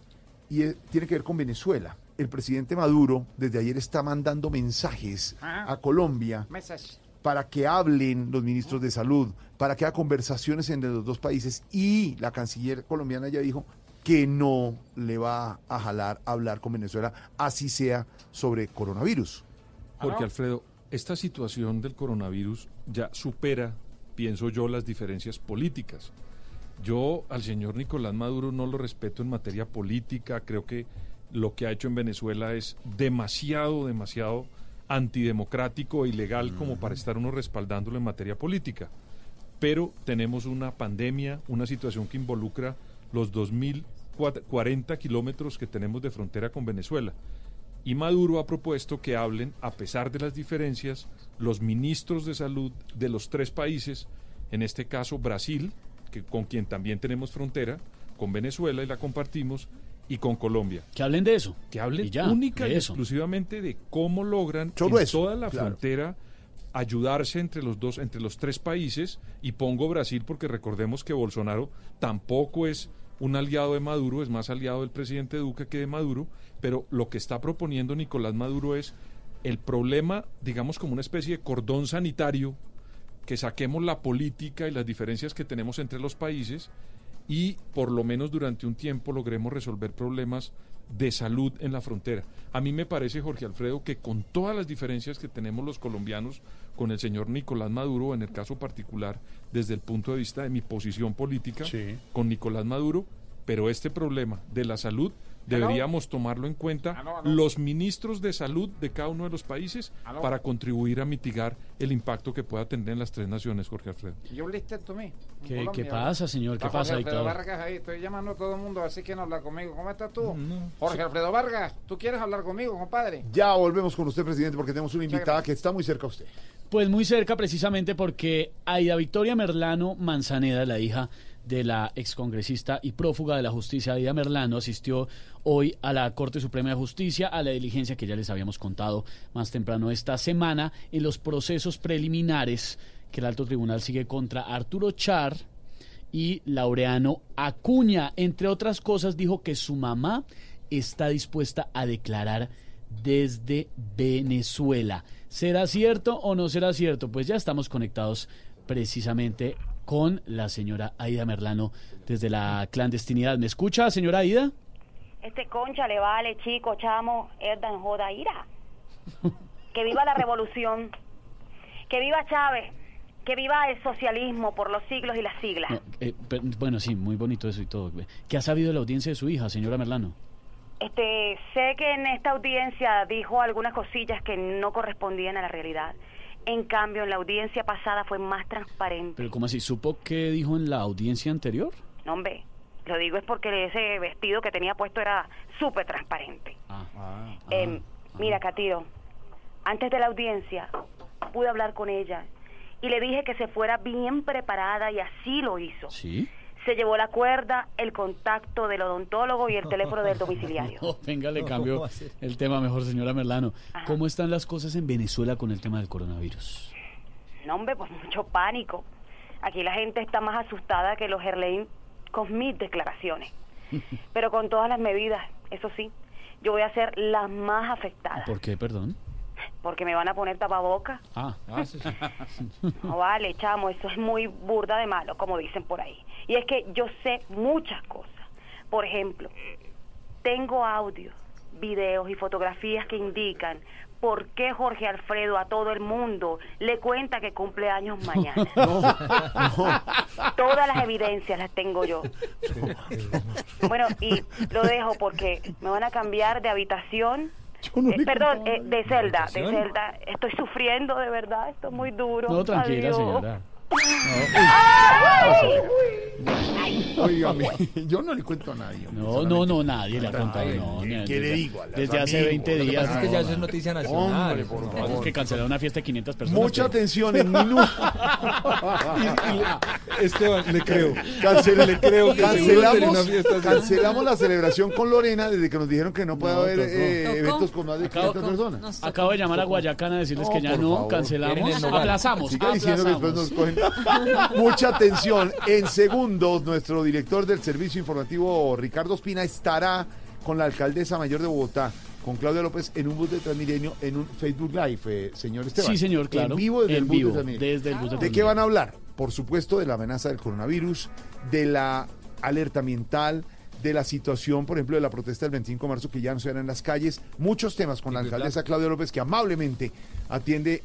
y tiene que ver con Venezuela. El presidente Maduro desde ayer está mandando mensajes Ah. a Colombia para que hablen los ministros de salud, para que haya conversaciones entre los dos países y la canciller colombiana ya dijo que no le va a jalar a hablar con Venezuela, así sea sobre coronavirus. Porque Alfredo, esta situación del coronavirus ya supera, pienso yo, las diferencias políticas. Yo al señor Nicolás Maduro no lo respeto en materia política, creo que lo que ha hecho en Venezuela es demasiado, demasiado antidemocrático e ilegal como para estar uno respaldándolo en materia política. Pero tenemos una pandemia, una situación que involucra los 2.040 kilómetros que tenemos de frontera con Venezuela. Y Maduro ha propuesto que hablen, a pesar de las diferencias, los ministros de salud de los tres países, en este caso Brasil, que, con quien también tenemos frontera, con Venezuela y la compartimos, y con Colombia. Que hablen de eso. Que hablen Y ya, única de y eso. exclusivamente de cómo logran en eso, toda la claro. frontera ayudarse entre los dos, entre los tres países, y pongo Brasil porque recordemos que Bolsonaro tampoco es un aliado de Maduro, es más aliado del presidente Duque que de Maduro, pero lo que está proponiendo Nicolás Maduro es el problema, digamos, como una especie de cordón sanitario, que saquemos la política y las diferencias que tenemos entre los países y por lo menos durante un tiempo logremos resolver problemas de salud en la frontera. A mí me parece, Jorge Alfredo, que con todas las diferencias que tenemos los colombianos con el señor Nicolás Maduro, en el caso particular, desde el punto de vista de mi posición política con Nicolás Maduro, pero este problema de la salud deberíamos tomarlo en cuenta los ministros de salud de cada uno de los países para contribuir a mitigar el impacto que pueda tener en las tres naciones, Jorge Alfredo. Yo listo tomé. ¿Qué, ¿Qué pasa, señor? ¿Qué pasa, Jorge Alfredo? Vargas ahí, estoy llamando a todo el mundo, así que no habla conmigo. ¿Cómo estás tú? Jorge Alfredo Vargas, ¿tú quieres hablar conmigo, compadre? Ya volvemos con usted, presidente, porque tenemos una invitada que está muy cerca a usted. Pues muy cerca precisamente porque Aida Victoria Merlano Manzaneda, la hija de la excongresista y prófuga de la justicia Aida Merlano, asistió hoy a la Corte Suprema de Justicia a la diligencia que ya les habíamos contado más temprano esta semana en los procesos preliminares que el alto tribunal sigue contra Arturo Char y Laureano Acuña. Entre otras cosas, dijo que su mamá está dispuesta a declarar desde Venezuela. ¿Será cierto o no será cierto? Pues ya estamos conectados precisamente con la señora Aida Merlano desde la clandestinidad. ¿Me escucha, señora Aida? Este concha le vale, chico, chamo, Erdan joda ira. Que viva la revolución. Que viva Chávez. Que viva el socialismo por los siglos y las siglas. No, eh, bueno, sí, muy bonito eso y todo. ¿Qué ha sabido de la audiencia de su hija, señora Merlano? Este, sé que en esta audiencia dijo algunas cosillas que no correspondían a la realidad. En cambio, en la audiencia pasada fue más transparente. Pero ¿cómo así? ¿Supo qué dijo en la audiencia anterior? No, hombre, lo digo es porque ese vestido que tenía puesto era súper transparente. Ah, Em, mira, Catío, antes de la audiencia pude hablar con ella y le dije que se fuera bien preparada y así lo hizo. ¿Sí? Se llevó la cuerda, el contacto del odontólogo y el teléfono del domiciliario. No, venga, le cambio el tema mejor, señora Merlano. ¿Cómo están las cosas en Venezuela con el tema del coronavirus? No, hombre, pues mucho pánico. Aquí la gente está más asustada que los Herlein con mis declaraciones. Pero con todas las medidas, eso sí, yo voy a ser la más afectada. ¿Por qué, perdón? Porque me van a poner tapabocas. Ah, No vale, chamo, eso es muy burda de malo, como dicen por ahí. Y es que yo sé muchas cosas. Por ejemplo, tengo audios, videos y fotografías que indican por qué Jorge Alfredo a todo el mundo le cuenta que cumple años mañana. Todas las evidencias las tengo yo. Bueno, y lo dejo porque me van a cambiar de habitación. No Eh, perdón, eh, de celda, de celda. Estoy sufriendo de verdad, esto es muy duro. No, tranquila, Adiós. señora. Óigame, yo no le cuento a nadie. hombre, No, no, no, nadie le ha contado. No, ¿qué- le desde- digo a las Desde hace amigos? 20 Lo que días. pasa es que ya eso es noticia nacional, Hombre, por Es favor. que cancelaron una fiesta de 500 personas. Mucha pero- atención en minutos. Esteban, le creo. Cancel- Le creo que seguro tenía cancelamos, una fiesta así. cancelamos la celebración con Lorena desde que nos dijeron que no puede No, haber tocó. eh, Tocó. eventos con más de Acabo- 500 personas. Acabo de llamar a Guayacán a decirles No, que ya por no favor. cancelamos, aplazamos. Siga diciendo que después nos aplazamos. cogen. Mucha atención. En segundos, nuestro director del servicio informativo, Ricardo Espina, estará con la alcaldesa mayor de Bogotá, con Claudia López, en un bus de Transmilenio, en un Facebook Live, eh, señor Esteban. Sí, señor, claro. En vivo desde En el bus vivo, de Transmilenio. desde el bus de ¿De qué van a hablar? Por supuesto, de la amenaza del coronavirus, de la alerta ambiental, de la situación, por ejemplo, de la protesta del 25 de marzo que ya no se en las calles. Muchos temas con la alcaldesa Claudia López, que amablemente atiende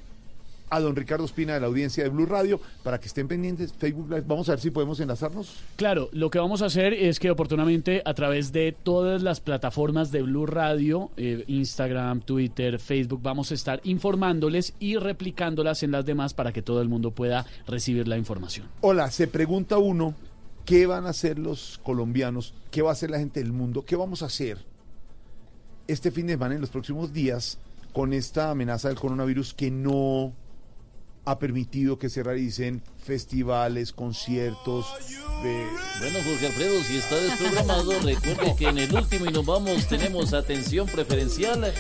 a don Ricardo Espina de la audiencia de Blue Radio para que estén pendientes. Facebook Live, vamos a ver si podemos enlazarnos. Claro, lo que vamos a hacer es que oportunamente a través de todas las plataformas de Blue Radio, eh, Instagram, Twitter, Facebook, vamos a estar informándoles y replicándolas en las demás para que todo el mundo pueda recibir la información. Hola, se pregunta uno, ¿qué van a hacer los colombianos? ¿Qué va a hacer la gente del mundo? ¿Qué vamos a hacer este fin de semana en los próximos días con esta amenaza del coronavirus que no ha permitido que se realicen festivales, conciertos? Bueno, Jorge Alfredo, si está desprogramado, recuerde que en el último y nos vamos tenemos atención preferencial.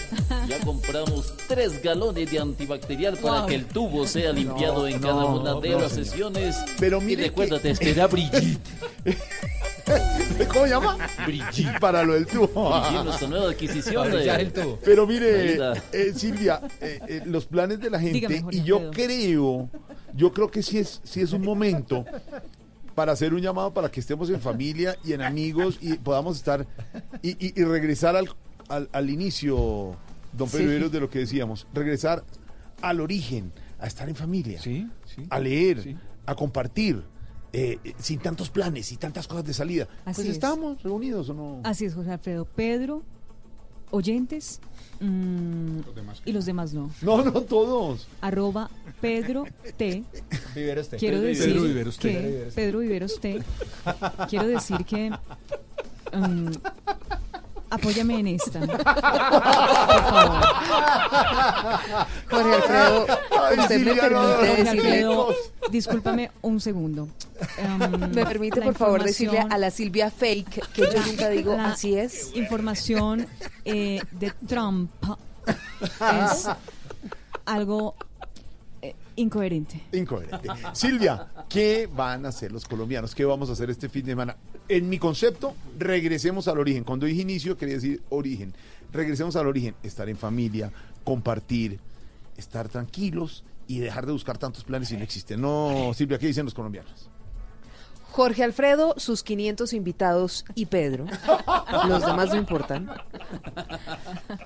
Ya compramos tres galones de antibacterial para Wow. que el tubo sea limpiado No, en cada no, una de no, las señor. sesiones. Pero y mire recuérdate, que- espera Brigitte. ¿Cómo se llama? Brigitte. Para lo del tubo. Brigitte, nuestra nueva adquisición de-. Pero mire, eh, Silvia, eh, eh, los planes de la gente, Dígame, Jorge y yo Alfredo. creo, yo creo que sí es, sí es un momento para hacer un llamado para que estemos en familia y en amigos y podamos estar y, y- y regresar al, al, al inicio, don Pedro Sí. De lo que decíamos, regresar al origen, a estar en familia, Sí, sí. a leer, Sí. a compartir. eh, eh, sin tantos planes y tantas cosas de salida. Así pues es. estamos reunidos o no. Así es, Jorge Alfredo. Pedro, oyentes mm, y los demás no. No, no todos. Arroba Pedro T. Viveros T. Quiero decir. Viveros T. que Pedro Viveros T. Pedro Viveros T. Quiero decir que mm, apóyame en esta. Por favor. Jorge Alfredo, Ay, usted me permite Jorge decirle, Alfredo, discúlpame un segundo. Em, me permite por favor decirle a la Silvia fake que yo nunca digo La así es. Información eh, de Trump es algo eh, incoherente. Incoherente. Silvia, ¿qué van a hacer los colombianos? ¿Qué vamos a hacer este fin de semana? En mi concepto, regresemos al origen. Cuando dije inicio, quería decir origen. Regresemos al origen. Estar en familia, compartir, estar tranquilos y dejar de buscar tantos planes si no existen. No, Silvia, ¿qué dicen los colombianos? Jorge Alfredo, sus 500 invitados y Pedro. Los demás no importan.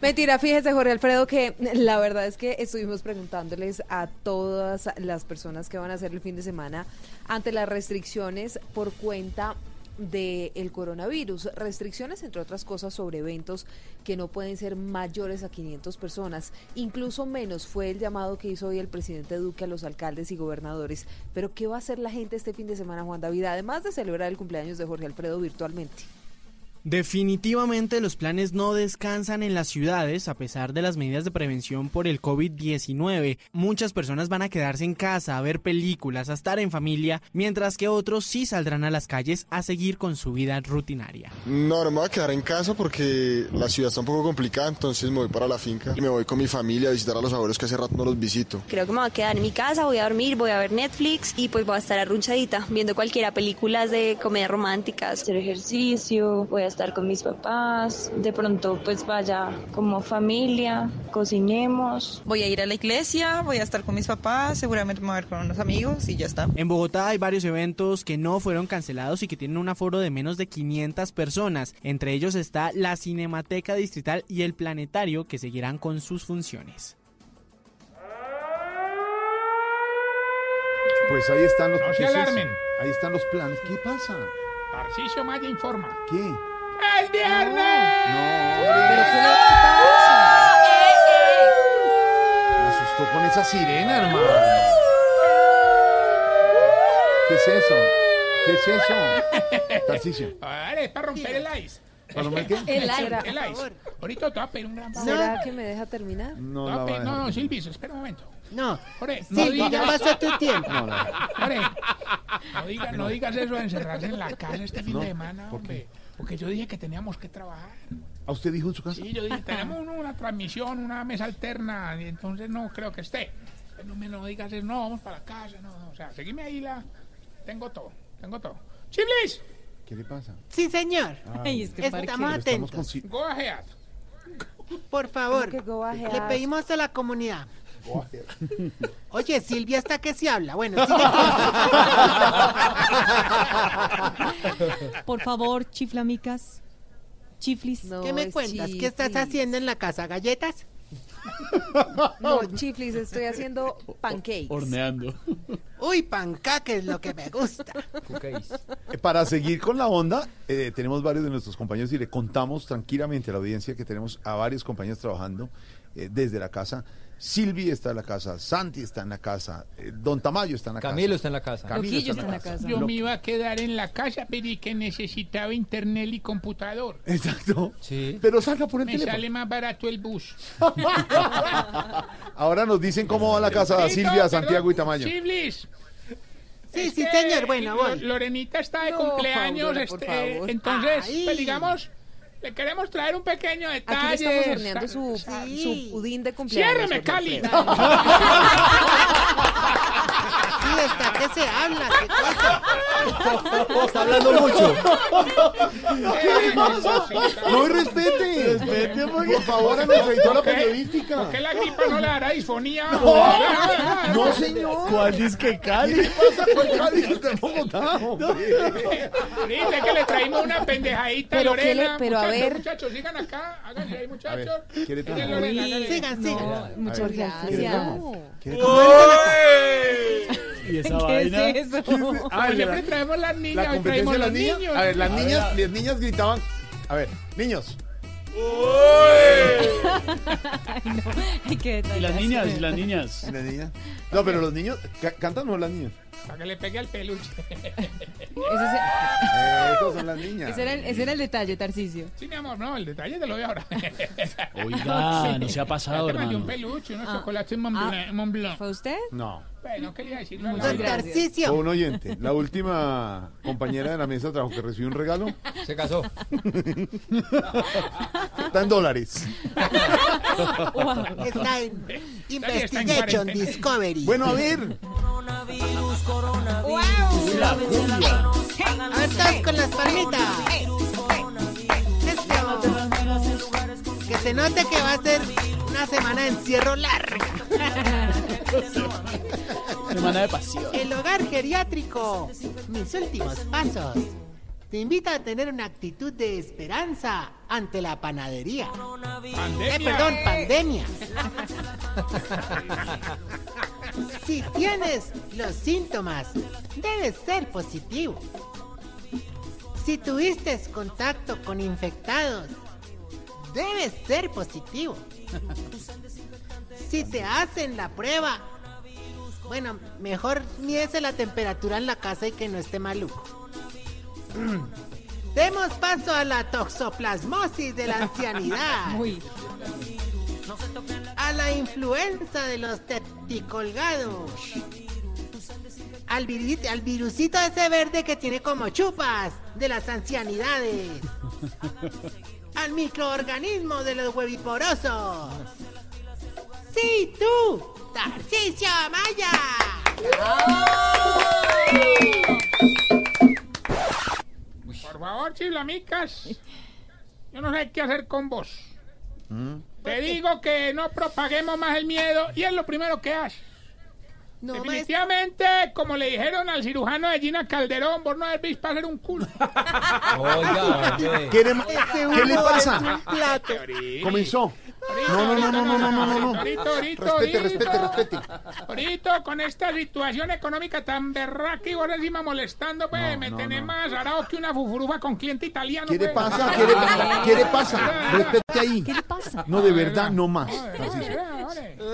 Mentira, fíjese Jorge Alfredo que la verdad es que estuvimos preguntándoles a todas las personas que van a hacer el fin de semana ante las restricciones por cuenta del coronavirus. Restricciones, entre otras cosas, sobre eventos que no pueden ser mayores a 500 personas. Incluso menos fue el llamado que hizo hoy el presidente Duque a los alcaldes y gobernadores. Pero, ¿qué va a hacer la gente este fin de semana, Juan David? Además de celebrar el cumpleaños de Jorge Alfredo virtualmente. Definitivamente los planes no descansan en las ciudades a pesar de las medidas de prevención por el COVID-19. Muchas personas van a quedarse en casa a ver películas, a estar en familia, mientras que otros sí saldrán a las calles a seguir con su vida rutinaria. No, no me voy a quedar en casa porque la ciudad está un poco complicada, entonces me voy para la finca y me voy con mi familia a visitar a los abuelos que hace rato no los visito. Creo que me voy a quedar en mi casa, voy a dormir, voy a ver Netflix y pues voy a estar arrunchadita viendo cualquiera películas de comedia románticas. hacer ejercicio, voy a estar con mis papás, de pronto pues vaya como familia, cocinemos. Voy a ir a la iglesia, voy a estar con mis papás, seguramente me voy a ver con unos amigos y ya está. En Bogotá hay varios eventos que no fueron cancelados y que tienen un aforo de menos de 500 personas. Entre ellos está la Cinemateca Distrital y el Planetario que seguirán con sus funciones. Pues ahí están los No se alarmen. Ahí están los planes. ¿Qué pasa? Tarcisio Maya informa. ¿Qué? ¡El viernes! Me asustó con esa sirena, hermano. ¿Qué es eso? ¿Qué es eso? Tarcisio. Vale, es para romper el ice. ¿Para romper qué? El ice. El ice. Ahorita te voy a pedir un gran favor. ¿Será que me deja terminar? No, Te la pedir- va a no, dejar. no, Silvis, espera un momento. No. Jorge, Silvia, no digas- ya pasó tu tiempo. No, no. Jorge, no, digas, no digas eso de encerrarse en la casa este fin No, de semana, ¿por hombre. Porque yo dije que teníamos que trabajar. ¿A usted dijo en su casa? Sí, yo dije, tenemos una, una transmisión, una mesa alterna, y entonces no creo que esté. No me no digas eso, no, vamos para la casa, no, no. O sea, seguime ahí la... Tengo todo, tengo todo. ¡Chiblis! ¿Qué le pasa? Sí, señor. Ay, Estamos Pero estamos atentos. con si- Go ahead. Por favor, le pedimos a la comunidad. Oye, Silvia, ¿hasta qué se habla? Bueno, sigue Por favor, chiflamicas, chiflis. ¿Qué me cuentas? ¿Qué estás haciendo en la casa? ¿Galletas? No, chiflis, estoy haciendo pancakes. Horneando. Uy, pancaque es lo que me gusta. Eh, Para seguir con la onda, eh, tenemos varios de nuestros compañeros y le contamos tranquilamente a la audiencia que tenemos a varios compañeros trabajando eh, desde la casa. Silvi está en la casa, Santi está en la casa, eh, Don Tamayo está en la casa. Camilo está en la casa. Camilo está en la casa. Yo me iba a quedar en la casa, pero y que necesitaba internet y computador. Exacto. Pero salga por el Me teléfono. sale más barato el bus. Ahora nos dicen cómo va la casa de Listo, Silvia, Santiago y Tamayo. Chiblis. Sí, sí, señor, bueno, voy. Lorenita está de No, cumpleaños, este, favor. entonces, Ay. pues, digamos, le queremos traer un pequeño detalle. Aquí le estamos horneando su, Sí. su pudín de cumpleaños. Ciérreme, Cali. Está que se habla, qué cosa. Está hablando mucho. ¿Qué No y respete. Respete, Por favor, a nuestra editora ¿Qué? periodística. ¿Por qué la gripa no le dará disfonía? No, señor. ¿Cuál disque ¿Qué Cali? le pasa con Cali? Está en Bogotá. Dice que le traímos una pendejadita Pero a qué le- Lorena. pero a muchachos, ver. Muchachos, sigan acá. Háganle ahí, muchachos. ¿quiere? Lorena. Sigan, sigan. Muchas ¿Quiere gracias. ¿Quiere ¿Y esa ¿Qué vaina? es eso? Como siempre traemos las niñas, La hoy traemos competencia de los las niñas. niños. A ver, las niñas, las niñas gritaban. A ver, niños. Ay, no. Ay, qué Y las niñas, y las niñas. ¿Y las niñas? No, pero los niños. ca- ¿Cantan o no las niñas? Para que le pegue al peluche. Ese, Eh, Esas son las niñas. ese era el, ese era el detalle, Tarcisio. Sí, mi amor, no, el detalle te lo doy ahora. Oiga, no se ha pasado, un peluche, unos Ah. chocolates Mont Blanc. Mont Blanc. ¿Fue usted? No. Bueno, quería decirlo. Don gracias. Fue Tarcisio. un oyente. La última compañera de la mesa de trabajo que recibió un regalo Se casó. está en dólares. Está en Investigation. Discovery. Bueno, a ver. La cumbia. Todos con las palmitas. Eso. Que se note que va a ser una semana de encierro larga. Semana de pasión. El hogar geriátrico. Mis últimos pasos. Te invita a tener una actitud de esperanza ante la panadería. Pandemia. Eh, perdón, pandemia. Si tienes los síntomas, debes ser positivo. Si tuviste contacto con infectados, debes ser positivo. Si te hacen la prueba, bueno, mejor miese la temperatura en la casa y que no esté maluco. Demos paso a la toxoplasmosis de la ancianidad. Muy. A la influenza de los teticolgados. Al, viri- al virusito ese verde que tiene como chupas de las ancianidades. Al microorganismo de los hueviporosos. ¡Sí, tú! ¡Tarcisio Maya! Por favor, chiflamicas. Yo no sé qué hacer con vos. Te digo que no propaguemos más el miedo y es lo primero que. No, maestro. Definitivamente, como le dijeron al cirujano de Gina Calderón, vos no debís para hacer un culo. Oiga. ¿Qué le, Ese ¿qué le humo pasa? Comenzó. No, no, no, no, no, no, no, no, no. Ahorita, ahorita, Respete, ahorita. respete, respete. Ahorita, con esta situación económica tan berraca y vos encima molestando, pues, No, me no, tenés no. más arado que una fufurufa con cliente italiano. ¿Qué le pues. pasa? ¿Qué le, ¿Qué le pasa? Respete ahí. ¿Qué le pasa? No, de verdad, no más.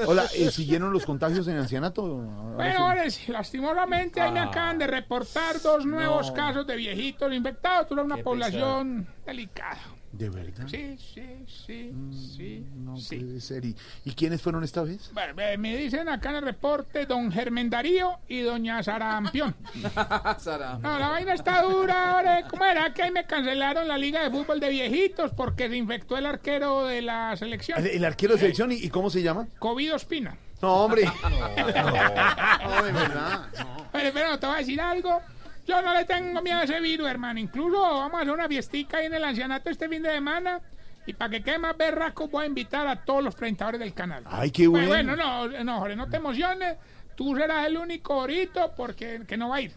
Hola, eh, ¿siguieron los contagios en ancianato? Ahora Bueno, ahora sí, lastimosamente ahí me Ah. acaban de reportar dos nuevos casos de viejitos infectados. Tú eres una población delicada. ¿De verdad? Sí, sí, sí, sí, No sí. puede ser. ¿Y, y quiénes fueron esta vez? Bueno, me- dicen acá en el reporte don Germen Darío y doña Sara Ampión. Sara. No, la vaina está dura, ahora. ¿Cómo era que ahí me cancelaron la liga de fútbol de viejitos porque se infectó el arquero de la selección? El, el arquero de selección, ¿y, y cómo se llama? COVID Ospina. No, hombre. No, de verdad. Pero, pero te voy a decir algo. Yo no le tengo miedo a ese virus, hermano. Incluso vamos a hacer una fiestica ahí en el ancianato este fin de semana. Y para que quede más berraco, voy a invitar a todos los presentadores del canal. Ay, qué bueno. Bueno, no, no, Jorge, no te emociones. Tú serás el único ahorita porque que no va a ir.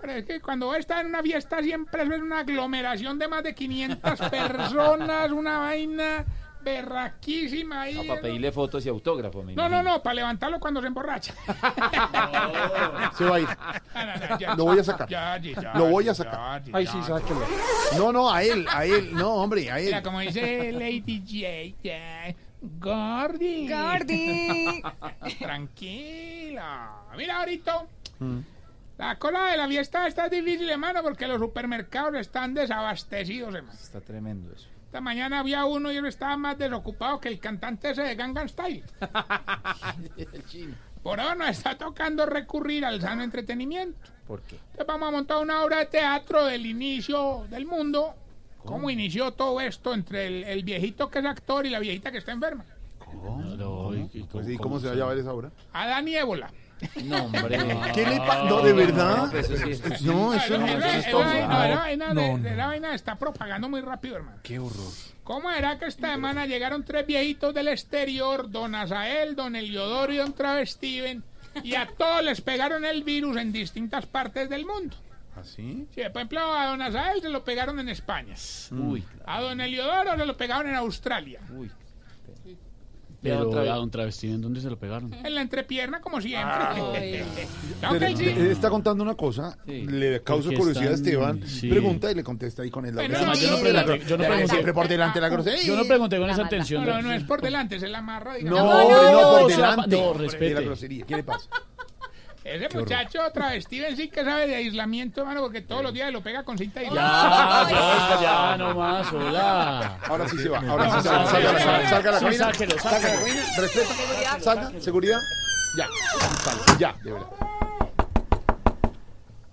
Pero es que cuando voy a estar en una fiesta siempre es una aglomeración de más de 500 personas, una vaina berraquísima ahí. para pedirle fotos y autógrafos, me No, no, imagino. no, para levantarlo cuando se emborracha. Se va a ir. No, no, ya. Lo voy a sacar. Ya, ya, ya, Lo voy a ya, sacar. ya, Ay, sí, sáquelo. No, no, a él, a él. No, hombre, a Mira, él. como dice Lady J, Gordy. Gordy. Tranquila. Mira, ahorita. Mm. La cola de la fiesta está difícil, hermano, porque los supermercados están desabastecidos, hermano. Está tremendo eso. Esta mañana había uno y él estaba más desocupado que el cantante ese de Gangnam Style. Por ahora nos está tocando recurrir al sano entretenimiento. ¿Por qué? Entonces vamos a montar una obra de teatro del inicio del mundo. ¿Cómo, inició todo esto entre el, el viejito que es actor y la viejita que está enferma? Pues, ¿Y cómo se va a llamar esa obra? Adán y Ébola. No, hombre. ¿Qué le pasa? No, de verdad. pues No, eso no es era vaina- está propagando muy rápido, hermano. Qué horror. ¿Cómo era que esta semana llegaron tres viejitos del exterior, don Azael, don Eliodoro y don Travestiven, y a todos les pegaron el virus en distintas partes del mundo? ¿Así? Sí, por ejemplo, a don Azael se lo pegaron en España. Uy. A don Eliodoro se lo pegaron en Australia. Uy. Pero a Don Travesti, ¿en dónde se lo pegaron? En la entrepierna, como siempre. Ay. No, que Pero, él sí. él está contando una cosa, le causa Porque curiosidad a están- Esteban, sí. pregunta y le contesta ahí con el Pero Además, yo no pregunté, yo no gro- pregunté. siempre por delante la grosería. Yo no pregunté con esa intención. No, no, no es por delante, se la amarra. No, hombre, no, no, por o sea, delante. no, Hombre, respete. de la grosería. ¿Qué le pasa? Ese muchacho Travestiven sí que sabe de aislamiento, hermano, porque todos los días lo pega con cinta y Ya, ya, ya, no más, hola. Ahora sí se va, ahora sí se va. Salga, la cabina. Salga la cabina. Respeta. Salga. Seguridad. Ya. Salga. Ya, de verdad.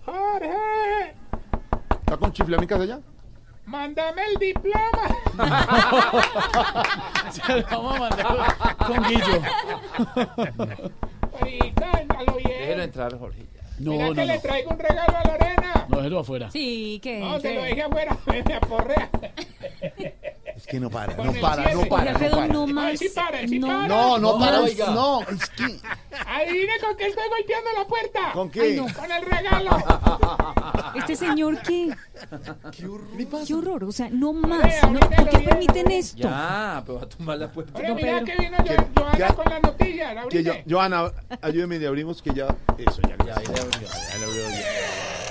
Jorge, ¿Está con chiflamicas allá? mándame el diploma. Se lo vamos a mandar con Guillo. Déjelo entrar, Jorge. No, Mira no, que le no. traigo un regalo a Lorena. No, déjelo afuera. Sí, que No, se lo dejé afuera, me aporrea. Es que no para, no para, no para, no para. no Ay, más. sí para, sí No. para. No, no para, oiga. no, es que... Adivine con qué estoy golpeando la puerta. ¿Con qué? Ay, no. Con el regalo. Este señor, ¿qué? ¿Qué horror? Qué horror. O sea, no más. ¿no? ¿Por qué permiten esto? Ya, pero va a tomar la puerta. Oye, Don mira que vino yo, Joana ya- con las noticias. Que yo, Joana, ayúdeme, le abrimos que ya... Eso, ya. Ya, ya, ya. Ya le abrió, ya.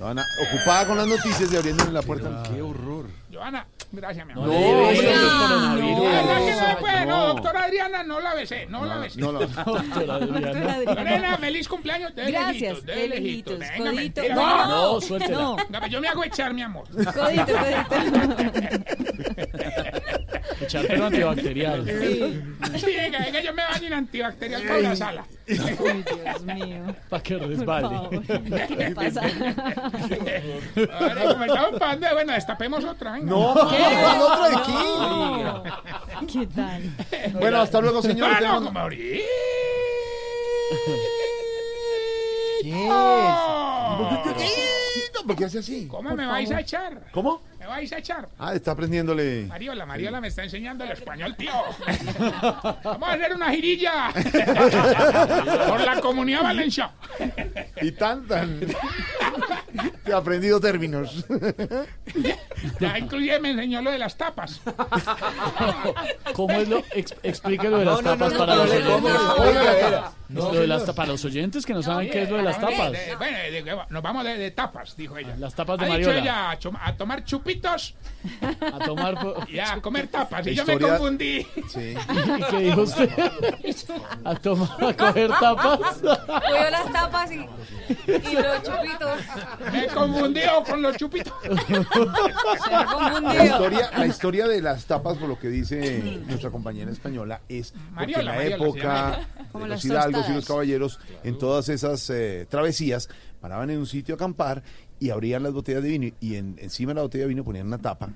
Joana, ocupada con las noticias de abriéndole la puerta. Qué horror. Joana, gracias, mi No, amor. Oiga, es no. coronavirus. Verdad que no no, puede, no, no. doctora Adriana, no la besé, no, la besé. No, no. Doctora Adriana. Lorena, feliz cumpleaños de Gracias, lejitos, de lejitos. Venga, codito. mentira. No, No, suéltela. No, Yo me hago echar, mi amor. codito, codito. Echar pelo antibacterial. Sí, venga, venga, yo me baño en antibacterial con la sala. Ay, Dios mío. Para que Por resbale. ¿Qué pasa? Ahora, como estamos pagando, bueno, destapemos otra. venga. No, ¿cuál otra de aquí? No. ¿Qué tal? Bueno, hasta luego, señor. Ah, no, Tenemos- como ahorita. ¿Qué Oh. es? ¿Por qué hace así? ¿Cómo me vais a echar? ¿Cómo? ¿Me vais a echar? Ah, está aprendiéndole. Mariola, Mariola me está enseñando el español, tío. Vamos a hacer una girilla por la comunidad valenciana. Y tan, tan. Te ha aprendido términos. Ya inclusive me enseñó lo de las tapas. ¿Cómo es lo? Ex- explíquelo de las No, tapas no, para no, los no. Lo de las ta- para los oyentes que no saben qué es lo de las tapas. De- bueno, de- de- nos vamos de, de tapas, dijo ella. Las tapas de ha dicho Mariola. ella a, chom- a tomar chupitos A tomar. po- y a comer tapas. Y yo me historia- confundí. Sí. ¿Y qué dijo usted? A tomar, a coger tapas. Cogió las tapas y, y los chupitos. Me confundió con los chupitos. Se La confundió. historia, la historia de las tapas, por lo que dice nuestra compañera española, es porque en Mariola, la Mariola se época Como las y los caballeros, en todas esas eh, travesías, paraban en un sitio a acampar y abrían las botellas de vino y en- encima de la botella de vino ponían una tapa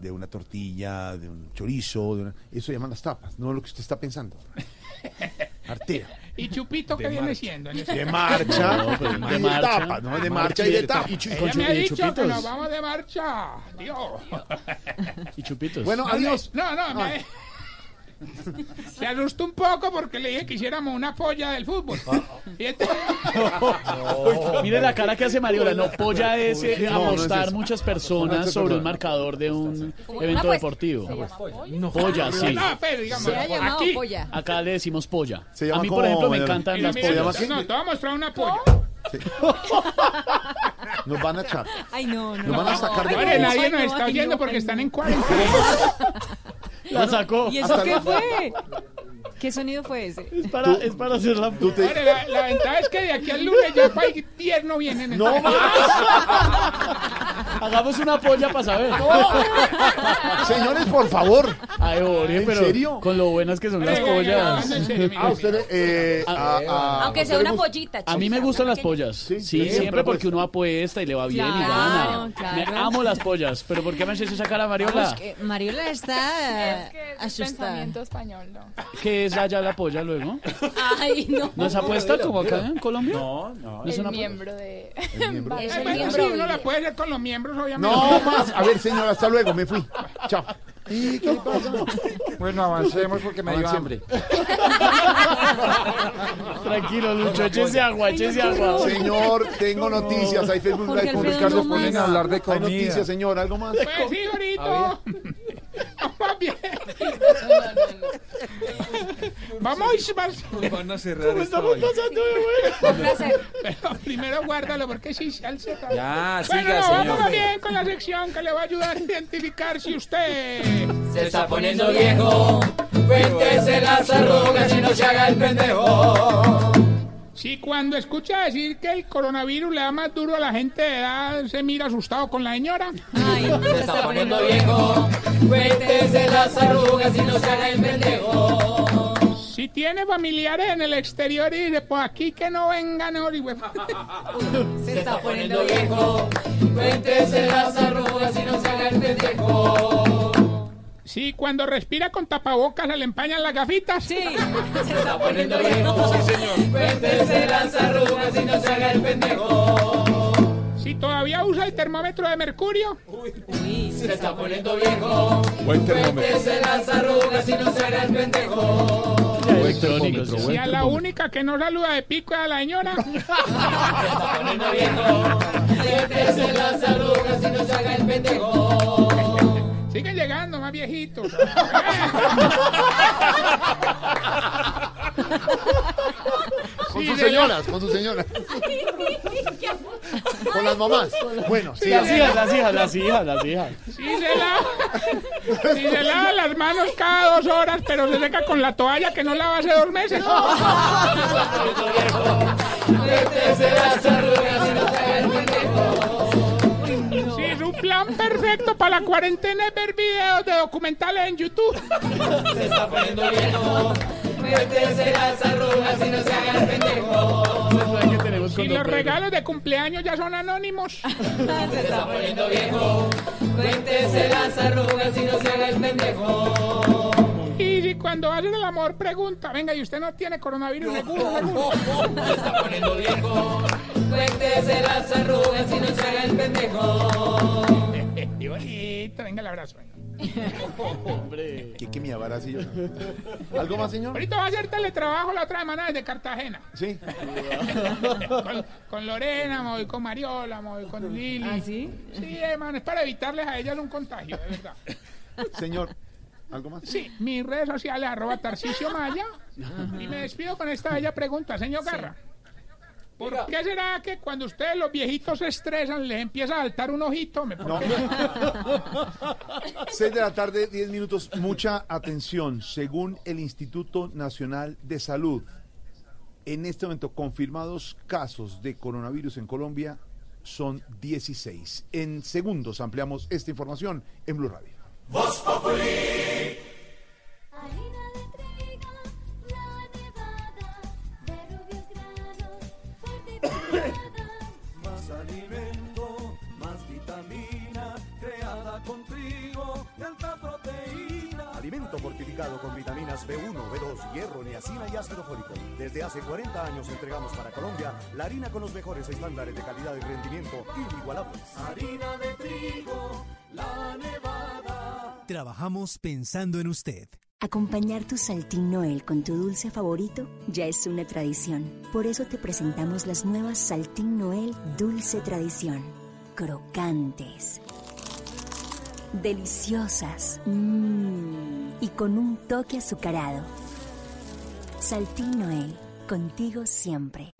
de una tortilla, de un chorizo, de una- eso llaman las tapas, no lo que usted está pensando. Artera. ¿Y chupito qué viene siendo? En ese- De marcha, No, pero de de marcha. tapa, ¿no? De marcha y de tapa. Y, Ella me ha que nos vamos de marcha. Dios. Y chupitos. Bueno, adiós. No, no, me... Se asustó un poco porque le dije que hiciéramos una polla del fútbol. Y entonces- Mire la cara que hace Mariola. No, polla es eh, No, no es apostar muchas personas sobre un marcador de un evento apuesta. deportivo. Llama polla. Polla, sí. No, pero digamos, Se ha llamado aquí. polla. Acá le decimos polla. Se llama A mí, como por ejemplo, me encantan las mira, ¿Se llama pollas. No, te voy a mostrar una polla. Nos van a echar. Ay, no, no. Nos van a sacar de Ahora nadie nos no, está oyendo porque están en cuarentena. La sacó. ¿Y eso Hasta qué luego. fue? ¿Qué sonido fue ese? Es para, es para hacer la Tú te- la, la ventaja es que de aquí al lunes ya para 10 no vienen. No más. Hagamos una polla para saber. Señores, por favor. Ay, Jorge, ¿En pero serio? con lo buenas que son las pollas. Ah, usted, eh, a- a- Aunque ¿a sea una gusta? pollita. A mí me gustan las pollas. Sí, siempre siempre, porque uno apuesta y le va bien y Claro, gana. claro. Me amo las pollas, pero ¿por qué me haces esa cara, Mariola? Vamos, que Mariola está Es que es asustada. pensamiento español, ¿no? ¿Qué es allá la polla luego? Ay, no. ¿No es apuesta como acá en Colombia? No, no. ¿No es el una miembro de... miembro. Es el bueno, miembro sí, uno la puede hacer con los miembros, obviamente. No más. A ver, señor, hasta luego. Me fui. Chao. ¿Y qué pasa? Bueno, avancemos porque me dio hambre. Tranquilo, Lucho, échese agua, échese agua. Señor, tengo noticias. Hay Facebook Live con Ricardo. Polina. A hablar de Hay comida. noticias, señor. ¿Algo más? Pues sí, ahorita. Vamos bien. Vamos. Van a cerrar esta Estamos pasando de Un placer. Pero primero guárdalo porque sí se alza. Ya, Bueno, siga, no, señor. vamos bien con la sección que le va a ayudar a identificar si usted Se está poniendo viejo. Cuéntese las arrugas y no se haga el pendejo. Si cuando escucha decir que el coronavirus le da más duro a la gente de edad, se mira asustado con la señora. Ay, Se está poniendo viejo. Cuéntese las arrugas y no se haga el pendejo. Si tiene familiares en el exterior y dice, pues aquí que no vengan ahora. y se está Poniendo viejo. Cuéntese las arrugas y no se haga el pendejo. Si cuando respira con tapabocas se le empañan las gafitas. Sí, Se está poniendo viejo. Sí, señor. Cuéntese las arrugas y no se haga el pendejo. Si todavía usa el termómetro de mercurio. Se está poniendo viejo. Buen termómetro. Cuéntese las arrugas y no se haga el pendejo. Buen termómetro. Si a la única que no saluda de pico es a la señora. Se está poniendo viejo. Cuéntese las arrugas y no se haga el pendejo. Siguen llegando más viejitos. Con Sí, sus señoras, con sus señoras. Con las mamás. Bueno, sí. Las hijas, las hijas, las hijas, las hijas. Si se lava, si se lava las manos cada dos horas, pero se seca con la toalla que no lava hace dos meses. Cuéntese las arrugas y no plan perfecto para la cuarentena es ver videos de documentales en YouTube. Se está poniendo viejo. Cuéntese las arrugas y no se haga el pendejo. ¿Qué tenemos Si con los Don Pedro? regalos de cumpleaños ya son anónimos. Se está poniendo viejo. Cuéntese las arrugas y no se haga el pendejo. Y si cuando hacer el amor pregunta, venga, ¿y usted no tiene coronavirus? Seguro, seguro. Se está poniendo viejo. Cuéntese las arrugas venga el abrazo. venga. Hombre. ¿Qué, qué me así yo? ¿Algo más, señor? Ahorita va a hacer teletrabajo la otra semana desde Cartagena. Sí. con, con Lorena, me voy con Mariola, me voy con Lili. ¿Ah, sí? Sí, hermano, es para evitarles a ellas un contagio, de verdad. Señor, ¿algo más? Sí, mis redes sociales, arroba Tarcicio Maya. Y me despido con esta bella pregunta, señor Garra. ¿Por qué será que cuando ustedes los viejitos se estresan les empieza a saltar un ojito? ¿Me No. 6 de la tarde, 10 minutos. Mucha atención. Según el Instituto Nacional de Salud, en este momento confirmados casos de coronavirus en Colombia son 16. En segundos ampliamos esta información en Blue Radio. Alimento fortificado con vitaminas B1, B2, hierro, niacina y ácido fólico. Desde hace 40 años entregamos para Colombia la harina con los mejores estándares de calidad y rendimiento inigualables. Harina de trigo, la nevada. Trabajamos pensando en usted. Acompañar tu Saltín Noel con tu dulce favorito ya es una tradición. Por eso te presentamos las nuevas Saltín Noel Dulce Tradición. Crocantes. Deliciosas. mmm, y con un toque azucarado. Saltín Noel, contigo siempre.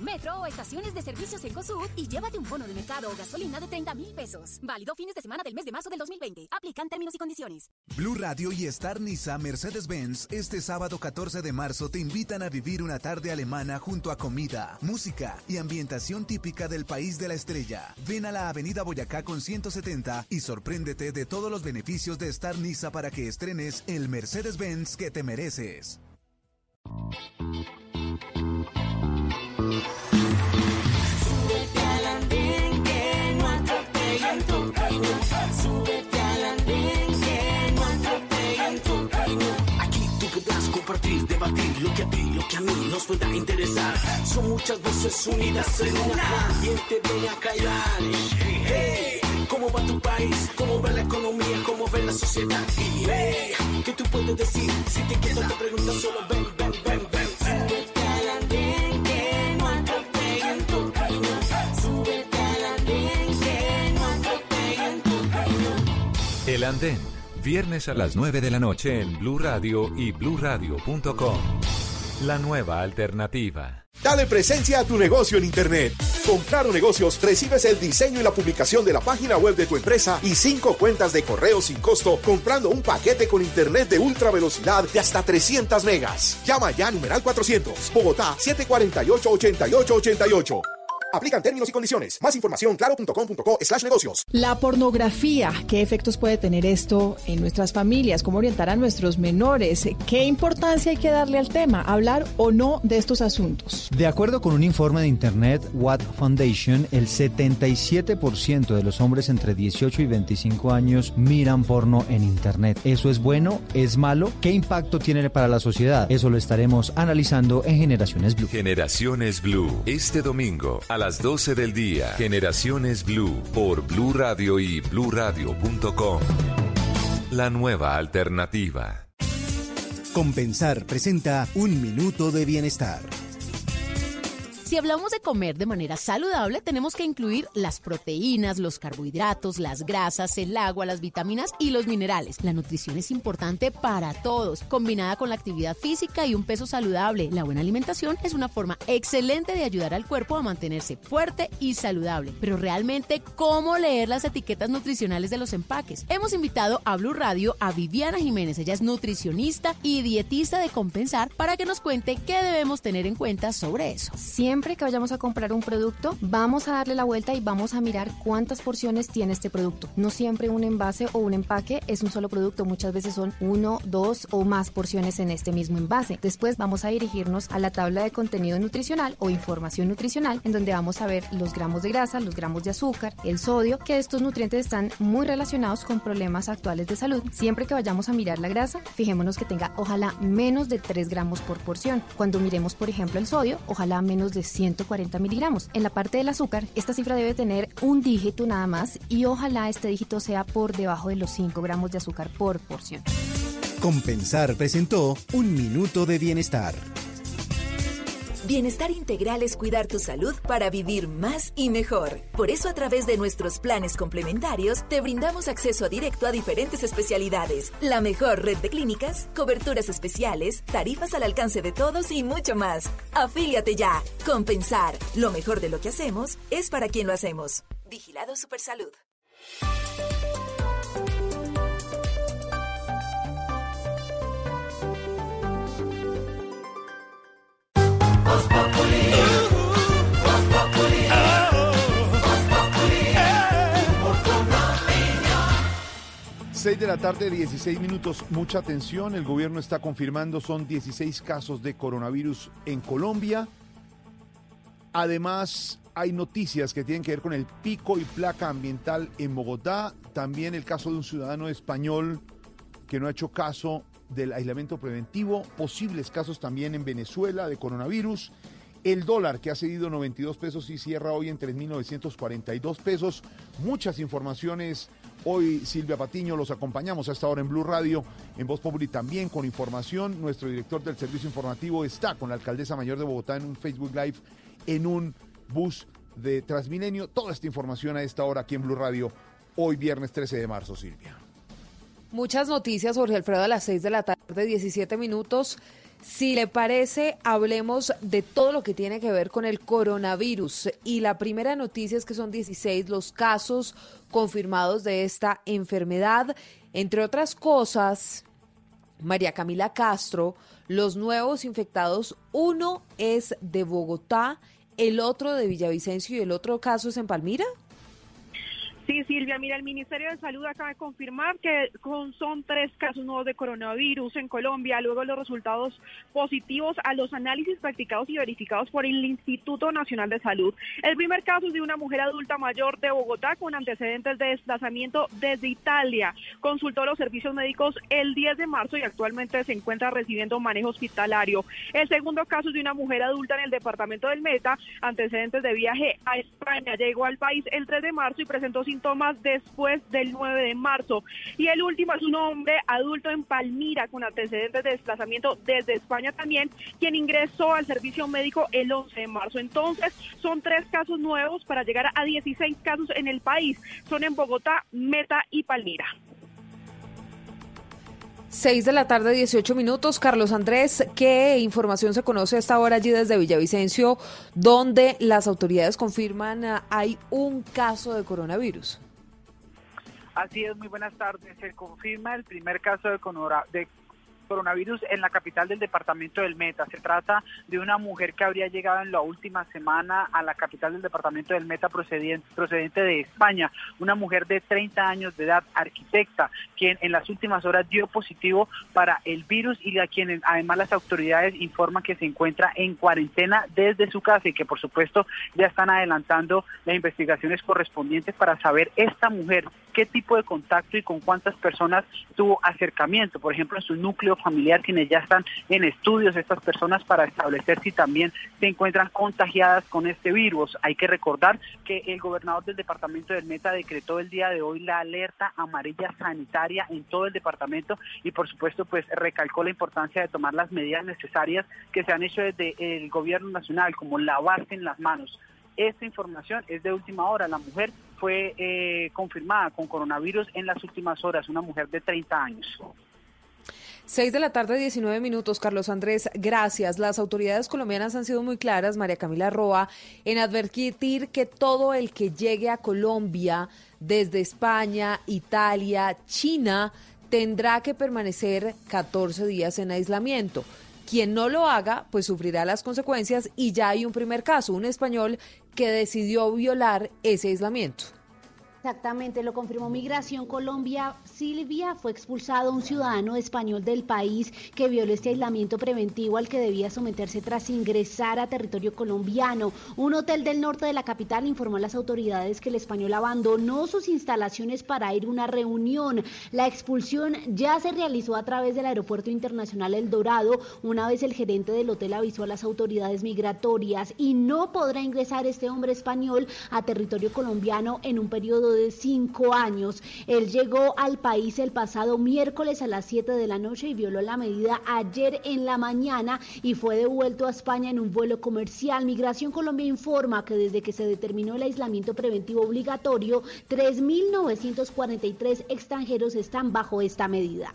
Metro o estaciones de servicios en COSUD y llévate un bono de mercado o gasolina de 30 mil pesos. Válido fines de semana del mes de marzo del 2020. Aplican términos y condiciones. Blue Radio y Star Nisa Mercedes-Benz este sábado 14 de marzo te invitan a vivir una tarde alemana junto a comida, música y ambientación típica del país de la estrella. Ven a la Avenida Boyacá con 170 y sorpréndete de todos los beneficios de Star Nisa para que estrenes el Mercedes-Benz que te mereces. Súbete al andén que no atropellen tu. Aquí tú podrás compartir, debatir lo que a ti, lo que a mí nos pueda interesar. Son muchas voces unidas en una. ¿Quién te viene a callar? Hey, ¿cómo va tu país? ¿Cómo va la economía? ¿Cómo va la sociedad? Hey, ¿qué tú puedes decir? Si te quedas te preguntas solo ven, ven, ven, El Andén, viernes a las 9 de la noche en Blue Radio y bluradio.com. La nueva alternativa. Dale presencia a tu negocio en Internet. Con Claro Negocios recibes el diseño y la publicación de la página web de tu empresa y cinco cuentas de correo sin costo comprando un paquete con Internet de ultra velocidad de hasta 300 megas. Llama ya a numeral 400. Bogotá 748-8888. Aplican términos y condiciones. Más información claro.com.co slash negocios. La pornografía, ¿qué efectos puede tener esto en nuestras familias? ¿Cómo orientar a nuestros menores? ¿Qué importancia hay que darle al tema? ¿Hablar o no de estos asuntos? De acuerdo con un informe de Internet Watt Foundation, el 77% de los hombres entre 18 y 25 años miran porno en Internet. ¿Eso es bueno? ¿Es malo? ¿Qué impacto tiene para la sociedad? Eso lo estaremos analizando en Generaciones Blue. Generaciones Blue, este domingo a las 12 del día. Generaciones Blue por Blue Radio y bluradio.com. La nueva alternativa. Compensar presenta Un Minuto de Bienestar. Si hablamos de comer de manera saludable, tenemos que incluir las proteínas, los carbohidratos, las grasas, el agua, las vitaminas y los minerales. La nutrición es importante para todos, combinada con la actividad física y un peso saludable. La buena alimentación es una forma excelente de ayudar al cuerpo a mantenerse fuerte y saludable. Pero realmente, ¿cómo leer las etiquetas nutricionales de los empaques? Hemos invitado a Blue Radio a Viviana Jiménez. Ella es nutricionista y dietista de Compensar para que nos cuente qué debemos tener en cuenta sobre eso. Siempre que vayamos a comprar un producto, vamos a darle la vuelta y vamos a mirar cuántas porciones tiene este producto. No siempre un envase o un empaque es un solo producto, muchas veces son uno, dos o más porciones en este mismo envase. Después vamos a dirigirnos a la tabla de contenido nutricional o información nutricional, en donde vamos a ver los gramos de grasa, los gramos de azúcar, el sodio, que estos nutrientes están muy relacionados con problemas actuales de salud. Siempre que vayamos a mirar la grasa, fijémonos que tenga ojalá menos de 3 gramos por porción. Cuando miremos, por ejemplo, el sodio, ojalá menos de 140 miligramos. En la parte del azúcar, esta cifra debe tener un dígito nada más y ojalá este dígito sea por debajo de los 5 gramos de azúcar por porción. Compensar presentó Un Minuto de Bienestar. Bienestar integral es cuidar tu salud para vivir más y mejor. Por eso a través de nuestros planes complementarios te brindamos acceso directo a diferentes especialidades, la mejor red de clínicas, coberturas especiales, tarifas al alcance de todos y mucho más. Afíliate ya. Compensar. Lo mejor de lo que hacemos es para quien lo hacemos. Vigilado Supersalud. 6 de la tarde, 16 minutos. Mucha atención. El gobierno está confirmando son 16 casos de coronavirus en Colombia. Además, hay noticias que tienen que ver con el pico y placa ambiental en Bogotá. También el caso de un ciudadano español que no ha hecho caso del aislamiento preventivo. Posibles casos también en Venezuela de coronavirus. El dólar que ha cedido 92 pesos y cierra hoy en 3.942 pesos. Muchas informaciones. Hoy Silvia Patiño los acompañamos a esta hora en Blue Radio, en Voz Populi también con información. Nuestro director del servicio informativo está con la alcaldesa mayor de Bogotá en un Facebook Live en un bus de Transmilenio. Toda esta información a esta hora aquí en Blue Radio, hoy viernes 13 de marzo, Silvia. Muchas noticias, Jorge Alfredo, a las 6 de la tarde, 17 minutos. Si le parece, hablemos de todo lo que tiene que ver con el coronavirus. Y la primera noticia es que son 16 los casos confirmados de esta enfermedad. Entre otras cosas, María Camila Castro, los nuevos infectados, uno es de Bogotá, el otro de Villavicencio y el otro caso es en Palmira. Sí, Silvia, mira, el Ministerio de Salud acaba de confirmar que son tres casos nuevos de coronavirus en Colombia, luego los resultados positivos a los análisis practicados y verificados por el Instituto Nacional de Salud. El primer caso es de una mujer adulta mayor de Bogotá con antecedentes de desplazamiento desde Italia. Consultó los servicios médicos el 10 de marzo y actualmente se encuentra recibiendo manejo hospitalario. El segundo caso es de una mujer adulta en el departamento del Meta, antecedentes de viaje a España. Llegó al país el 3 de marzo y presentó síntomas después del 9 de marzo. Y el último es un hombre adulto en Palmira con antecedentes de desplazamiento desde España también, quien ingresó al servicio médico el 11 de marzo. Entonces, son tres casos nuevos para llegar a 16 casos en el país. Son en Bogotá, Meta y Palmira. 6 de la tarde, 18 minutos. Carlos Andrés, ¿qué información se conoce a esta hora allí desde Villavicencio, donde las autoridades confirman ah, hay un caso de coronavirus? Así es, muy buenas tardes. Se confirma el primer caso de coronavirus en la capital del departamento del Meta. Se trata de una mujer que habría llegado en la última semana a la capital del departamento del Meta procediente, procedente de España. Una mujer de 30 años de edad, arquitecta, quien en las últimas horas dio positivo para el virus y a quien además las autoridades informan que se encuentra en cuarentena desde su casa y que por supuesto ya están adelantando las investigaciones correspondientes para saber esta mujer qué tipo de contacto y con cuántas personas tuvo acercamiento, por ejemplo, en su núcleo familiar, quienes ya están en estudios estas personas para establecer si también se encuentran contagiadas con este virus. Hay que recordar que el gobernador del departamento del Meta decretó el día de hoy la alerta amarilla sanitaria en todo el departamento y por supuesto pues recalcó la importancia de tomar las medidas necesarias que se han hecho desde el gobierno nacional, como lavarse en las manos. Esta información es de última hora. La mujer fue eh, confirmada con coronavirus en las últimas horas, una mujer de 30 años. 6 de la tarde, 19 minutos. Carlos Andrés, gracias. Las autoridades colombianas han sido muy claras, María Camila Roa, en advertir que todo el que llegue a Colombia desde España, Italia, China, tendrá que permanecer 14 días en aislamiento. Quien no lo haga, pues sufrirá las consecuencias y ya hay un primer caso, un español que decidió violar ese aislamiento. Exactamente, lo confirmó Migración Colombia. Silvia fue expulsado un ciudadano español del país que violó este aislamiento preventivo al que debía someterse tras ingresar a territorio colombiano. Un hotel del norte de la capital informó a las autoridades que el español abandonó sus instalaciones para ir a una reunión. La expulsión ya se realizó a través del Aeropuerto Internacional El Dorado, una vez el gerente del hotel avisó a las autoridades migratorias y no podrá ingresar este hombre español a territorio colombiano en un periodo de cinco años. Él llegó al país el pasado miércoles a las 7 de la noche y violó la medida ayer en la mañana y fue devuelto a España en un vuelo comercial. Migración Colombia informa que desde que se determinó el aislamiento preventivo obligatorio, 3.943 extranjeros están bajo esta medida.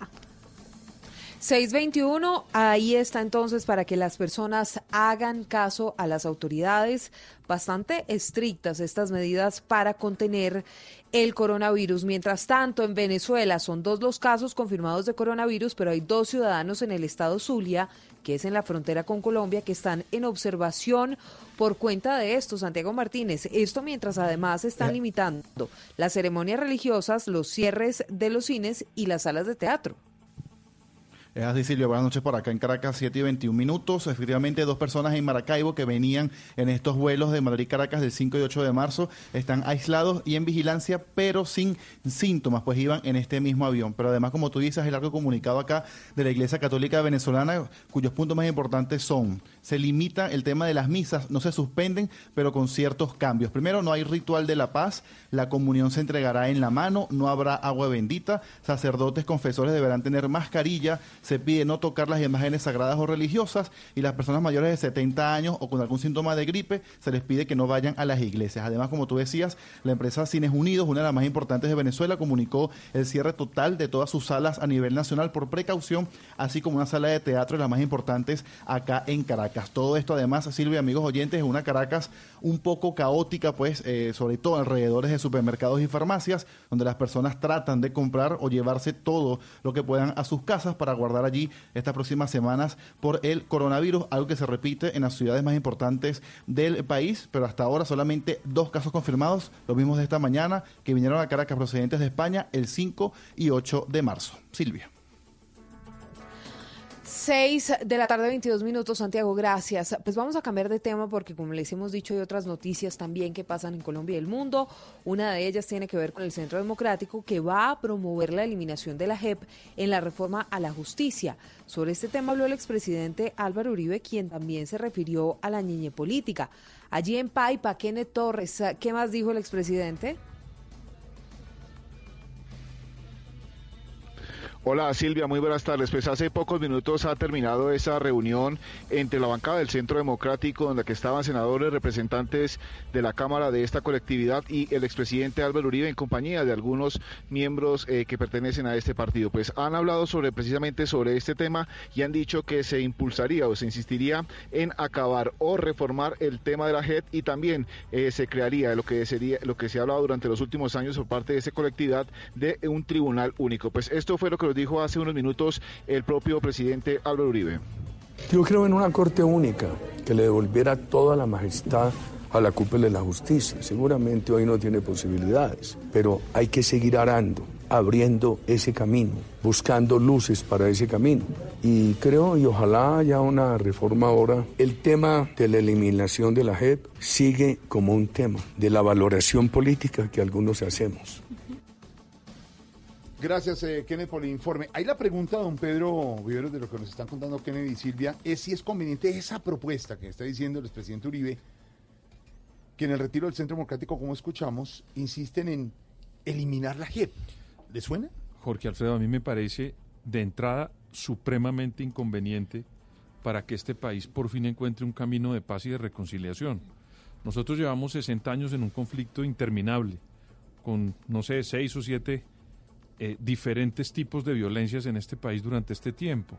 621, ahí está entonces para que las personas hagan caso a las autoridades. Bastante estrictas estas medidas para contener el coronavirus. Mientras tanto, en Venezuela son dos los casos confirmados de coronavirus, pero hay dos ciudadanos en el estado Zulia, que es en la frontera con Colombia, que están en observación por cuenta de esto, Santiago Martínez. Esto mientras además están limitando las ceremonias religiosas, los cierres de los cines y las salas de teatro. Es así, Silvia. Buenas noches por acá en Caracas, 7 y 21 minutos. Efectivamente, dos personas en Maracaibo que venían en estos vuelos de Madrid-Caracas del 5 y 8 de marzo están aislados y en vigilancia, pero sin síntomas, pues iban en este mismo avión. Pero además, como tú dices, el largo comunicado acá de la Iglesia Católica Venezolana, cuyos puntos más importantes son, se limita el tema de las misas, no se suspenden, pero con ciertos cambios. Primero, no hay ritual de la paz, la comunión se entregará en la mano, no habrá agua bendita, sacerdotes confesores deberán tener mascarilla, se pide no tocar las imágenes sagradas o religiosas y las personas mayores de 70 años o con algún síntoma de gripe se les pide que no vayan a las iglesias. Además, como tú decías, la empresa Cines Unidos, una de las más importantes de Venezuela, comunicó el cierre total de todas sus salas a nivel nacional por precaución, así como una sala de teatro de las más importantes acá en Caracas. Todo esto además, Silvia, amigos oyentes, es una Caracas un poco caótica, pues, eh, sobre todo alrededores de supermercados y farmacias, donde las personas tratan de comprar o llevarse todo lo que puedan a sus casas para guardar allí estas próximas semanas por el coronavirus, algo que se repite en las ciudades más importantes del país, pero hasta ahora solamente dos casos confirmados, los mismos de esta mañana, que vinieron a Caracas procedentes de España el 5 y 8 de marzo. Silvia. 6 de la tarde, 22 minutos, Santiago, gracias. Pues vamos a cambiar de tema porque, como les hemos dicho, hay otras noticias también que pasan en Colombia y el mundo. Una de ellas tiene que ver con el Centro Democrático que va a promover la eliminación de la JEP en la reforma a la justicia. Sobre este tema habló el expresidente Álvaro Uribe, quien también se refirió a la niñe política. Allí en Paipa, Kenneth Torres, ¿qué más dijo el expresidente? Hola Silvia, muy buenas tardes. Pues hace pocos minutos ha terminado esa reunión entre la bancada del Centro Democrático, donde que estaban senadores, representantes de la Cámara de esta colectividad y el expresidente Álvaro Uribe en compañía de algunos miembros eh, que pertenecen a este partido. Pues han hablado sobre precisamente sobre este tema y han dicho que se impulsaría o se insistiría en acabar o reformar el tema de la JEP y también eh, se crearía lo que sería lo que se ha hablado durante los últimos años por parte de esa colectividad de un tribunal único. Pues esto fue lo que nos dijo hace unos minutos el propio presidente Álvaro Uribe. Yo creo en una corte única que le devolviera toda la majestad a la cúpula de la justicia. Seguramente hoy no tiene posibilidades, pero hay que seguir arando, abriendo ese camino, buscando luces para ese camino. Y creo, y ojalá haya una reforma ahora, el tema de la eliminación de la JEP sigue como un tema de la valoración política que algunos hacemos. Gracias, eh, Kenneth, por el informe. Ahí la pregunta, don Pedro Viveros, de lo que nos están contando Kenneth y Silvia, es si es conveniente esa propuesta que está diciendo el expresidente Uribe, que en el retiro del Centro Democrático, como escuchamos, insisten en eliminar la JEP. ¿Le suena? Jorge Alfredo, a mí me parece de entrada supremamente inconveniente para que este país por fin encuentre un camino de paz y de reconciliación. Nosotros llevamos 60 años en un conflicto interminable, con, no sé, seis o siete eh, diferentes tipos de violencias en este país durante este tiempo.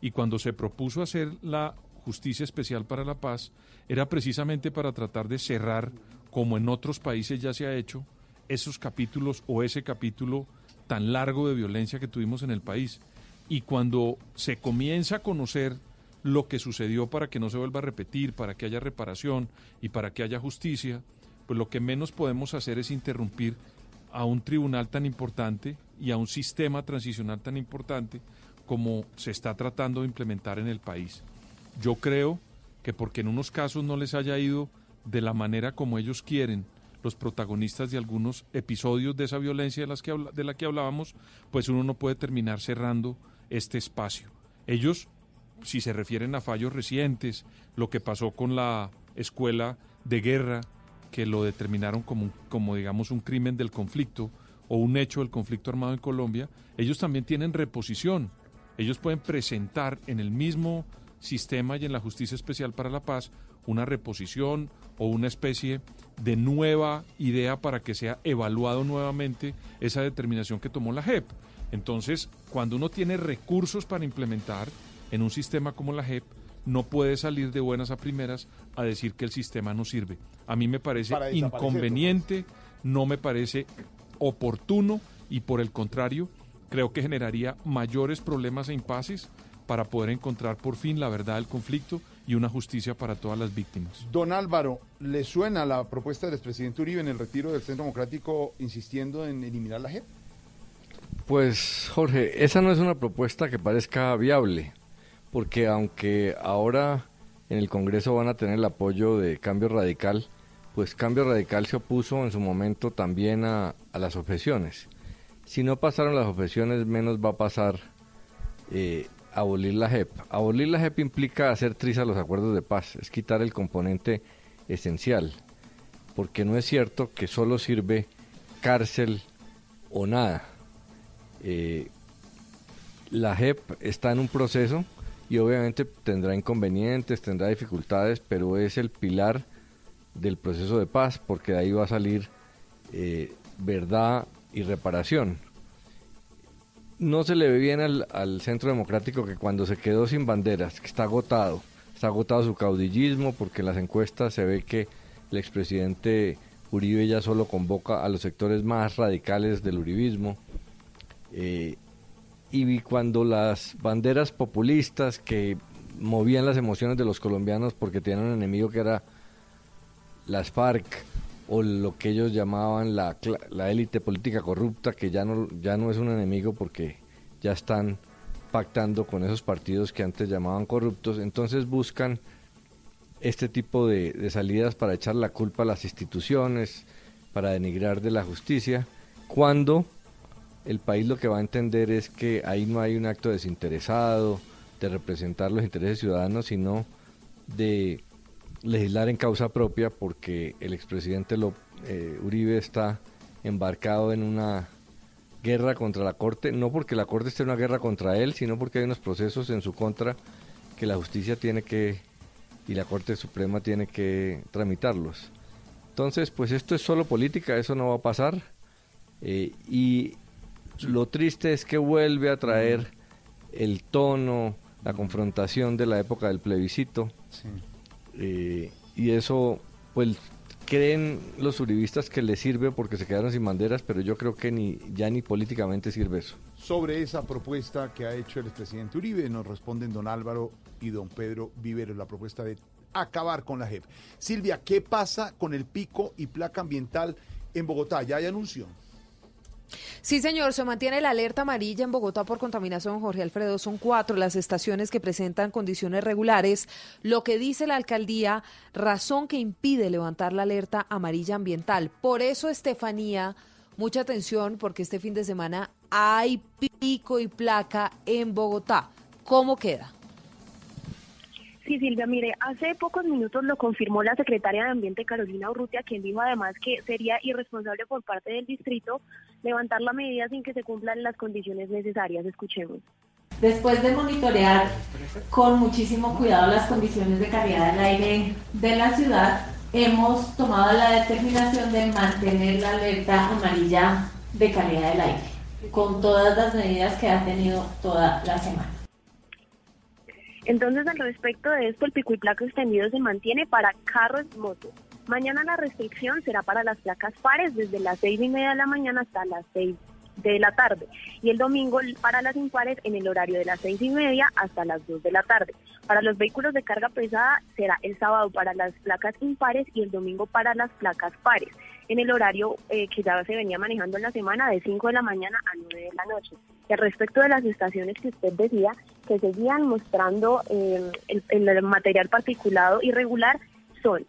Y cuando se propuso hacer la justicia especial para la paz, era precisamente para tratar de cerrar, como en otros países ya se ha hecho, esos capítulos o ese capítulo tan largo de violencia que tuvimos en el país. Y cuando se comienza a conocer lo que sucedió para que no se vuelva a repetir, para que haya reparación y para que haya justicia, pues lo que menos podemos hacer es interrumpir a un tribunal tan importante y a un sistema transicional tan importante como se está tratando de implementar en el país. Yo creo que porque en unos casos no les haya ido de la manera como ellos quieren los protagonistas de algunos episodios de esa violencia de, las que de la que hablábamos, pues uno no puede terminar cerrando este espacio. Ellos, si se refieren a fallos recientes, lo que pasó con la escuela de guerra, que lo determinaron como, como digamos un crimen del conflicto o un hecho del conflicto armado en Colombia, ellos también tienen reposición. Ellos pueden presentar en el mismo sistema y en la Justicia Especial para la Paz una reposición o una especie de nueva idea para que sea evaluado nuevamente esa determinación que tomó la JEP. Entonces, cuando uno tiene recursos para implementar en un sistema como la JEP, no puede salir de buenas a primeras a decir que el sistema no sirve. A mí me parece inconveniente, no me parece oportuno y por el contrario, creo que generaría mayores problemas e impases para poder encontrar por fin la verdad del conflicto y una justicia para todas las víctimas. Don Álvaro, ¿le suena la propuesta del expresidente Uribe en el retiro del Centro Democrático insistiendo en eliminar la JEP? Pues Jorge, esa no es una propuesta que parezca viable, porque aunque ahora en el Congreso van a tener el apoyo de Cambio Radical, pues Cambio Radical se opuso en su momento también a, las objeciones. Si no pasaron las objeciones, menos va a pasar eh, abolir la JEP. Abolir la JEP implica hacer trizas los acuerdos de paz, es quitar el componente esencial, porque no es cierto que solo sirve cárcel o nada. Eh, la JEP está en un proceso y obviamente tendrá inconvenientes, tendrá dificultades, pero es el pilar del proceso de paz porque de ahí va a salir eh, verdad y reparación. No se le ve bien al, Centro Democrático que cuando se quedó sin banderas, que está agotado, está agotado su caudillismo porque en las encuestas se ve que el expresidente Uribe ya solo convoca a los sectores más radicales del uribismo. Eh, y cuando las banderas populistas que movían las emociones de los colombianos porque tenían un enemigo que era las FARC o lo que ellos llamaban la, la élite política corrupta, que ya no, ya no es un enemigo porque ya están pactando con esos partidos que antes llamaban corruptos, entonces buscan este tipo de salidas para echar la culpa a las instituciones, para denigrar de la justicia, cuando el país lo que va a entender es que ahí no hay un acto desinteresado de representar los intereses ciudadanos, sino de legislar en causa propia porque el expresidente Lo- eh, Uribe está embarcado en una guerra contra la Corte, no porque la Corte esté en una guerra contra él, sino porque hay unos procesos en su contra que la justicia tiene que y la Corte Suprema tiene que tramitarlos. Entonces, pues esto es solo política, eso no va a pasar. Eh, y lo triste es que vuelve a traer el tono, la confrontación de la época del plebiscito. Eh, y eso, pues, creen los uribistas que les sirve porque se quedaron sin banderas, pero yo creo que ni ya ni políticamente sirve eso. Sobre esa propuesta que ha hecho el expresidente Uribe, nos responden don Álvaro y don Pedro Viveros, la propuesta de acabar con la JEP. Silvia, ¿qué pasa con el pico y placa ambiental en Bogotá? ¿Ya hay anuncio? Sí, señor, se mantiene la alerta amarilla en Bogotá por contaminación, Jorge Alfredo. Son cuatro las estaciones que presentan condiciones regulares. Lo que dice la alcaldía, razón que impide levantar la alerta amarilla ambiental. Por eso, Estefanía, mucha atención porque este fin de semana hay pico y placa en Bogotá. ¿Cómo queda? Sí, Silvia, mire, hace pocos minutos lo confirmó la secretaria de Ambiente Carolina Urrutia, quien dijo además que sería irresponsable por parte del distrito levantar la medida sin que se cumplan las condiciones necesarias. Escuchemos. Después de monitorear con muchísimo cuidado las condiciones de calidad del aire de la ciudad, hemos tomado la determinación de mantener la alerta amarilla de calidad del aire, con todas las medidas que ha tenido toda la semana. Entonces, al respecto de esto, el pico y placa extendido se mantiene para carros y motos. Mañana la restricción será para las placas pares desde las seis y media de la mañana hasta las seis de la tarde y el domingo para las impares en el horario de las seis y media hasta las dos de la tarde. Para los vehículos de carga pesada será el sábado para las placas impares y el domingo para las placas pares en el horario eh, que ya se venía manejando en la semana de 5 de la mañana a 9 de la noche. Y al respecto de las estaciones que usted decía, que seguían mostrando eh, el, el material particulado irregular, son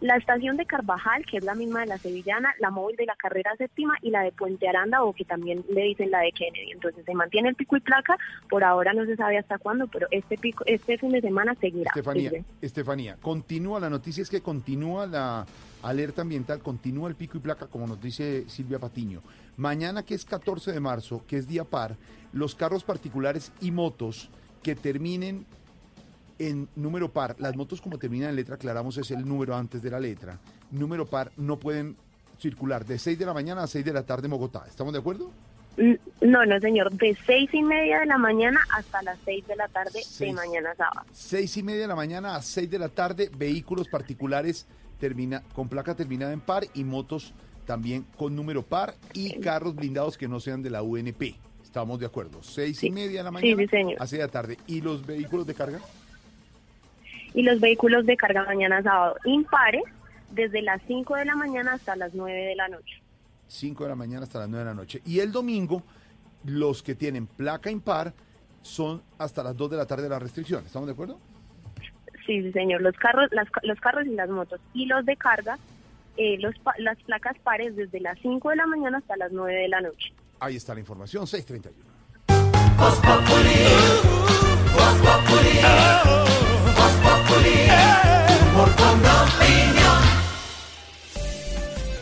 la estación de Carvajal, que es la misma de la Sevillana, la móvil de la carrera séptima y la de Puente Aranda, o que también le dicen la de Kennedy. Entonces se mantiene el pico y placa, por ahora no se sabe hasta cuándo, pero este pico, este fin de semana seguirá. Estefanía. Estefanía, continúa, la noticia es que continúa la alerta ambiental, continúa el pico y placa, como nos dice Silvia Patiño. Mañana, que es 14 de marzo, que es día par, los carros particulares y motos que terminen en número par, las motos como terminan en letra, aclaramos, es el número antes de la letra, número par, no pueden circular de 6 de la mañana a 6 de la tarde en Bogotá. ¿Estamos de acuerdo? Mm, No, no, señor, de seis y media de la mañana hasta las seis de la tarde de Seis. mañana sábado. 6 y media de la mañana a 6 de la tarde, vehículos particulares termina, con placa terminada en par y motos también con número par y carros blindados que no sean de la UNP. Estamos de acuerdo. Seis y media de la Sí, mañana sí, señor. a 6 de la tarde. ¿Y los vehículos de carga? Y los vehículos de carga mañana sábado impares desde las 5 de la mañana hasta las 9 de la noche. 5 de la mañana hasta las 9 de la noche. Y el domingo, los que tienen placa impar son hasta las 2 de la tarde la restricción. ¿Estamos de acuerdo? Sí, sí, señor. Los carros, las, los carros y las motos. Y los de carga, eh, los, las placas pares desde las 5 de la mañana hasta las 9 de la noche. Ahí está la información, 631.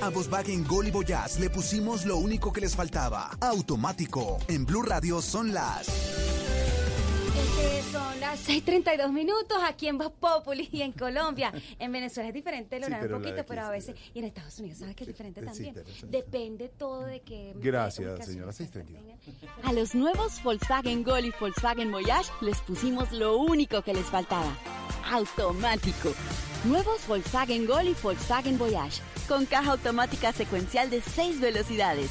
A Volkswagen Gol y Voyage le pusimos lo único que les faltaba. Automático. En Blue Radio son las son las 6:32 minutos aquí en Voz Populi y en Colombia. En Venezuela es diferente el horario pero un poquito, aquí pero a sí, veces. Y en Estados Unidos, ¿sabes que es diferente sí, también? Depende todo de que. Gracias, señora. 632. A los nuevos Volkswagen Gol y Volkswagen Voyage les pusimos lo único que les faltaba. Automático. Nuevos Volkswagen Gol y Volkswagen Voyage. Con caja automática secuencial de 6 velocidades,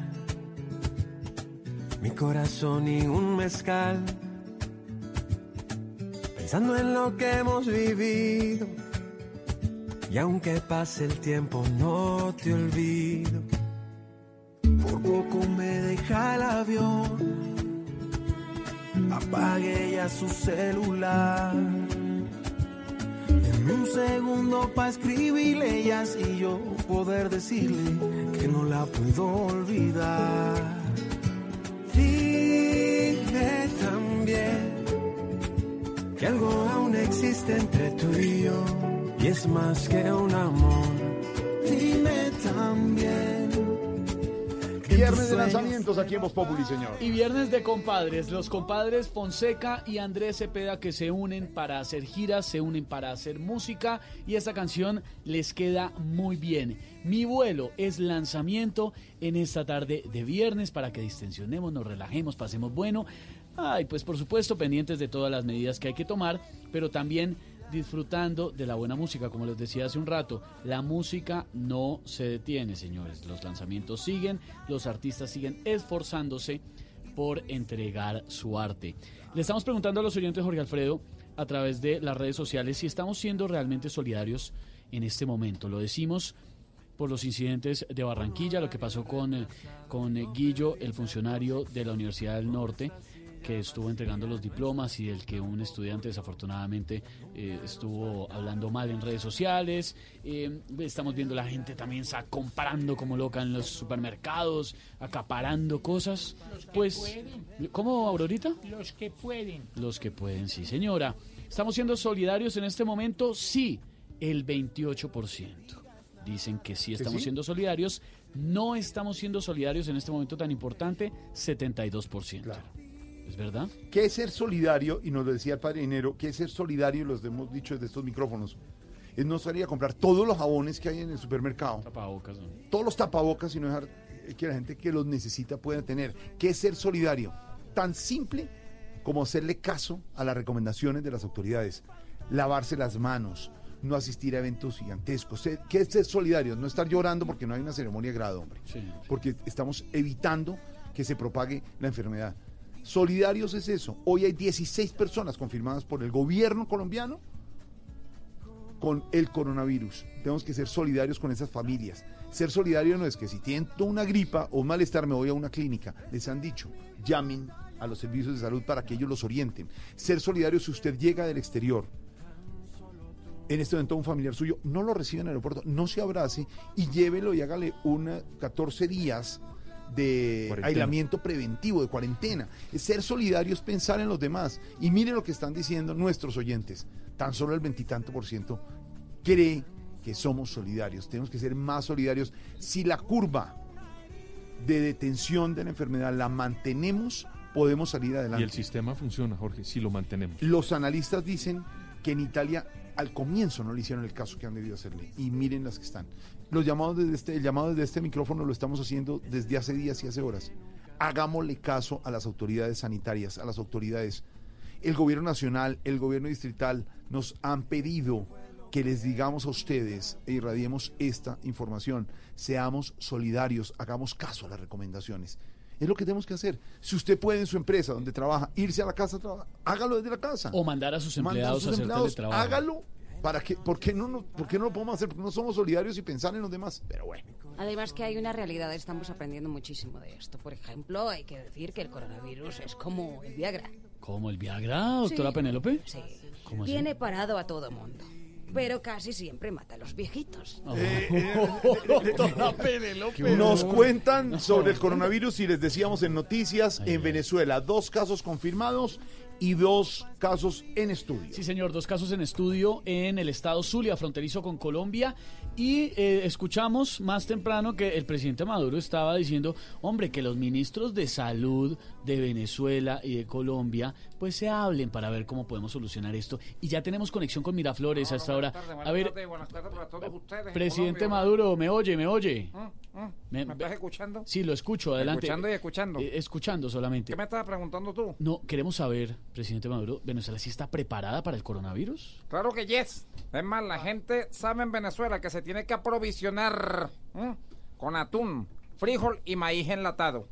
mi corazón y un mezcal, pensando en lo que hemos vivido. Y aunque pase el tiempo, no te olvido. Por poco me deja el avión, apague ya su celular. En un segundo para escribirle y yo poder decirle que no la puedo olvidar. Dime también que algo aún existe entre tú y yo y es más que un amor. Dime también. Viernes de lanzamientos aquí en Voz Populi, señor. Y viernes de compadres, los compadres Fonseca y Andrés Cepeda que se unen para hacer giras, se unen para hacer música y esta canción les queda muy bien. Mi vuelo es lanzamiento en esta tarde de viernes para que distensionemos, nos relajemos, pasemos bueno. Ay, pues por supuesto pendientes de todas las medidas que hay que tomar, pero también disfrutando de la buena música, como les decía hace un rato. La música no se detiene, señores. Los lanzamientos siguen, los artistas siguen esforzándose por entregar su arte. Le estamos preguntando a los oyentes, Jorge Alfredo, a través de las redes sociales, si estamos siendo realmente solidarios en este momento. Lo decimos por los incidentes de Barranquilla, lo que pasó con, eh, con eh, Guillo, el funcionario de la Universidad del Norte, que estuvo entregando los diplomas y del que un estudiante desafortunadamente eh, estuvo hablando mal en redes sociales. Eh, estamos viendo la gente también está comparando como loca en los supermercados, acaparando cosas. Pues, ¿cómo, Aurorita? Los que pueden. Los que pueden, sí, señora. ¿Estamos siendo solidarios en este momento? Sí, el 28%. Dicen que sí estamos sí? siendo solidarios. No estamos siendo solidarios en este momento tan importante, 72%. ¿Es verdad? ¿Qué es ser solidario? Y nos lo decía el padre Dinero, ¿qué es ser solidario? Los hemos dicho desde estos micrófonos. Es no salir a comprar todos los jabones que hay en el supermercado. Tapabocas. ¿no? Todos los tapabocas y no dejar que la gente que los necesita pueda tener. ¿Qué es ser solidario? Tan simple como hacerle caso a las recomendaciones de las autoridades. Lavarse las manos, no asistir a eventos gigantescos. Ser- ¿Qué es ser solidario? No estar llorando porque no hay una ceremonia de grado, hombre. Porque estamos evitando que se propague la enfermedad. Solidarios es eso. Hoy hay 16 personas confirmadas por el gobierno colombiano con el coronavirus. Tenemos que ser solidarios con esas familias. Ser solidario no es que si siento una gripa o un malestar me voy a una clínica. Les han dicho, llamen a los servicios de salud para que ellos los orienten. Ser solidario si usted llega del exterior. En este momento un familiar suyo no lo recibe en el aeropuerto, no se abrace y llévelo y hágale una 14 días de Cuarentena. aislamiento preventivo, de cuarentena. Ser solidario es pensar en los demás. Y miren lo que están diciendo nuestros oyentes. Tan solo el veintitanto por ciento cree que somos solidarios. Tenemos que ser más solidarios. Si la curva de detención de la enfermedad la mantenemos, podemos salir adelante. Y el sistema funciona, Jorge, si lo mantenemos. Los analistas dicen que en Italia al comienzo no le hicieron el caso que han debido hacerle. Y miren las que están. Los llamados desde este, el llamado desde este micrófono lo estamos haciendo desde hace días y hace horas. Hagámosle caso a las autoridades sanitarias, a las autoridades. El gobierno nacional, el gobierno distrital nos han pedido que les digamos a ustedes e irradiemos esta información. Seamos solidarios, hagamos caso a las recomendaciones. Es lo que tenemos que hacer. Si usted puede en su empresa donde trabaja irse a la casa a trabajar, hágalo desde la casa. O mandar a sus empleados a, sus hacer empleados, teletrabajo. Hágalo. ¿Para qué? ¿Por qué, no, no, ¿Por qué no lo podemos hacer? Porque no somos solidarios y pensar en los demás. Pero bueno. Además que hay una realidad, estamos aprendiendo muchísimo de esto. Por ejemplo, hay que decir que el coronavirus es como el Viagra. ¿Como el Viagra, doctora Sí. Penélope? Sí. ¿Cómo así? Tiene parado a todo mundo. Pero casi siempre mata a los viejitos. Doctora Penélope. Nos cuentan sobre el coronavirus y les decíamos en noticias en Venezuela, dos casos confirmados y dos casos en estudio. Sí, señor, dos casos en estudio en el estado Zulia, fronterizo con Colombia. Y eh, escuchamos más temprano que el presidente Maduro estaba diciendo, hombre, que los ministros de salud de Venezuela y de Colombia, pues se hablen para ver cómo podemos solucionar esto. Y ya tenemos conexión con Miraflores hasta ahora. A ver, buenas tardes para todos ustedes. presidente Colombia, Maduro, ¿me oye? ¿Me oye? ¿Mm? ¿Mm? Me- ¿Me estás escuchando? Sí, lo escucho, adelante. Escuchando y escuchando. Eh, escuchando solamente. ¿Qué me estabas preguntando tú? No, queremos saber, presidente Maduro, ¿Venezuela sí está preparada para el coronavirus? Claro que yes. Es más, la gente sabe en Venezuela que se tiene que aprovisionar con atún, frijol y maíz enlatado.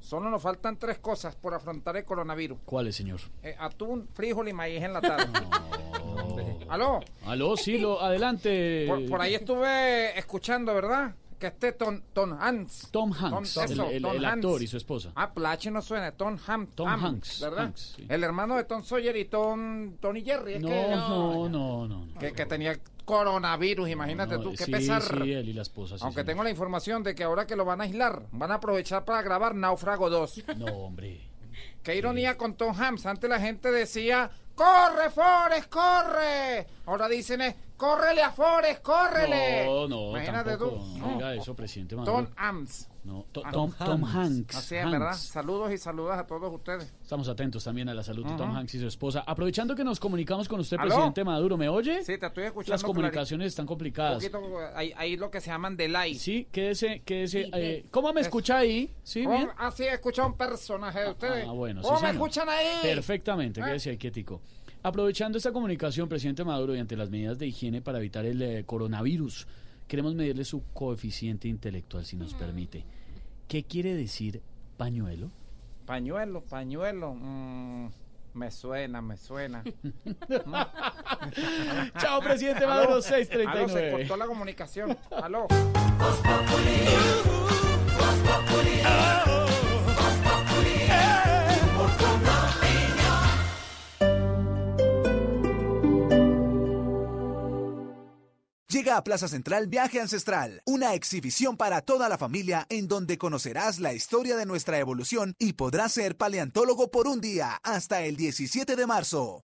Solo nos faltan tres cosas por afrontar el coronavirus. ¿Cuáles, señor? Eh, atún, frijol y maíz enlatado. ¿Aló? Aló, sí, lo, adelante. Por, por ahí estuve escuchando, ¿verdad? Que este Tom, Tom Hanks. Tom Hanks, Tom- el- eso, el, Tom el Hanks. actor y su esposa. Ah, Plache no suena, Tom, Ham, Tom Ham, Hanks, ¿verdad? Hanks, sí. El hermano de Tom Sawyer y Tom, Tony Jerry. No, que, no, no, no. no. Que, que tenía coronavirus, imagínate No, tú, qué sí, pesar. sí, él y la esposa, sí, Aunque señor. tengo la información de que ahora que lo van a aislar, van a aprovechar para grabar Náufrago 2. No, hombre. Qué ironía con Tom Hanks. Antes la gente decía, ¡corre, Forrest, corre! Ahora dicen, es, ¡córrele a Forrest, córrele! No, no, Imagínate tampoco. tú. No diga eso, presidente Maduro. Hanks. No, to- Ah, Tom, Tom Hanks. Así es, Hanks. ¿verdad? Saludos y saludos a todos ustedes. Estamos atentos también a la salud de Tom. Hanks y su esposa. Aprovechando que nos comunicamos con usted, ¿Aló? presidente Maduro, ¿me oye? Sí, te estoy escuchando. Las comunicaciones están Un complicadas. poquito, ahí, ahí lo que se llaman delay. Sí, quédese, quédese. eh, ¿Cómo me escucha ahí? Sí, ¿Cómo? bien. Ah, sí, he escuchado un personaje de ustedes. Ah, bueno, sí, ¿Cómo me señor. escuchan ahí? Perfectamente, ¿Eh? quédese ahí quietico. Aprovechando esta comunicación, presidente Maduro, y ante las medidas de higiene para evitar el eh, coronavirus, queremos medirle su coeficiente intelectual, si nos permite. ¿Qué quiere decir pañuelo? Pañuelo, pañuelo. mm, me suena, me suena. Chao, presidente Maduro, aló, se 639. cortó la comunicación. Aló. Llega a Plaza Central Viaje Ancestral, una exhibición para toda la familia en donde conocerás la historia de nuestra evolución y podrás ser paleontólogo por un día hasta el 17 de marzo.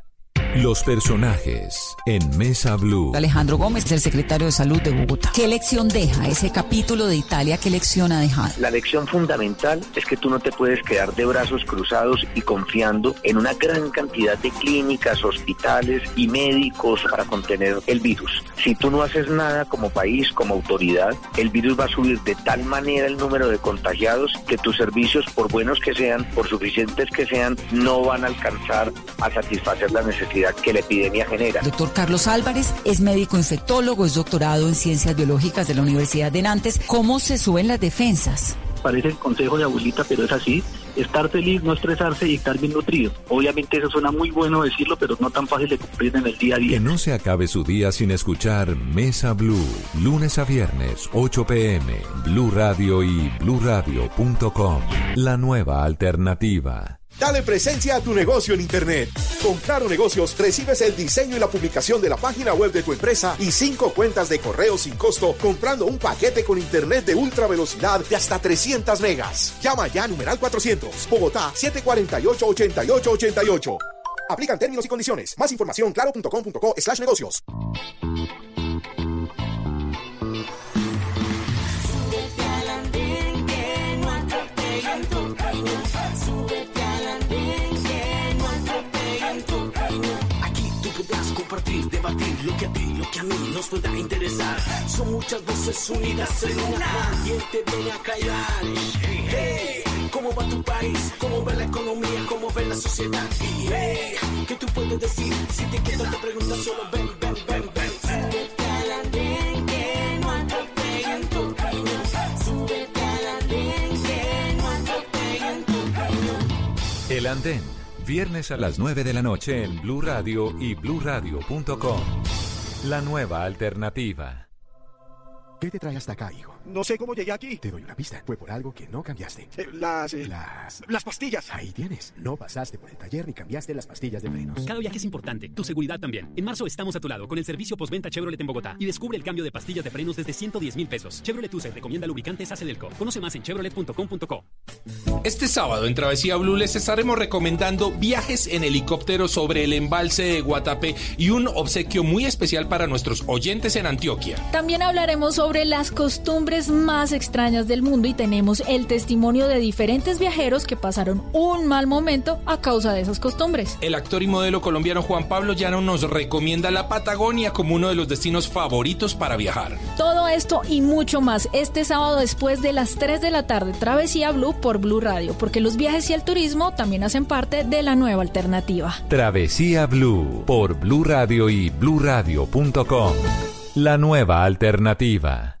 Los personajes en Mesa Blue. Alejandro Gómez, el secretario de Salud de Bogotá. ¿Qué lección deja ese capítulo de Italia? ¿Qué lección ha dejado? La lección fundamental es que tú no te puedes quedar de brazos cruzados y confiando en una gran cantidad de clínicas, hospitales y médicos para contener el virus. Si tú no haces nada como país, como autoridad, el virus va a subir de tal manera el número de contagiados que tus servicios, por buenos que sean, por suficientes que sean, no van a alcanzar a satisfacer la que la epidemia genera. Doctor Carlos Álvarez es médico infectólogo, es doctorado en ciencias biológicas de la Universidad de Nantes. ¿Cómo se suben las defensas? Parece el consejo de abuelita, pero es así. Estar feliz, no estresarse y estar bien nutrido. Obviamente eso suena muy bueno decirlo, pero no tan fácil de cumplir en el día a día. Que no se acabe su día sin escuchar Mesa Blue, lunes a viernes, 8 pm, Blue Radio y bluradio.com. La nueva alternativa. Dale presencia a tu negocio en Internet. Con Claro Negocios recibes el diseño y la publicación de la página web de tu empresa y cinco cuentas de correo sin costo comprando un paquete con Internet de ultra velocidad de hasta 300 megas. Llama ya a numeral 400, Bogotá 748-8888. Aplican términos y condiciones. Más información claro.com.co slash negocios. Debatir lo que a ti, lo que a mí nos pueda interesar. Son muchas voces unidas en una. Nadie te viene a callar. Hey, ¿Cómo va tu país? ¿Cómo va la economía? ¿Cómo va la sociedad? Hey, ¿qué tú puedes decir? Si te quedas te preguntas solo ven, ven, ven, ven. Que no atropellen tu opinión. Súbete al andén que no atropellen tu opinión. El Andén, viernes a las 9 de la noche en Blue Radio y bluradio.com. La nueva alternativa. ¿Qué te trae hasta acá, hijo? No sé cómo llegué aquí. Te doy una pista. Fue por algo que no cambiaste. las... las... las pastillas. Ahí tienes. No pasaste por el taller ni cambiaste las pastillas de frenos. Cada viaje es importante, tu seguridad también. En marzo estamos a tu lado con el servicio postventa Chevrolet en Bogotá y descubre el cambio de pastillas de frenos desde 110 mil pesos. Chevrolet Use recomienda lubricantes Acedelco. Conoce más en chevrolet.com.co. Este sábado en Travesía Blue les estaremos recomendando viajes en helicóptero sobre el embalse de Guatapé y un obsequio muy especial para nuestros oyentes en Antioquia. También hablaremos sobre las costumbres más extrañas del mundo y tenemos el testimonio de diferentes viajeros que pasaron un mal momento a causa de esas costumbres. El actor y modelo colombiano Juan Pablo Llano nos recomienda la Patagonia como uno de los destinos favoritos para viajar. Todo esto y mucho más este sábado después de las 3 de la tarde, Travesía Blue por Blue Radio, porque los viajes y el turismo también hacen parte de la nueva alternativa. Travesía Blue por Blue Radio y bluradio.com. La nueva alternativa.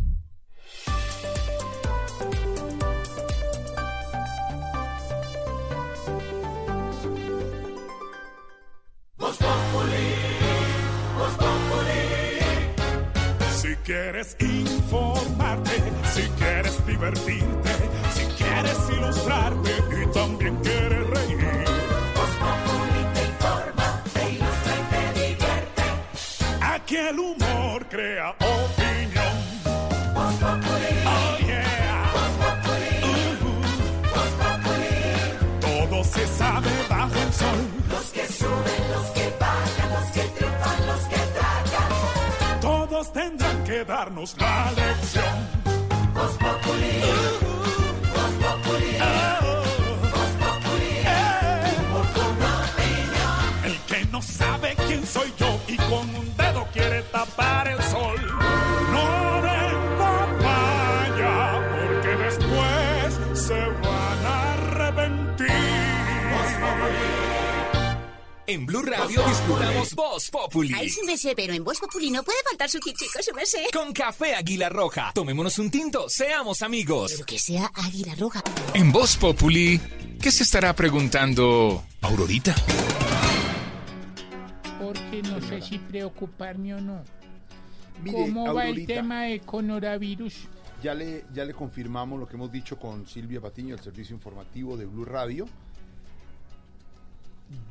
quieres informarte, si quieres divertirte, si quieres ilustrarte y también quieres reír. Voz Populi te informa, te ilustra y te divierte. Aquí el humor crea opinión. Voz Populi. Oh yeah. Voz Populi. Voz Populi. Todo se sabe bajo el sol. Los que suben, los que darnos la lección. Voz Populi. Voz Populi. Voz Populi. Humor con. El que no sabe quién soy yo y con un dedo quiere tapar el sol. En Blue Radio disfrutamos Voz Populi. Ay, sí me sé, pero en Voz Populi no puede faltar su kit, chicos, su me sé. Con café Águila Roja. Tomémonos un tinto, seamos amigos. Pero que sea Águila Roja. En Voz Populi, ¿qué se estará preguntando Aurorita? Porque no sé si preocuparme o no. Mire, ¿Cómo va el tema de coronavirus? Ya le, ya le confirmamos lo que hemos dicho con Silvia Patiño, el servicio informativo de Blue Radio.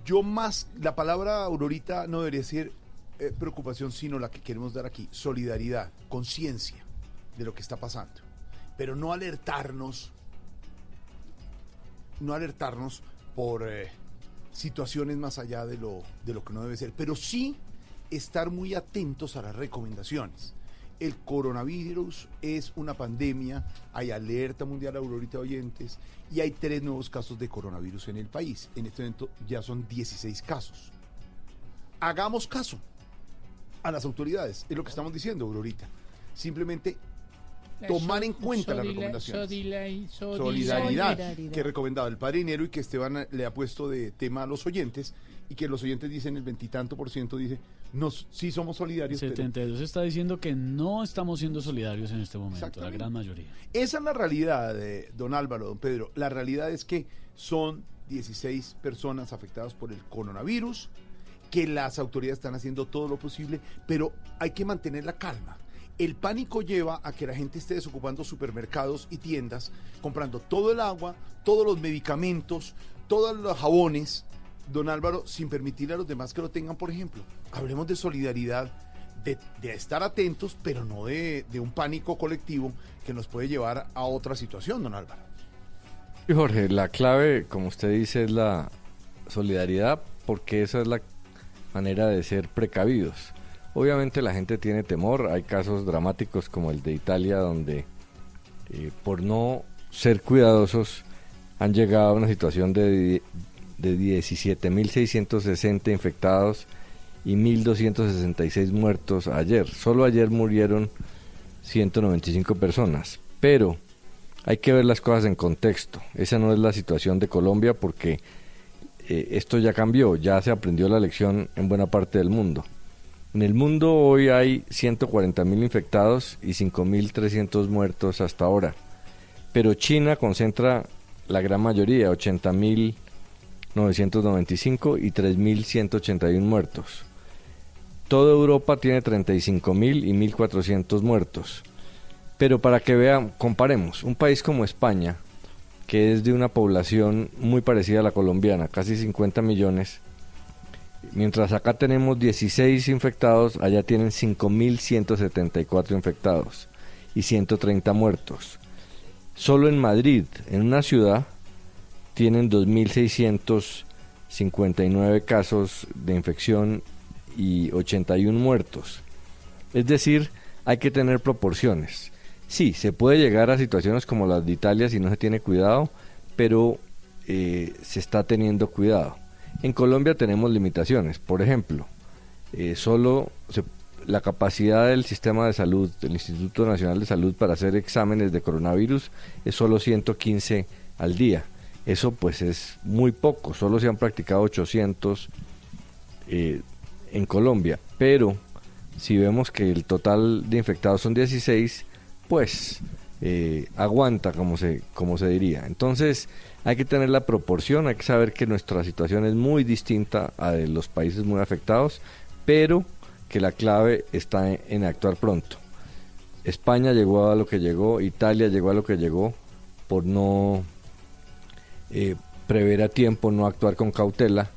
Yo más, la palabra Aurorita no debería ser eh, preocupación, sino la que queremos dar aquí, solidaridad, conciencia de lo que está pasando. Pero no alertarnos, no alertarnos por eh, situaciones más allá de lo, de lo que no debe ser, pero sí estar muy atentos a las recomendaciones. El coronavirus es una pandemia, hay alerta mundial Aurorita oyentes y hay tres nuevos casos de coronavirus en el país. En este momento ya son 16 casos. Hagamos caso a las autoridades, es lo que estamos diciendo Aurorita. Simplemente tomar en cuenta las recomendaciones. Solidaridad, Solidaridad. que recomendaba el padre Dinero y que Esteban le ha puesto de tema a los oyentes y que los oyentes dicen el veintitanto por ciento dice, nos, sí somos solidarios. pero- 72 está diciendo que no estamos siendo solidarios en este momento, la gran mayoría. Esa es la realidad, de don Álvaro, don Pedro. La realidad es que son 16 personas afectadas por el coronavirus, que las autoridades están haciendo todo lo posible, pero hay que mantener la calma. El pánico lleva a que la gente esté desocupando supermercados y tiendas, comprando todo el agua, todos los medicamentos, todos los jabones, don Álvaro, sin permitir a los demás que lo tengan, por ejemplo. Hablemos de solidaridad, de, estar atentos, pero no de, un pánico colectivo que nos puede llevar a otra situación, don Álvaro. Y Jorge, la clave, como usted dice, es la solidaridad, porque esa es la manera de ser precavidos. Obviamente la gente tiene temor, hay casos dramáticos como el de Italia, donde eh, por no ser cuidadosos han llegado a una situación de, de 17.660 infectados y 1.266 muertos ayer. Solo ayer murieron 195 personas. Pero hay que ver las cosas en contexto. Esa no es la situación de Colombia porque eh, esto ya cambió, ya se aprendió la lección en buena parte del mundo. En el mundo hoy hay 140.000 infectados y 5.300 muertos hasta ahora. Pero China concentra la gran mayoría, 80.995 y 3.181 muertos. Toda Europa tiene 35.000 y 1.400 muertos. Pero para que vean, comparemos, un país como España, que es de una población muy parecida a la colombiana, casi 50 millones, mientras acá tenemos 16 infectados, allá tienen 5.174 infectados y 130 muertos. Solo en Madrid, en una ciudad, tienen 2.659 casos de infección y 81 muertos. Es decir, hay que tener proporciones. Sí, se puede llegar a situaciones como las de Italia si no se tiene cuidado, pero eh, se está teniendo cuidado. En Colombia tenemos limitaciones. Por ejemplo, eh, solo se- la capacidad del sistema de salud, del Instituto Nacional de Salud para hacer exámenes de coronavirus es solo 115 al día. Eso pues es muy poco, solo se han practicado 800 eh, en Colombia, pero si vemos que el total de infectados son 16, pues eh, aguanta, como se, como se diría. Entonces hay que tener la proporción, hay que saber que nuestra situación es muy distinta a de los países muy afectados, pero que la clave está en, en actuar pronto. España llegó a lo que llegó, Italia llegó a lo que llegó por no eh, prever a tiempo, no actuar con cautela,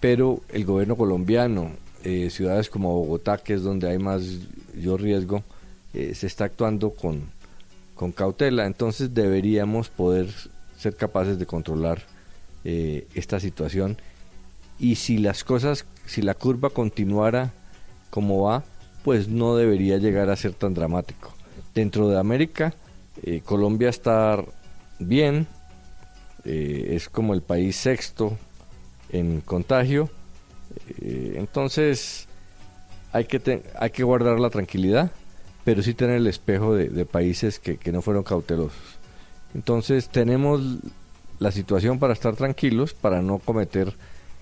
pero el gobierno colombiano, eh, ciudades como Bogotá, que es donde hay más yo riesgo, eh, se está actuando con, con cautela, entonces deberíamos poder ser capaces de controlar esta situación y si las cosas, si la curva continuara como va, pues no debería llegar a ser tan dramático. Dentro de América, Colombia está bien, eh, es como el país sexto en contagio, eh, entonces hay que, hay que guardar la tranquilidad, pero sí tener el espejo de, de países que, que no fueron cautelosos. Entonces tenemos la situación para estar tranquilos, para no cometer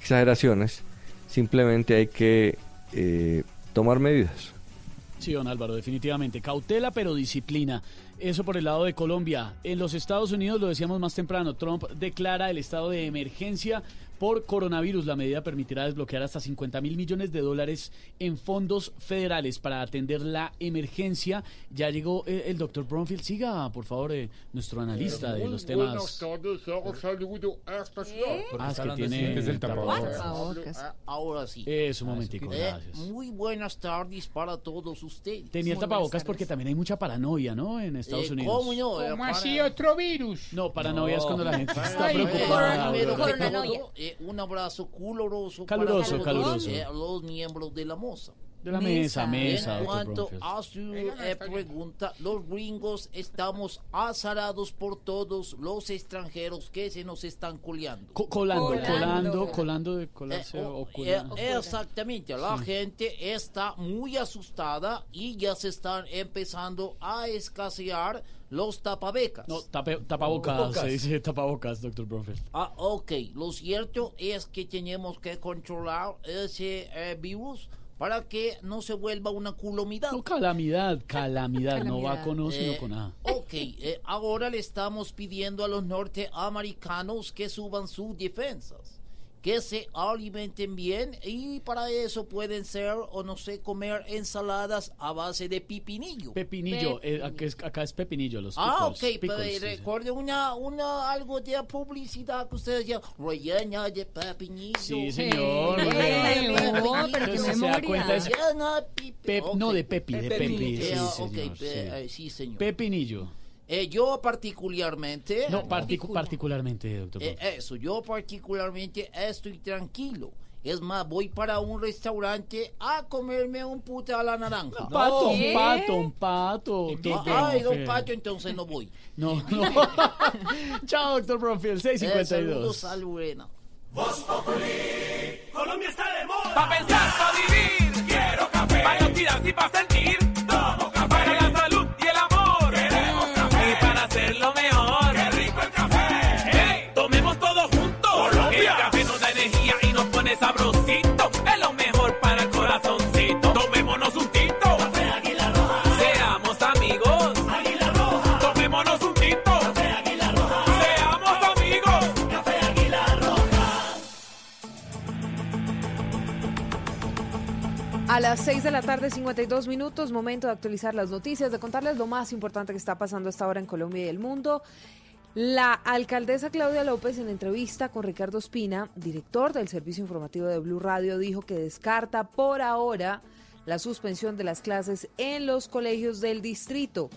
exageraciones, simplemente hay que eh, tomar medidas. Sí, don Álvaro, definitivamente. Cautela, pero disciplina. Eso por el lado de Colombia. En los Estados Unidos, lo decíamos más temprano, Trump declara el estado de emergencia por coronavirus. La medida permitirá desbloquear hasta 50 mil millones de dólares en fondos federales para atender la emergencia. Ya llegó eh, el doctor Bromfield. Siga, por favor, eh, nuestro analista de los temas. Buenas tardes, hago saludo especial. Ah, es que tiene el tapabocas. Ah, Ahora sí. Eso, un momentico, Eh, gracias. muy buenas tardes para todos ustedes. Tenía el tapabocas porque también hay mucha paranoia, ¿no? En Estados Eh, Unidos. ¿cómo no? Eh, ¿Cómo para- así otro virus? No, paranoia es cuando la gente está preocupada. Eh, un abrazo caloroso, Caluroso, para todos, caluroso. eh, los miembros de la moza. De la mesa, mesa, En cuanto a su eh, pregunta, los gringos estamos azarados por todos los extranjeros que se nos están culeando. Co- colando, colando, colando de colarse Eh, o Eh, colando. exactamente, la Sí. gente está muy asustada y ya se están empezando a escasear los tapabecas. No, tape- tapabocas, Bocas. se dice tapabocas, doctor Bromfield. Ah, ok. Lo cierto es que tenemos que controlar ese eh, virus para que no se vuelva una culomidad. No, calamidad, calamidad, no va con O, sino Eh, con A. Ok, eh, ahora le estamos pidiendo a los norteamericanos que suban sus defensas, que se alimenten bien y para eso pueden ser o no sé comer ensaladas a base de pipinillo. Pepinillo, eh, acá, es, acá es pepinillo, los Ah, pickles, ok, pickles, pero sí, sí. recuerde una, una, algo de publicidad que ustedes ya rellena de pepinillo. Sí, señor. Pepinillo. no, pero Entonces, se da cuenta, es- Pep- no, ok. de Pepi, de Pepi, sí, Eh, pe- sí. eh, sí, señor. Pepinillo. Eh, yo particularmente... No, particu- particularmente, doctor Eh, eso, yo particularmente estoy tranquilo. Es más, voy para un restaurante a comerme un puta a la naranja. Un pato, un pato, un pato. doctor Ah, Ay, don Bromfield. Pato, entonces no voy. No, no. Chao, doctor Eh, saludos 652. a Lorena. Colombia está de moda. Pa' pensar, pa' vivir. Quiero café. Para tirar y pa' sentir. A las 6 de la tarde, 52 minutos, momento de actualizar las noticias, de contarles lo más importante que está pasando hasta ahora en Colombia y el mundo. La alcaldesa Claudia López, en entrevista con Ricardo Espina, director del servicio informativo de Blue Radio, dijo que descarta por ahora la suspensión de las clases en los colegios del distrito.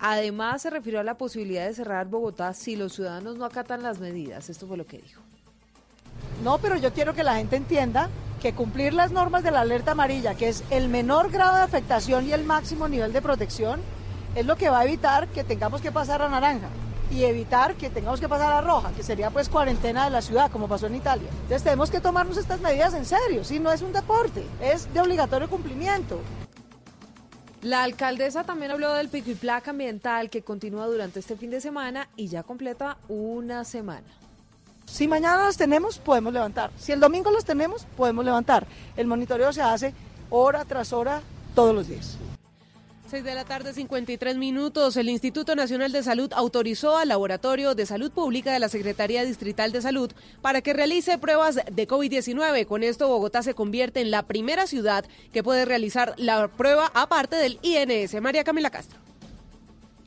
Además, se refirió a la posibilidad de cerrar Bogotá si los ciudadanos no acatan las medidas. Esto fue lo que dijo. No, pero yo quiero que la gente entienda que cumplir las normas de la alerta amarilla, que es el menor grado de afectación y el máximo nivel de protección, es lo que va a evitar que tengamos que pasar a naranja y evitar que tengamos que pasar a roja, que sería pues cuarentena de la ciudad, como pasó en Italia. Entonces tenemos que tomarnos estas medidas en serio, si no es un deporte, es de obligatorio cumplimiento. La alcaldesa también habló del pico y placa ambiental que continúa durante este fin de semana y ya completa una semana. Si mañana los tenemos, podemos levantar. Si el domingo los tenemos, podemos levantar. El monitoreo se hace hora tras hora todos los días. 6 de la tarde, 53 minutos. El Instituto Nacional de Salud autorizó al Laboratorio de Salud Pública de la Secretaría Distrital de Salud para que realice pruebas de COVID-19. Con esto, Bogotá se convierte en la primera ciudad que puede realizar la prueba aparte del INS. María Camila Castro.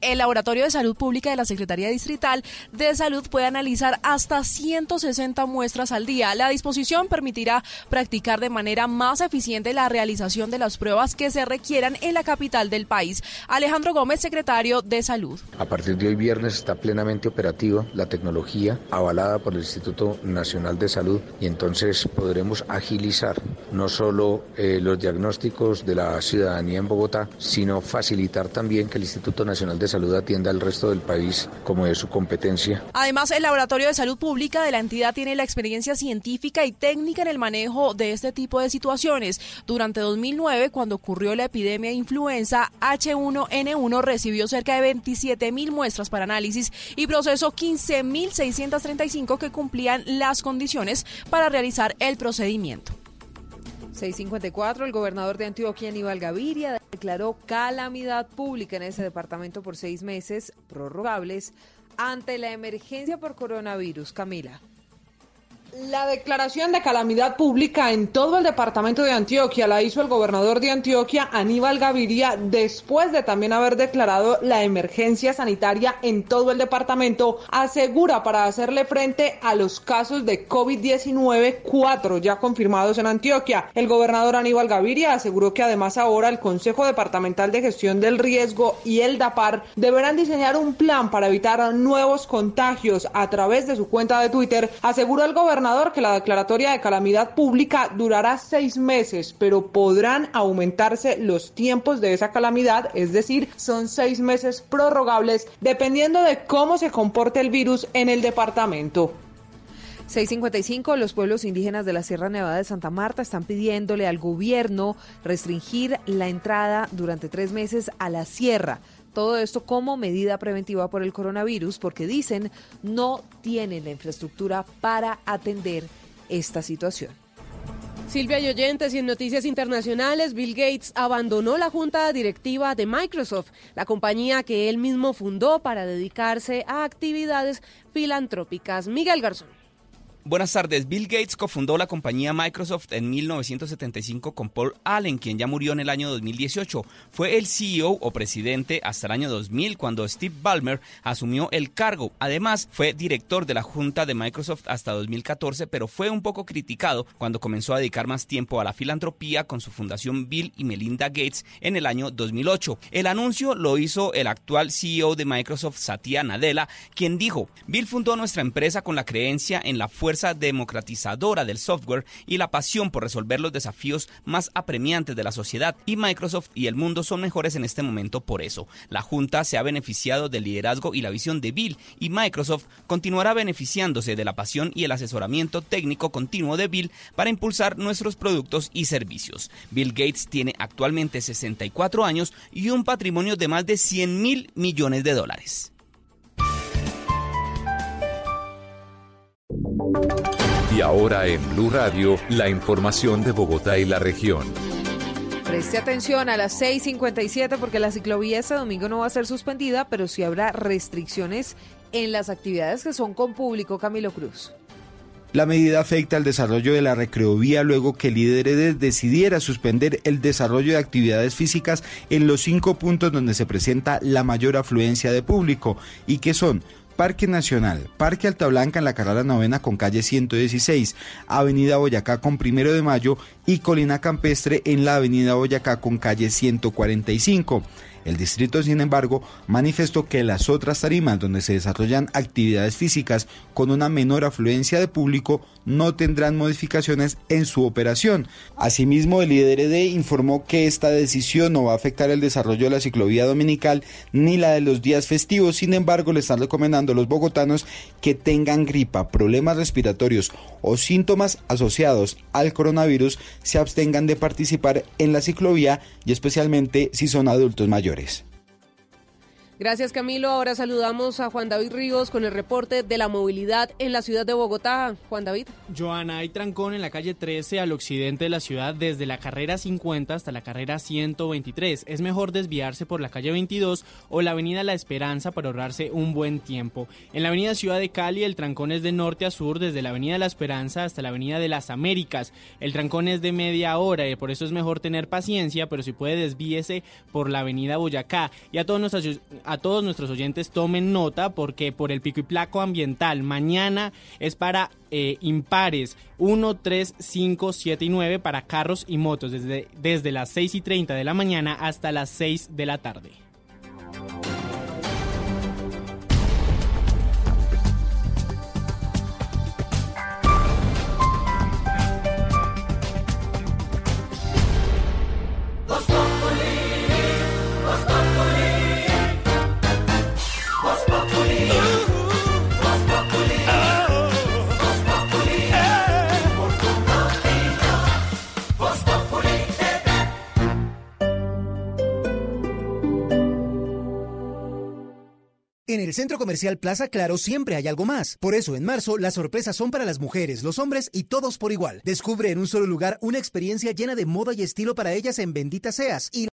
El Laboratorio de Salud Pública de la Secretaría Distrital de Salud puede analizar hasta 160 muestras al día. La disposición permitirá practicar de manera más eficiente la realización de las pruebas que se requieran en la capital del país. Alejandro Gómez, secretario de Salud. A partir de hoy viernes está plenamente operativa la tecnología avalada por el Instituto Nacional de Salud y entonces podremos agilizar no solo eh, los diagnósticos de la ciudadanía en Bogotá, sino facilitar también que el Instituto Nacional de Salud atienda al resto del país como de su competencia. Además, el Laboratorio de Salud Pública de la entidad tiene la experiencia científica y técnica en el manejo de este tipo de situaciones. Durante 2009, cuando ocurrió la epidemia de influenza H1N1, recibió cerca de 27 mil muestras para análisis y procesó 15.635 que cumplían las condiciones para realizar el procedimiento. 654, el gobernador de Antioquia, Aníbal Gaviria, declaró calamidad pública en ese departamento por seis meses prorrogables ante la emergencia por coronavirus. Camila. La declaración de calamidad pública en todo el departamento de Antioquia la hizo el gobernador de Antioquia, Aníbal Gaviria, después de también haber declarado la emergencia sanitaria en todo el departamento, asegura para hacerle frente a los casos de COVID-19, cuatro ya confirmados en Antioquia. El gobernador Aníbal Gaviria aseguró que además ahora el Consejo Departamental de Gestión del Riesgo y el DAPAR deberán diseñar un plan para evitar nuevos contagios. A través de su cuenta de Twitter, aseguró el gobernador que la declaratoria de calamidad pública durará seis meses, pero podrán aumentarse los tiempos de esa calamidad, es decir, son seis meses prorrogables dependiendo de cómo se comporte el virus en el departamento. 655, los pueblos indígenas de la Sierra Nevada de Santa Marta están pidiéndole al gobierno restringir la entrada durante tres meses a la sierra. Todo esto como medida preventiva por el coronavirus, porque dicen no tienen la infraestructura para atender esta situación. Silvia y y en noticias internacionales, Bill Gates abandonó la junta directiva de Microsoft, la compañía que él mismo fundó para dedicarse a actividades filantrópicas. Miguel Garzón. Buenas tardes. Bill Gates cofundó la compañía Microsoft en 1975 con Paul Allen, quien ya murió en el año 2018. Fue el CEO o presidente hasta el año 2000 cuando Steve Ballmer asumió el cargo. Además, fue director de la junta de Microsoft hasta 2014, pero fue un poco criticado cuando comenzó a dedicar más tiempo a la filantropía con su fundación Bill y Melinda Gates en el año 2008. El anuncio lo hizo el actual CEO de Microsoft, Satya Nadella, quien dijo, Bill fundó nuestra empresa con la creencia en la fuerza fuerza democratizadora del software y la pasión por resolver los desafíos más apremiantes de la sociedad y Microsoft y el mundo son mejores en este momento por eso. La Junta se ha beneficiado del liderazgo y la visión de Bill y Microsoft continuará beneficiándose de la pasión y el asesoramiento técnico continuo de Bill para impulsar nuestros productos y servicios. Bill Gates tiene actualmente 64 años y un patrimonio de más de 100 mil millones de dólares. Y ahora en Blue Radio, la información de Bogotá y la región. Preste atención a las 6:57 porque la ciclovía este domingo no va a ser suspendida, pero sí habrá restricciones en las actividades que son con público, Camilo Cruz. La medida afecta al desarrollo de la recreovía luego que el IDRD decidiera suspender el desarrollo de actividades físicas en los cinco puntos donde se presenta la mayor afluencia de público y que son Parque Nacional, Parque Alta Blanca en la carrera novena con calle 116, Avenida Boyacá con primero de mayo y Colina Campestre en la Avenida Boyacá con calle 145. El distrito, sin embargo, manifestó que las otras tarimas donde se desarrollan actividades físicas con una menor afluencia de público no tendrán modificaciones en su operación. Asimismo, el IDRD informó que esta decisión no va a afectar el desarrollo de la ciclovía dominical ni la de los días festivos. Sin embargo, le están recomendando a los bogotanos que tengan gripa, problemas respiratorios o síntomas asociados al coronavirus se abstengan de participar en la ciclovía y especialmente si son adultos mayores. exteriores. Gracias Camilo. Ahora saludamos a Juan David Ríos con el reporte de la movilidad en la ciudad de Bogotá. Juan David. Joana, hay trancón en la calle 13 al occidente de la ciudad desde la carrera 50 hasta la carrera 123. Es mejor desviarse por la calle 22 o la avenida La Esperanza para ahorrarse un buen tiempo. En la avenida Ciudad de Cali el trancón es de norte a sur desde la avenida La Esperanza hasta la avenida de las Américas. El trancón es de media hora y por eso es mejor tener paciencia, pero si puede desvíese por la avenida Boyacá. Y a todos nuestros a todos nuestros oyentes tomen nota porque por el pico y placo ambiental mañana es para eh, impares 1, 3, 5, 7 y 9 para carros y motos desde, desde las 6 y 30 de la mañana hasta las 6 de la tarde. En el centro comercial Plaza Claro siempre hay algo más. Por eso, en marzo, las sorpresas son para las mujeres, los hombres y todos por igual. Descubre en un solo lugar una experiencia llena de moda y estilo para ellas en Bendita Seas. Y